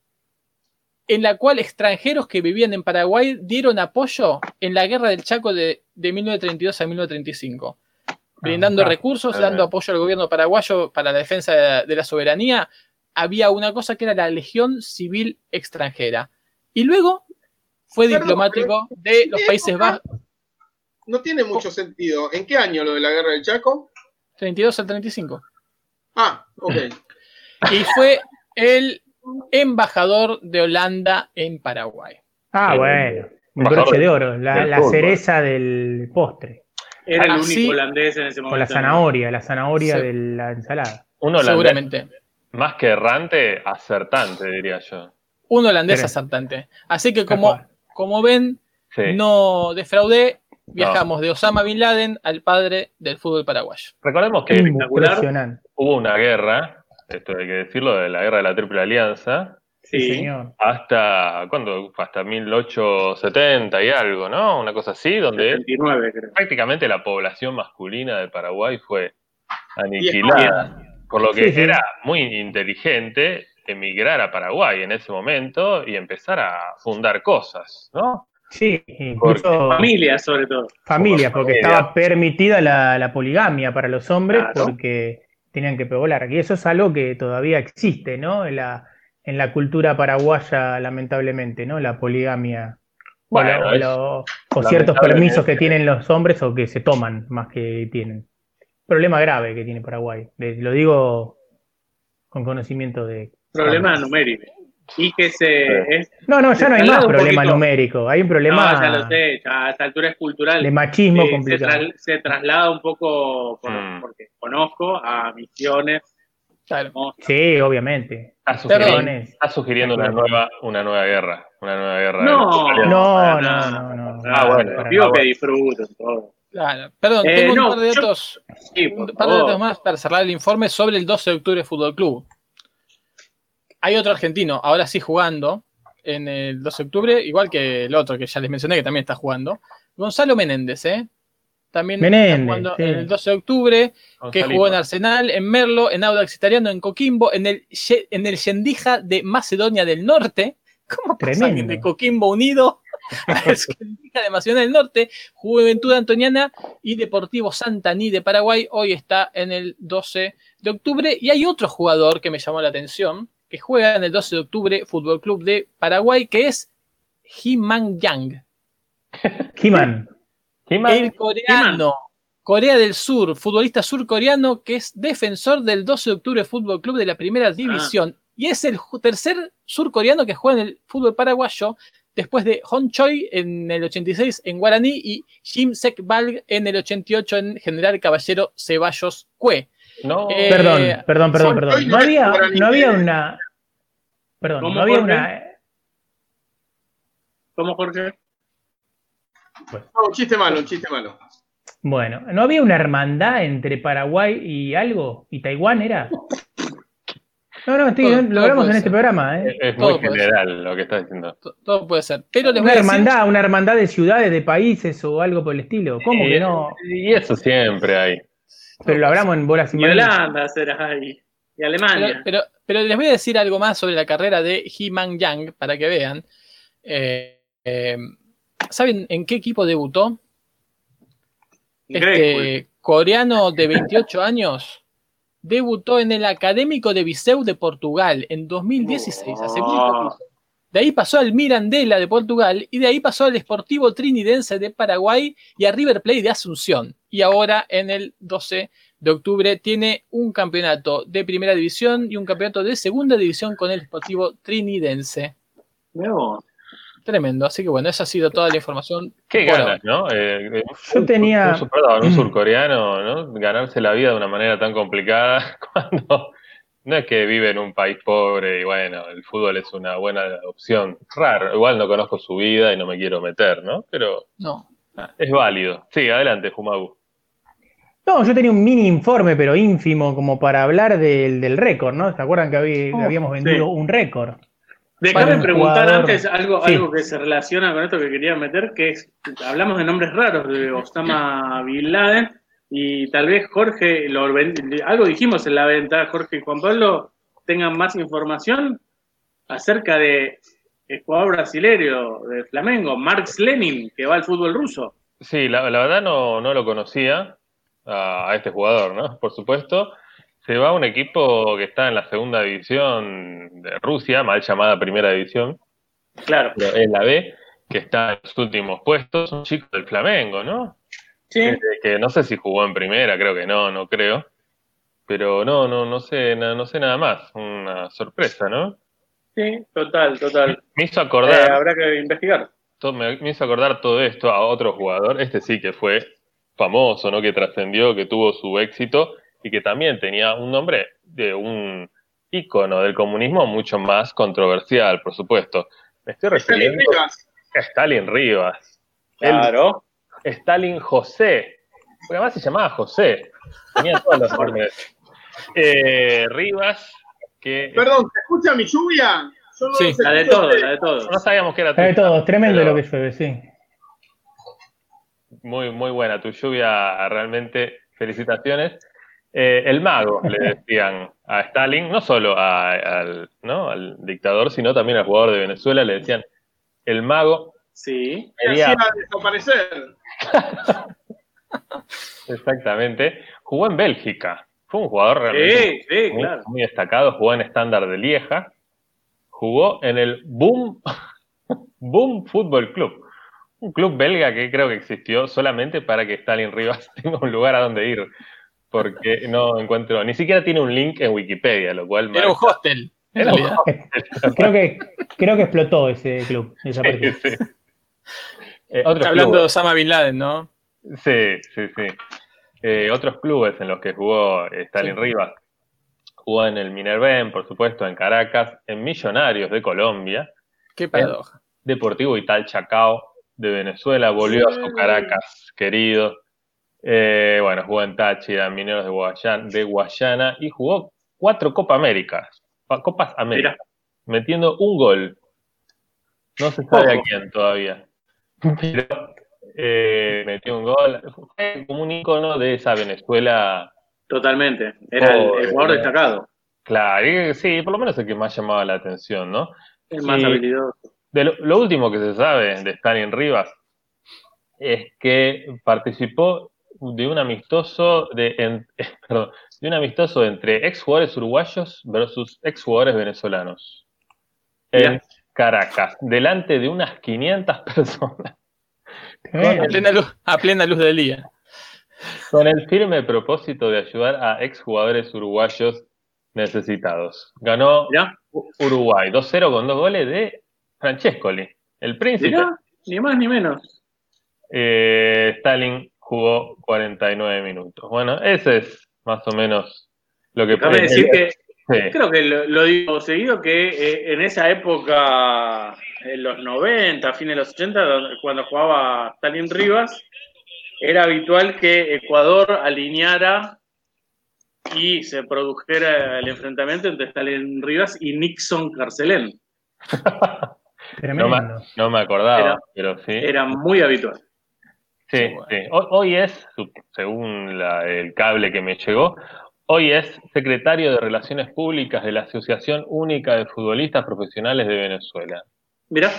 en la cual extranjeros que vivían en Paraguay dieron apoyo en la Guerra del Chaco de, de 1932 a 1935, brindando Ah, recursos, ah, dando apoyo al gobierno paraguayo para la defensa de la, de la soberanía. Había una cosa que era la Legión Civil Extranjera. Y luego fue Perdón, diplomático de los Países Bajos. no tiene mucho sentido. ¿En qué año lo de la guerra del Chaco? 32 al 35. Ah, ok. Y fue el embajador de Holanda en Paraguay. Ah, bueno. Un broche de oro, la, cereza del postre. Era el Así- único holandés en ese momento. Con la zanahoria, la zanahoria Sí. de la ensalada. Un holandés Seguramente. más que errante, acertante, diría yo. Un holandés Pero- acertante. Así que como, como ven, Sí. no defraudé. Viajamos de Osama Bin Laden al padre del fútbol paraguayo. Recordemos que hubo una guerra, esto hay que decirlo, de la guerra de la Triple Alianza, Sí, Sí, señor. hasta, ¿cuándo? Hasta 1870 y algo, ¿no? Una cosa así, donde 29 creo. prácticamente la población masculina de Paraguay fue aniquilada. Por lo que Sí, sí. era muy inteligente emigrar a Paraguay en ese momento y empezar a fundar cosas, ¿no? Sí, incluso Familia, sobre todo. familia, porque Familia. estaba permitida la, la poligamia para los hombres Claro. porque tenían que poblar. Y eso es algo que todavía existe, ¿no? En la, en la cultura paraguaya, lamentablemente, ¿no? La poligamia. O Bueno, la- o es la- o ciertos permisos que tienen los hombres o que se toman más que tienen. Problema grave que tiene Paraguay. Lo digo con conocimiento de. Problema numérico. Y que se. Es, No, no, ya no hay más problema poquito. numérico. Hay un problema no, ya lo sé, ya a esta altura es cultural. de machismo Eh, se, complicado. tra- se traslada un poco, por- Mm. porque conozco, a misiones. Claro. ¿no? Sí, obviamente. Está sugiriendo, Perdón. está sugiriendo una nueva, una nueva guerra. Una nueva guerra. No, No, no, no, Ah, bueno. Digo que disfruten todo. Claro. Perdón, Eh, tengo no, un par de yo- datos, Sí, un par de datos más para cerrar el informe sobre el 12 de octubre Fútbol Club. Hay otro argentino, ahora sí jugando, en el 12 de octubre, igual que el otro que ya les mencioné que también está jugando. Gonzalo Menéndez, ¿eh? También Menéndez, está jugando sí. en el 12 de octubre, que jugó en Arsenal, en Merlo, en Audax Italiano, en Coquimbo, en el, Ye- en el Yendija de Macedonia del Norte. ¿Cómo pasa de Coquimbo Unido al Yendija de Macedonia del Norte? Jugó en Ventura Antoniana y Deportivo Santaní de Paraguay. Hoy está en el 12 de octubre. Y hay otro jugador que me llamó la atención, que juega en el 12 de octubre Fútbol Club de Paraguay, que es He-Man Yang. He-Man. El coreano, Corea del Sur, futbolista surcoreano que es defensor del 12 de octubre Fútbol Club de la primera división. Y es el tercer surcoreano que juega en el fútbol paraguayo, después de Hon Choi en el 86 en Guaraní y Jim Sek Balg en el 88 en General Caballero Ceballos Cue. no, Eh, Perdón, perdón, perdón, perdón. No había, no había eh. una. Perdón, ¿Cómo, no había Jorge? una. ¿Cómo, Jorge? No, un chiste malo, un chiste malo. Bueno, ¿no había una hermandad entre Paraguay y algo? ¿Y Taiwán era? No, no, estoy- Todo- lo hablamos en este programa, ¿eh? es, muy general lo que está diciendo. To- Todo puede ser. Pero les voy Una a decir, hermandad, una hermandad de ciudades, de países o algo por el estilo. ¿Cómo que Y- no? Y eso siempre hay. Pero lo hablamos en bolas y. Holanda será ahí. Y Alemania. pero, pero les voy a decir algo más sobre la carrera de He-Man Yang para que vean. Eh, eh, ¿Saben en qué equipo debutó? Este coreano de 28 años debutó en el Académico de Viseu de Portugal en 2016, hace muy Oh. poquito. De ahí pasó al Mirandela de Portugal y de ahí pasó al Sportivo Trinidense de Paraguay y a River Plate de Asunción. Y ahora en el 12 de octubre tiene un campeonato de primera división y un campeonato de segunda división con el Sportivo Trinidense. Vos. Tremendo. Así que bueno, esa ha sido toda la información. Qué ganas, ¿no? Eh, eh, Yo un- tenía- Un, sur- perdón, un surcoreano, ¿no? Ganarse la vida de una manera tan complicada cuando no es que vive en un país pobre y bueno, el fútbol es una buena opción. Raro, igual no conozco su vida y no me quiero meter, ¿no? Pero No. es válido. Sí, adelante, Jumagu. No, yo tenía un mini informe, pero ínfimo, como para hablar del, del récord, ¿no? ¿Se acuerdan que habí- Oh, habíamos vendido sí. un récord? Déjame preguntar jugador- antes algo, Sí. algo que se relaciona con esto que quería meter, que es, hablamos de nombres raros de Osama Bin Laden, y tal vez Jorge, lo algo dijimos en la venta, Jorge y Juan Pablo tengan más información acerca de el jugador brasileño de Flamengo, Marx Lenin, que va al fútbol ruso. Sí, la, la verdad no, no lo conocía a, a este jugador, ¿no? Por supuesto. Se va a un equipo que está en la segunda división de Rusia, mal llamada primera división, Claro. pero es la B. que está en los últimos puestos, un chico del Flamengo, ¿no? Sí, Que, que no sé si jugó en primera, creo que no, no creo. Pero no, no, no sé, na- no sé nada más. Una sorpresa, ¿no? sí, total, total. Me hizo Eh, acordar, habrá que investigar. me hizo acordar todo esto a otro jugador. Este sí que fue famoso, ¿no? Que trascendió, que tuvo su éxito y que también tenía un nombre de un ícono del comunismo mucho más controversial, por supuesto. Me estoy Stalin refiriendo Rivas. a Stalin Rivas. El Claro. Stalin José. Porque además se llamaba José. Tenía todos los nombres. Eh, Rivas, que Perdón, ¿se escucha mi lluvia? Yo no Sí, La de todo, la de todo. no sabíamos que era Está de todo, tremendo pero lo que llueve, sí. Muy, muy buena tu lluvia, realmente. Felicitaciones. Eh, el mago, le decían a Stalin, no solo a- al, ¿no? al dictador, sino también al jugador de Venezuela, le decían el mago. Sí. Quería- hacía desaparecer. Exactamente. Jugó en Bélgica. Fue un jugador realmente Sí, sí, muy, claro. muy destacado. Jugó en estándar de Lieja. Jugó en el Boom, Boom Football Club. Un club belga que creo que existió solamente para que Stalin Rivas tenga un lugar a donde ir. Porque no encuentro, ni siquiera tiene un link en Wikipedia, lo cual Era un hostel. Era un realidad. Creo que, creo que explotó ese club. esa Sí, partida. sí. Eh, otros Hablando de. Osama Bin Laden, ¿no? Sí, sí, sí. Eh, otros clubes en los que jugó eh, Stalin Sí. Rivas. Jugó en el Minerven, por supuesto, en Caracas, en Millonarios de Colombia, Qué paradoja. Deportivo Ital Chacao de Venezuela, volvió a su Caracas querido. Eh, bueno, jugó en Táchira, Mineros de Guayana, de Guayana y jugó cuatro Copa Américas, pa- Copas América, metiendo un gol. No se sabe a quién todavía. Pero eh, metió un gol. Fue como un icono de esa Venezuela. Totalmente. Era el, el jugador destacado. Claro, y sí, por lo menos el que más llamaba la atención, ¿no? El más habilidoso. De lo, lo último que se sabe de Stalin Rivas es que participó de un amistoso de, en- perdón, de un amistoso entre ex jugadores uruguayos versus ex jugadores venezolanos en. Caracas, delante de unas 500 personas, A plena luz, a plena luz del día. con el firme propósito de ayudar a ex jugadores uruguayos necesitados. Ganó Uruguay 2-0 con dos goles de Francescoli, el príncipe. ni más ni menos. Eh, Stalin jugó 49 minutos. Bueno, ese es más o menos lo que Déjame decir que Sí, creo que lo, lo digo seguido que eh, en esa época, en los 90, fines de los 80, donde- cuando jugaba Stalin Rivas, era habitual que Ecuador alineara y se produjera el enfrentamiento entre Stalin Rivas y Nixon Carcelén. no, me, no me acordaba, Era- pero sí. Era muy habitual. Sí, Sí, bueno. sí. Hoy, hoy es, según la- el cable que me llegó, hoy es secretario de Relaciones Públicas de la Asociación Única de Futbolistas Profesionales de Venezuela. Mirá,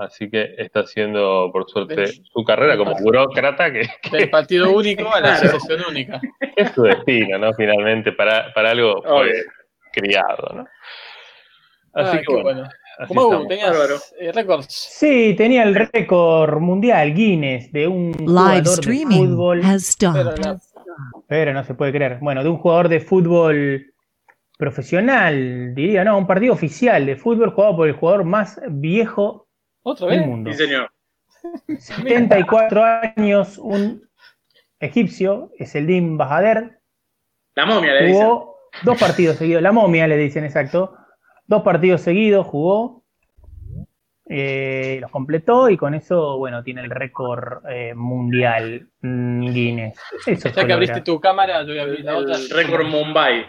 Así que está haciendo, por suerte, su carrera como burócrata, que, Del partido único a la asociación única. es su destino, ¿no? Finalmente, para, para algo fue criado, ¿no? Así Ah, que bueno, así estamos. tenías eh, récords. Sí, tenía el récord mundial Guinness de un Live jugador de fútbol, has Pero la- pero no se puede creer. Bueno, de un jugador de fútbol profesional, diría, no, un partido oficial de fútbol jugado por el jugador más viejo ¿Otra del vez? mundo. sí señor. 74 años, un egipcio, es el Dim Bahader, La momia le dicen. jugó dos partidos seguidos, la momia le dicen exacto, dos partidos seguidos jugó, eh, los completó y con eso, bueno, tiene el récord eh, mundial mm, Guinness. Eso Ya que abriste tu cámara, te voy a abrir la otra. El récord Mumbai.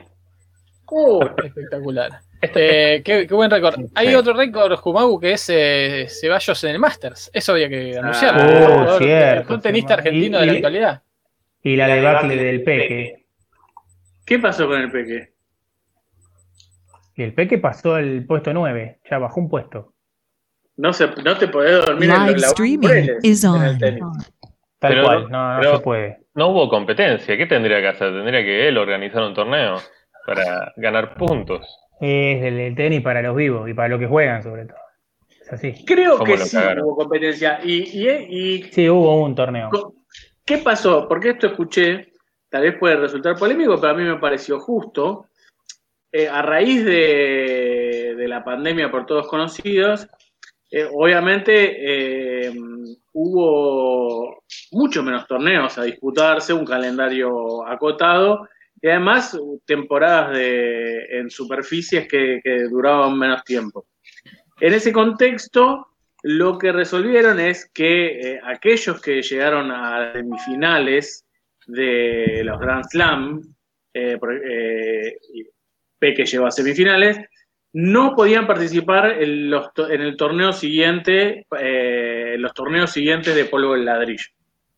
Uh, Espectacular. Eh, qué, qué buen récord. Hay Sí. otro récord, Jumagu, que es eh, Ceballos en el Masters. Eso había que anunciarlo. Oh, Un jugador- cierto, Un tenista argentino y- de la y- actualidad. Y la debacle del Peque. ¿Qué pasó con el Peque? Y el Peque pasó al puesto 9, ya bajó un puesto. No, se, no te podés dormir en Live los streaming laureles is en el on. tenis. Tal Pero- cual, no, no se puede. No hubo competencia. ¿Qué tendría que hacer? Tendría que él organizar un torneo para ganar puntos. Es el, el tenis para los vivos y para los que juegan sobre todo. Es así. Creo ¿Cómo que sí cagaron? hubo competencia. Y, y, y Sí, hubo un torneo. ¿Qué pasó? Porque esto escuché, tal vez puede resultar polémico, pero a mí me pareció justo. Eh, a raíz de, la pandemia por todos conocidos, eh, obviamente eh, hubo mucho menos torneos a disputarse, un calendario acotado y además temporadas en superficies que, duraban menos tiempo. En ese contexto, lo que resolvieron es que aquellos que llegaron a semifinales de los Grand Slam, eh, y Peque llegó a semifinales, no podían participar en, los en el torneo siguiente, eh, los torneos siguientes de polvo del ladrillo,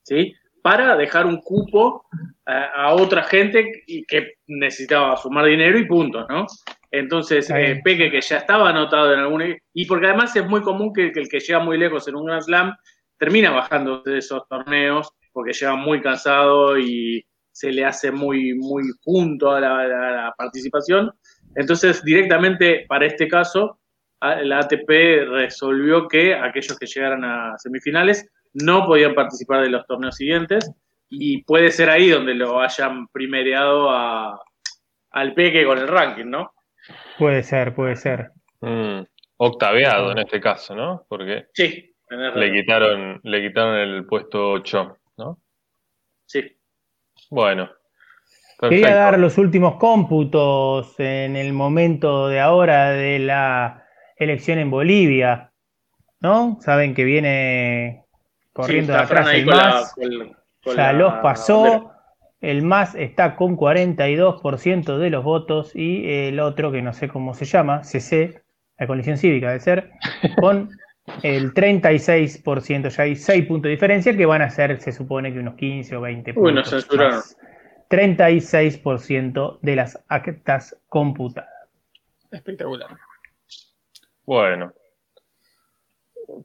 ¿sí? Para dejar un cupo a, a otra gente y que necesitaba sumar dinero y puntos, ¿no? Entonces, eh, Peque, que ya estaba anotado en algún... Y porque además es muy común que, que el que llega muy lejos en un Grand Slam termina bajando de esos torneos porque llega muy cansado y se le hace muy, muy junto a la, la- la participación. Entonces, directamente para este caso, la ATP resolvió que aquellos que llegaran a semifinales no podían participar de los torneos siguientes y puede ser ahí donde lo hayan primereado a, al Peque con el ranking, ¿no? Puede ser, puede ser. Mm, octaveado en este caso, ¿no? Porque Sí, le quitaron, le quitaron el puesto 8, ¿no? Sí. Bueno. Quería dar los últimos cómputos en el momento de ahora de la elección en Bolivia, ¿no? Saben que viene corriendo Sí, de atrás el la- MAS, con- ya la los pasó, el MAS está con 42% de los votos y el otro, que no sé cómo se llama, CC, la coalición cívica debe ser, con el 36%, ya hay 6 puntos de diferencia que van a ser, se supone que unos 15 o 20 Uy, puntos. nos censuraron. más. 36% de las actas computadas. Espectacular. Bueno.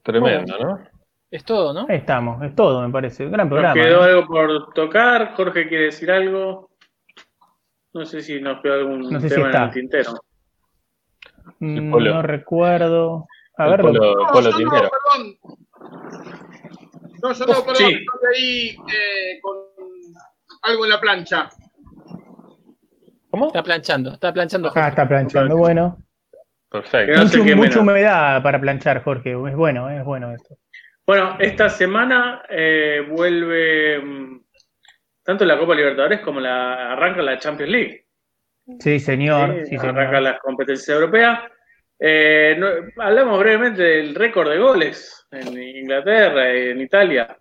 Tremendo, ¿no? Es todo, ¿no? Ahí estamos, es todo, me parece. Gran Nos programa. quedó ¿eh? algo por tocar. Jorge quiere decir algo. No sé si nos quedó algún No sé si tema en está. el tintero. Mm. No recuerdo. A ver, polo, No, polo yo Tintero. no, perdón. No, yo no, perdón, Sí. estoy ahí eh, con algo en la plancha. ¿Cómo? Está planchando, está planchando. acá está planchando. Bueno, Perfecto. No mucho, mucha humedad para planchar, Jorge. Es bueno, es bueno esto. Bueno, esta semana eh, vuelve mm, tanto la Copa Libertadores como la arranca la Champions League. Sí, señor. Sí, Sí, arranca señor. las competencias europeas. Eh, no- hablamos brevemente del récord de goles en Inglaterra, en Italia.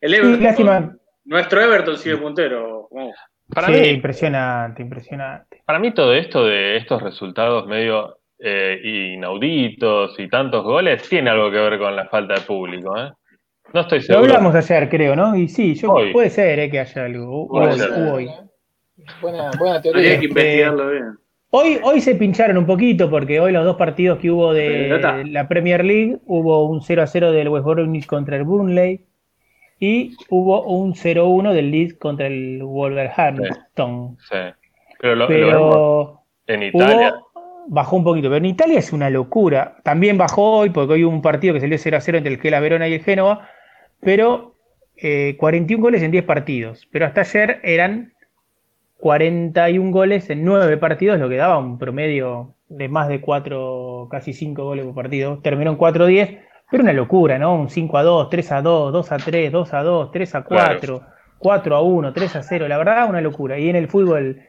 El Sí, Everton, lástima. nuestro Everton sigue puntero. Vamos. Para, Sí, mí, impresionante, impresionante. para mí todo esto de estos resultados medio eh, inauditos y tantos goles tiene algo que ver con la falta de público, ¿eh? No estoy Lo seguro. hablamos ayer, creo, ¿no? Y sí, yo, Hoy. puede ser eh, que haya algo. Hoy. Buena, buena teoría. Habría que investigarlo bien. Hoy, hoy se pincharon un poquito porque hoy los dos partidos que hubo de la Premier League hubo un 0 a 0 del West Bromwich contra el Burnley y hubo un 0 a 1 del Leeds contra el Wolverhampton. Sí. Pero lo, Pero en Italia. hubo, bajó un poquito. Pero en Italia es una locura. También bajó hoy porque hoy hubo un partido que salió 0 a 0 entre el Gela Verona y el Génova. Pero eh, 41 goles en 10 partidos. Pero hasta ayer eran 41 goles en 9 partidos, lo que daba un promedio de más de 4, casi 5 goles por partido. Terminó en 4-10, pero una locura, ¿no? Un 5 a 2, 3 a 2, 2 a 3, 2 a 2, 3 a 4, 4 a 1, 3 a 0. La verdad, una locura. Y en el fútbol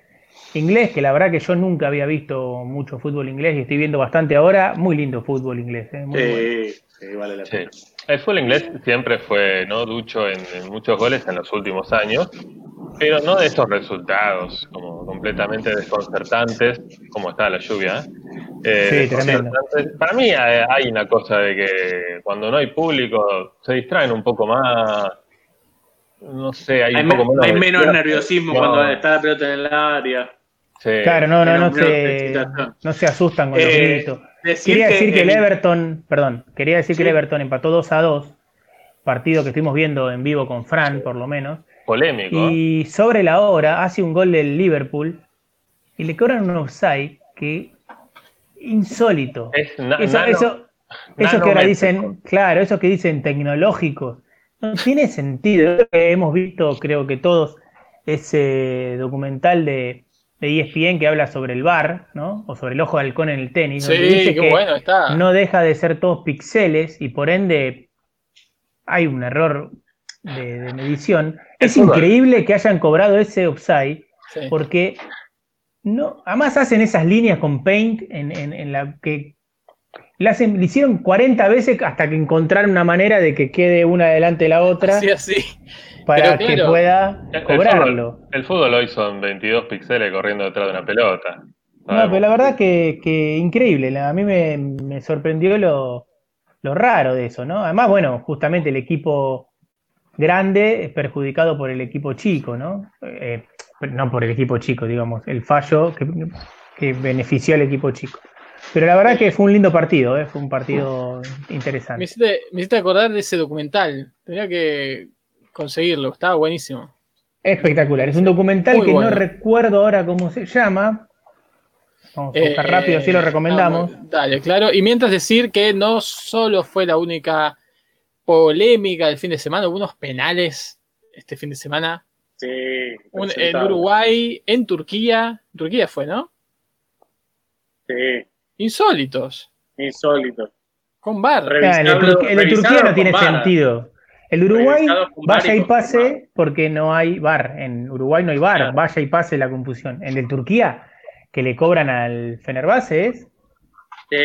inglés, que la verdad que yo nunca había visto mucho fútbol inglés y estoy viendo bastante ahora, muy lindo fútbol inglés. ¿eh? Muy bueno. Sí, sí, vale la Sí. pena. El fútbol inglés siempre fue no ducho en, en muchos goles en los últimos años, pero no de estos resultados como completamente desconcertantes, como está la lluvia. ¿eh? Sí, tremendo. Para mí hay, una cosa de que cuando no hay público se distraen un poco más. No sé, hay, Hay, un poco menos, hay menos nerviosismo No. cuando está la pelota en el área. Sí. Claro, no, no, no se, no se asustan con los Eh, gritos. decir Quería decir que el Everton, perdón, quería decir que el. Everton empató 2 a 2, partido que estuvimos viendo en vivo con Fran, por lo menos. Polémico. ¿eh? Y sobre la hora hace un gol del Liverpool y le cobran un offside que insólito. Es na- Eso, nano- eso, Eso que ahora dicen, claro, eso que dicen tecnológicos, no tiene sentido. Hemos visto, creo que todos, ese documental de, de ESPN que habla sobre el bar, ¿no? O sobre el ojo de halcón en el tenis. Sí, dice qué que bueno está. no deja de ser todos píxeles y por ende hay un error de, de medición. Es increíble que hayan cobrado ese offside Sí. porque no, además hacen esas líneas con Paint en, en- en la que hacen, le hicieron 40 veces hasta que encontraron una manera de que quede una delante de la otra Así, así. para que pueda El- el cobrarlo. fútbol- El fútbol hoy son 22 píxeles corriendo detrás de una pelota. No, pero la verdad que, que increíble. A mí me, me sorprendió lo, lo raro de eso, ¿no? Además, bueno, justamente el equipo grande es perjudicado por el equipo chico, ¿no? Eh, no por el equipo chico, digamos, el fallo que, que benefició al equipo chico. Pero la verdad que fue un lindo partido, ¿eh? Fue un partido Me interesante. hiciste, me hiciste acordar de ese documental. Tenía que conseguirlo, estaba buenísimo. Espectacular. Es un documental Muy que bueno. no recuerdo ahora cómo se llama. Vamos a buscar Eh, rápido, así lo recomendamos. dale, claro. Y mientras decir que no solo fue la única polémica del fin de semana, hubo unos penales este fin de semana. Sí. Un- en. Uruguay, en Turquía. Turquía fue, ¿no? Sí, Insólitos. insólito. Con bar. Ah, el de, Turquía- el de revisarlo Turquía no tiene sentido. El de Uruguay, vaya y pase, porque no hay bar. En Uruguay no hay bar, Claro. vaya y pase la confusión. El de Turquía, que le cobran al Fenerbahce, es, Sí.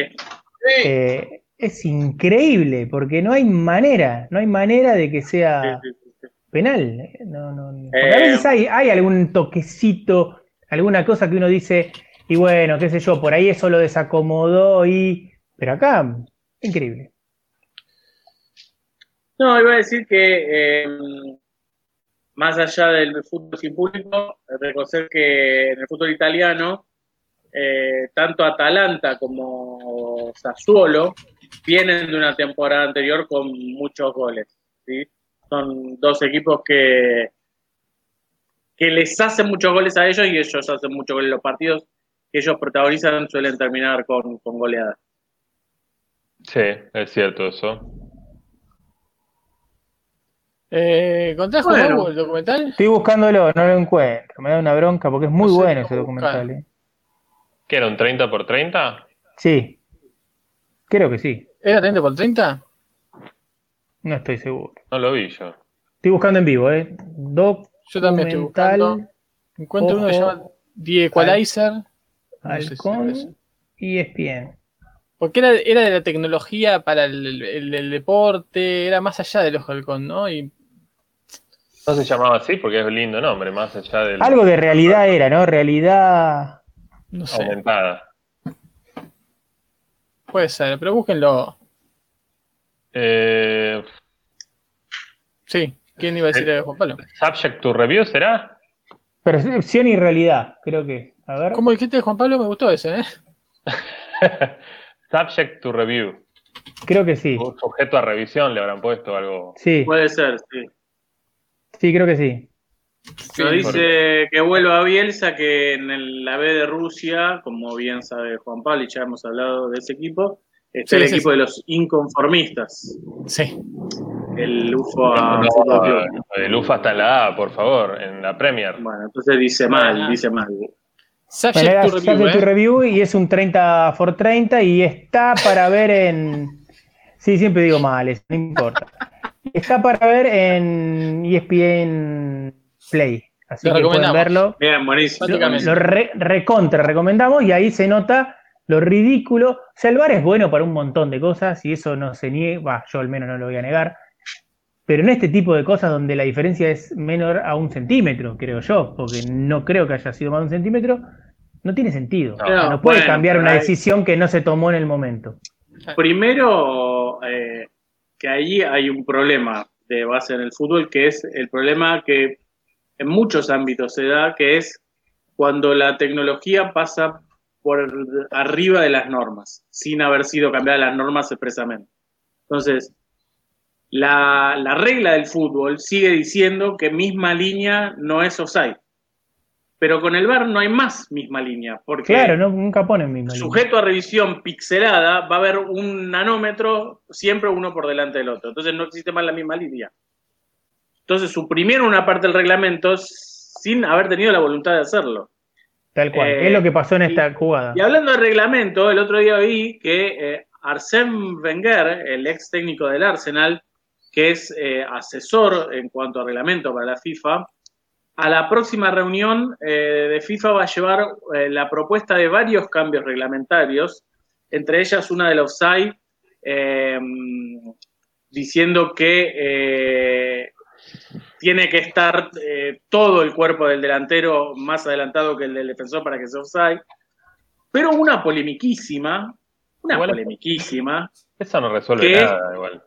Sí, eh, es increíble, porque no hay manera, no hay manera de que sea Sí, sí, sí. penal. No. Porque Eh, a veces hay, hay algún toquecito, alguna cosa que uno dice, y bueno, qué sé yo, por ahí eso lo desacomodó y. Pero acá, increíble. No, iba a decir que eh, más allá del fútbol sin público, reconocer que en el fútbol italiano, eh, tanto Atalanta como Sassuolo vienen de una temporada anterior con muchos goles. ¿sí? Son dos equipos que, que les hacen muchos goles a ellos y ellos hacen muchos goles. Los partidos que ellos protagonizan suelen terminar con, con goleadas. Sí, es cierto eso. Eh, ¿Contás Bueno. hubo el documental? Estoy buscándolo, no lo encuentro. Me da una bronca porque es muy No sé bueno ese documental. eh. ¿Qué era un 30 por 30? Sí, creo que sí. ¿Era 30 por 30? No estoy seguro. No lo vi yo. Estoy buscando en vivo, ¿eh? Documental, Yo también estoy buscando. Encuentro uno que se llama The Equalizer. No sé si Halcón es. y ESPN. Porque era, era de la tecnología para el, el- el deporte, era más allá del ojo del halcón, ¿no? Y No se llamaba así porque es un lindo nombre, más allá del Algo de realidad era, ¿no? Realidad. no sé, aumentada. Puede ser, pero búsquenlo. Eh, Sí, ¿quién iba a decir Eh. a Juan Pablo? subject to review será? Percepción y realidad, creo que. A ver. ¿Cómo dijiste Juan Pablo? Me gustó ese, ¿eh? subject to review. Creo que sí. Un sujeto a revisión le habrán puesto algo. Sí, Puede ser, sí. sí, creo que sí. Sí, dice que vuelva a Bielsa, que en el- la B de Rusia, como bien sabe Juan Pablo, y ya hemos hablado de ese equipo, está Sí, el sí, equipo sí. de los inconformistas, Sí. el UFA No, el UFA está en la A, por favor, en la Premier. Bueno, entonces dice mal, Ah. dice mal. Subject Bueno, Subject review, to ¿eh? Review y es un 30 por 30 y está para ver en. Sí, siempre digo mal, eso, no importa. Está para ver en ESPN Play. Así Lo que pueden verlo. Bien, buenísimo. Lo re- recontra recomendamos y ahí se nota lo ridículo. O sea, el bar es bueno para un montón de cosas y eso no se niega, bah, yo al menos no lo voy a negar. Pero en este tipo de cosas donde la diferencia es menor a un centímetro, creo yo, porque no creo que haya sido más de un centímetro, no tiene sentido. No. O sea, no puede Bueno, cambiar una decisión que no se tomó en el momento. Primero, eh, que ahí hay un problema de base en el fútbol, que es el problema que en muchos ámbitos se da, que es cuando la tecnología pasa por arriba de las normas, sin haber sido cambiadas las normas expresamente. Entonces, la, la regla del fútbol sigue diciendo que misma línea no es offside. pero con el VAR no hay más misma línea, porque Claro, no, nunca ponen misma línea. sujeto a revisión pixelada va a haber un nanómetro siempre uno por delante del otro, entonces no existe más la misma línea. Entonces suprimieron una parte del reglamento sin haber tenido la voluntad de hacerlo. Tal cual. Eh, es lo que pasó en y- esta jugada. Y hablando de reglamento, el otro día vi que eh, Arsène Wenger, el ex técnico del Arsenal, que es eh, asesor en cuanto a reglamento para la FIFA, a la próxima reunión eh, de FIFA va a llevar eh, la propuesta de varios cambios reglamentarios, entre ellas una del offside, eh, diciendo que eh, tiene que estar eh, todo el cuerpo del delantero más adelantado que el del defensor para que sea offside. Pero una polemiquísima, una Igual- polemiquísima, Eso no resuelve nada igual.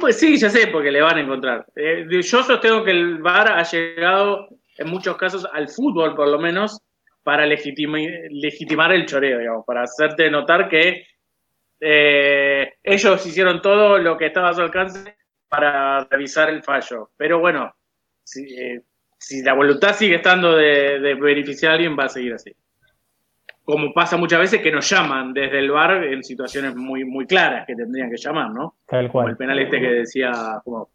pues sí, ya sé, porque le van a encontrar. Eh, yo sostengo que el VAR ha llegado en muchos casos al fútbol, por lo menos, para legitimar el choreo, digamos, para hacerte notar que eh, ellos hicieron todo lo que estaba a su alcance para revisar el fallo. Pero bueno, si, eh, si la voluntad sigue estando de, de beneficiar a alguien, va a seguir así. Como pasa muchas veces que nos llaman desde el VAR en situaciones muy, muy claras que tendrían que llamar, ¿no? Tal como el cual. penal este que decía como,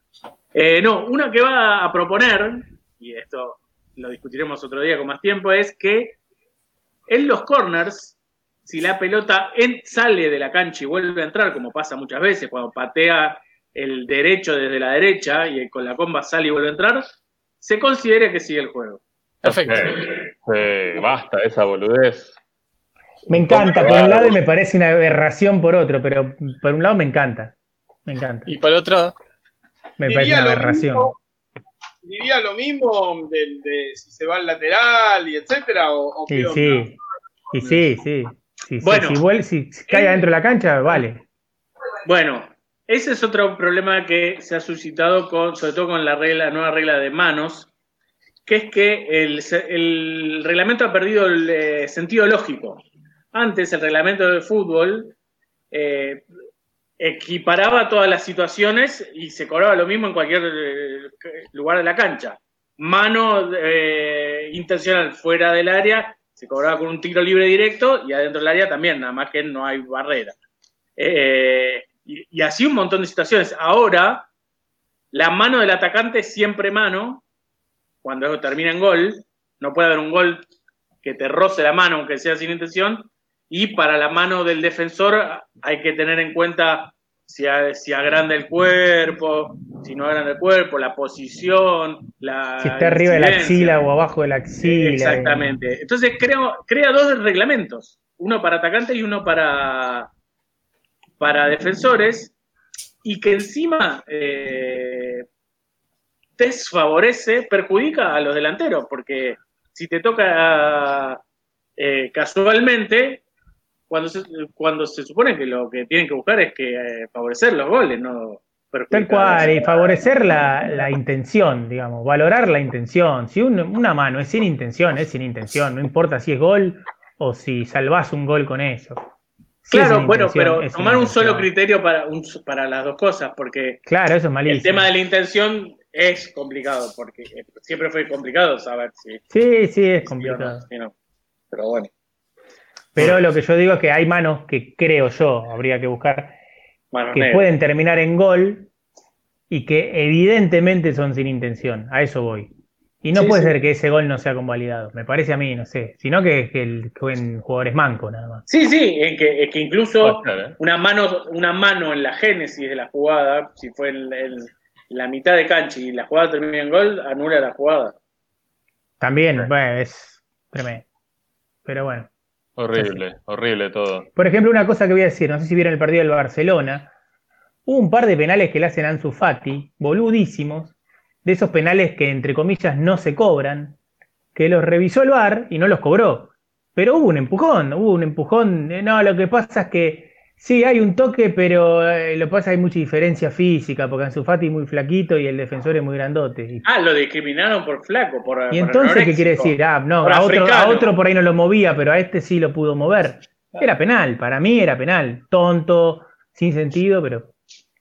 eh, no, una que va a proponer, y esto lo discutiremos otro día con más tiempo, es que en los corners, si la pelota en- sale de la cancha y vuelve a entrar, como pasa muchas veces, cuando patea el derecho desde la derecha y con la comba sale y vuelve a entrar, se considere que sigue el juego. Perfecto. Sí, basta esa boludez. Me encanta por un lado y me parece una aberración por otro, pero por un lado me encanta. Me encanta. Y por otro, Me Diría parece una lo aberración. mismo- Diría lo mismo del- de, si se va al lateral y etcétera, o, o Sí, sí. Y sí, sí. Sí, sí, Bueno. si, vuel- si- si cae adentro de la cancha, vale. Bueno, ese es otro problema que se ha suscitado con, sobre todo con la nueva regla de manos, que es que el, reglamento ha perdido el eh, sentido lógico. Antes el reglamento de fútbol eh, equiparaba todas las situaciones y se cobraba lo mismo en cualquier eh, lugar de la cancha. Mano intencional fuera del área se cobraba con un tiro libre directo y adentro del área también, nada más que no hay barrera. Y, y así un montón de situaciones. Ahora, la mano del atacante es siempre mano, cuando eso termina en gol, no puede haber un gol que te roce la mano, aunque sea sin intención, y para la mano del defensor hay que tener en cuenta si, si agranda el cuerpo, si no agranda el cuerpo, la posición, la Si está arriba de la axila o abajo de la axila. Exactamente. Entonces crea, crea dos reglamentos, uno para atacantes y uno para, para defensores, y que encima eh, desfavorece, perjudica a los delanteros, porque si te toca eh, casualmente, cuando se, cuando se supone que lo que tienen que buscar es que eh, favorecer los goles, no perjudicar Tal cual, y favorecer la, la intención, digamos, valorar la intención. Si un- una mano es sin intención, es sin intención, no importa si es gol o si salvás un gol con eso. Claro, bueno, pero tomar un solo criterio para, un- para las dos cosas, porque Claro, eso es malísimo. el tema de la intención es complicado, porque eh, siempre fue complicado saber si Sí, sí, es si o no, complicado. si no. Pero bueno. Pero lo que yo digo es que hay manos que creo yo, habría que buscar, Manos que negras. pueden terminar en gol y que evidentemente son sin intención. A eso voy. Y no Sí, puede sí. ser que ese gol no sea convalidado. Me parece a mí, no sé. Sino que, que el jueguen jugadores mancos nada más. Sí, sí, en que, es que incluso ¿eh? una mano, una mano en la génesis de la jugada, si fue en, en la mitad de cancha y la jugada termina en gol, anula la jugada. También, bueno, es tremendo. Pero bueno. Horrible, horrible todo. Por ejemplo, una cosa que voy a decir, no sé si vieron el partido del Barcelona, hubo un par de penales que le hacen a Ansu Fati, boludísimos, de esos penales que entre comillas no se cobran, que los revisó el VAR y no los cobró. Pero hubo un empujón, hubo un empujón. No, lo que pasa es que sí, hay un toque, pero eh, lo que pasa es que hay mucha diferencia física, porque Ansu Fati es muy flaquito y el defensor es muy grandote. Y, Ah, lo discriminaron por flaco, por y por entonces, ¿qué quiere decir? Ah, no, a otro, a otro por ahí no lo movía, pero a este sí lo pudo mover. Era penal, para mí era penal. Tonto, sin sentido, pero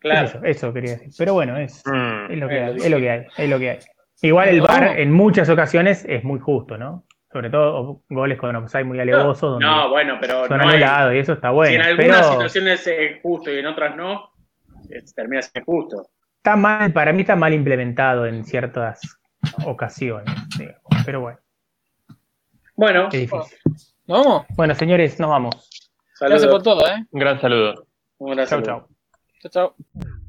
Claro. eso, eso quería decir. Pero bueno, es, Mm. es lo que hay, es lo que hay, es lo que hay. Igual el. VAR en muchas ocasiones es muy justo, ¿no? Sobre todo goles con offside muy alevosos, donde No, bueno, pero son no hay- y eso está bueno. si en algunas pero situaciones es justo y en otras no, termina siendo justo. está mal, para mí está mal implementado en ciertas ocasiones. digamos. Pero bueno, Bueno. ¿Nos vamos? Bueno, señores, nos vamos. Gracias por saludos. todo, ¿eh? Un gran saludo. Un gran Chau, saludo. chau. Tchau, tchau.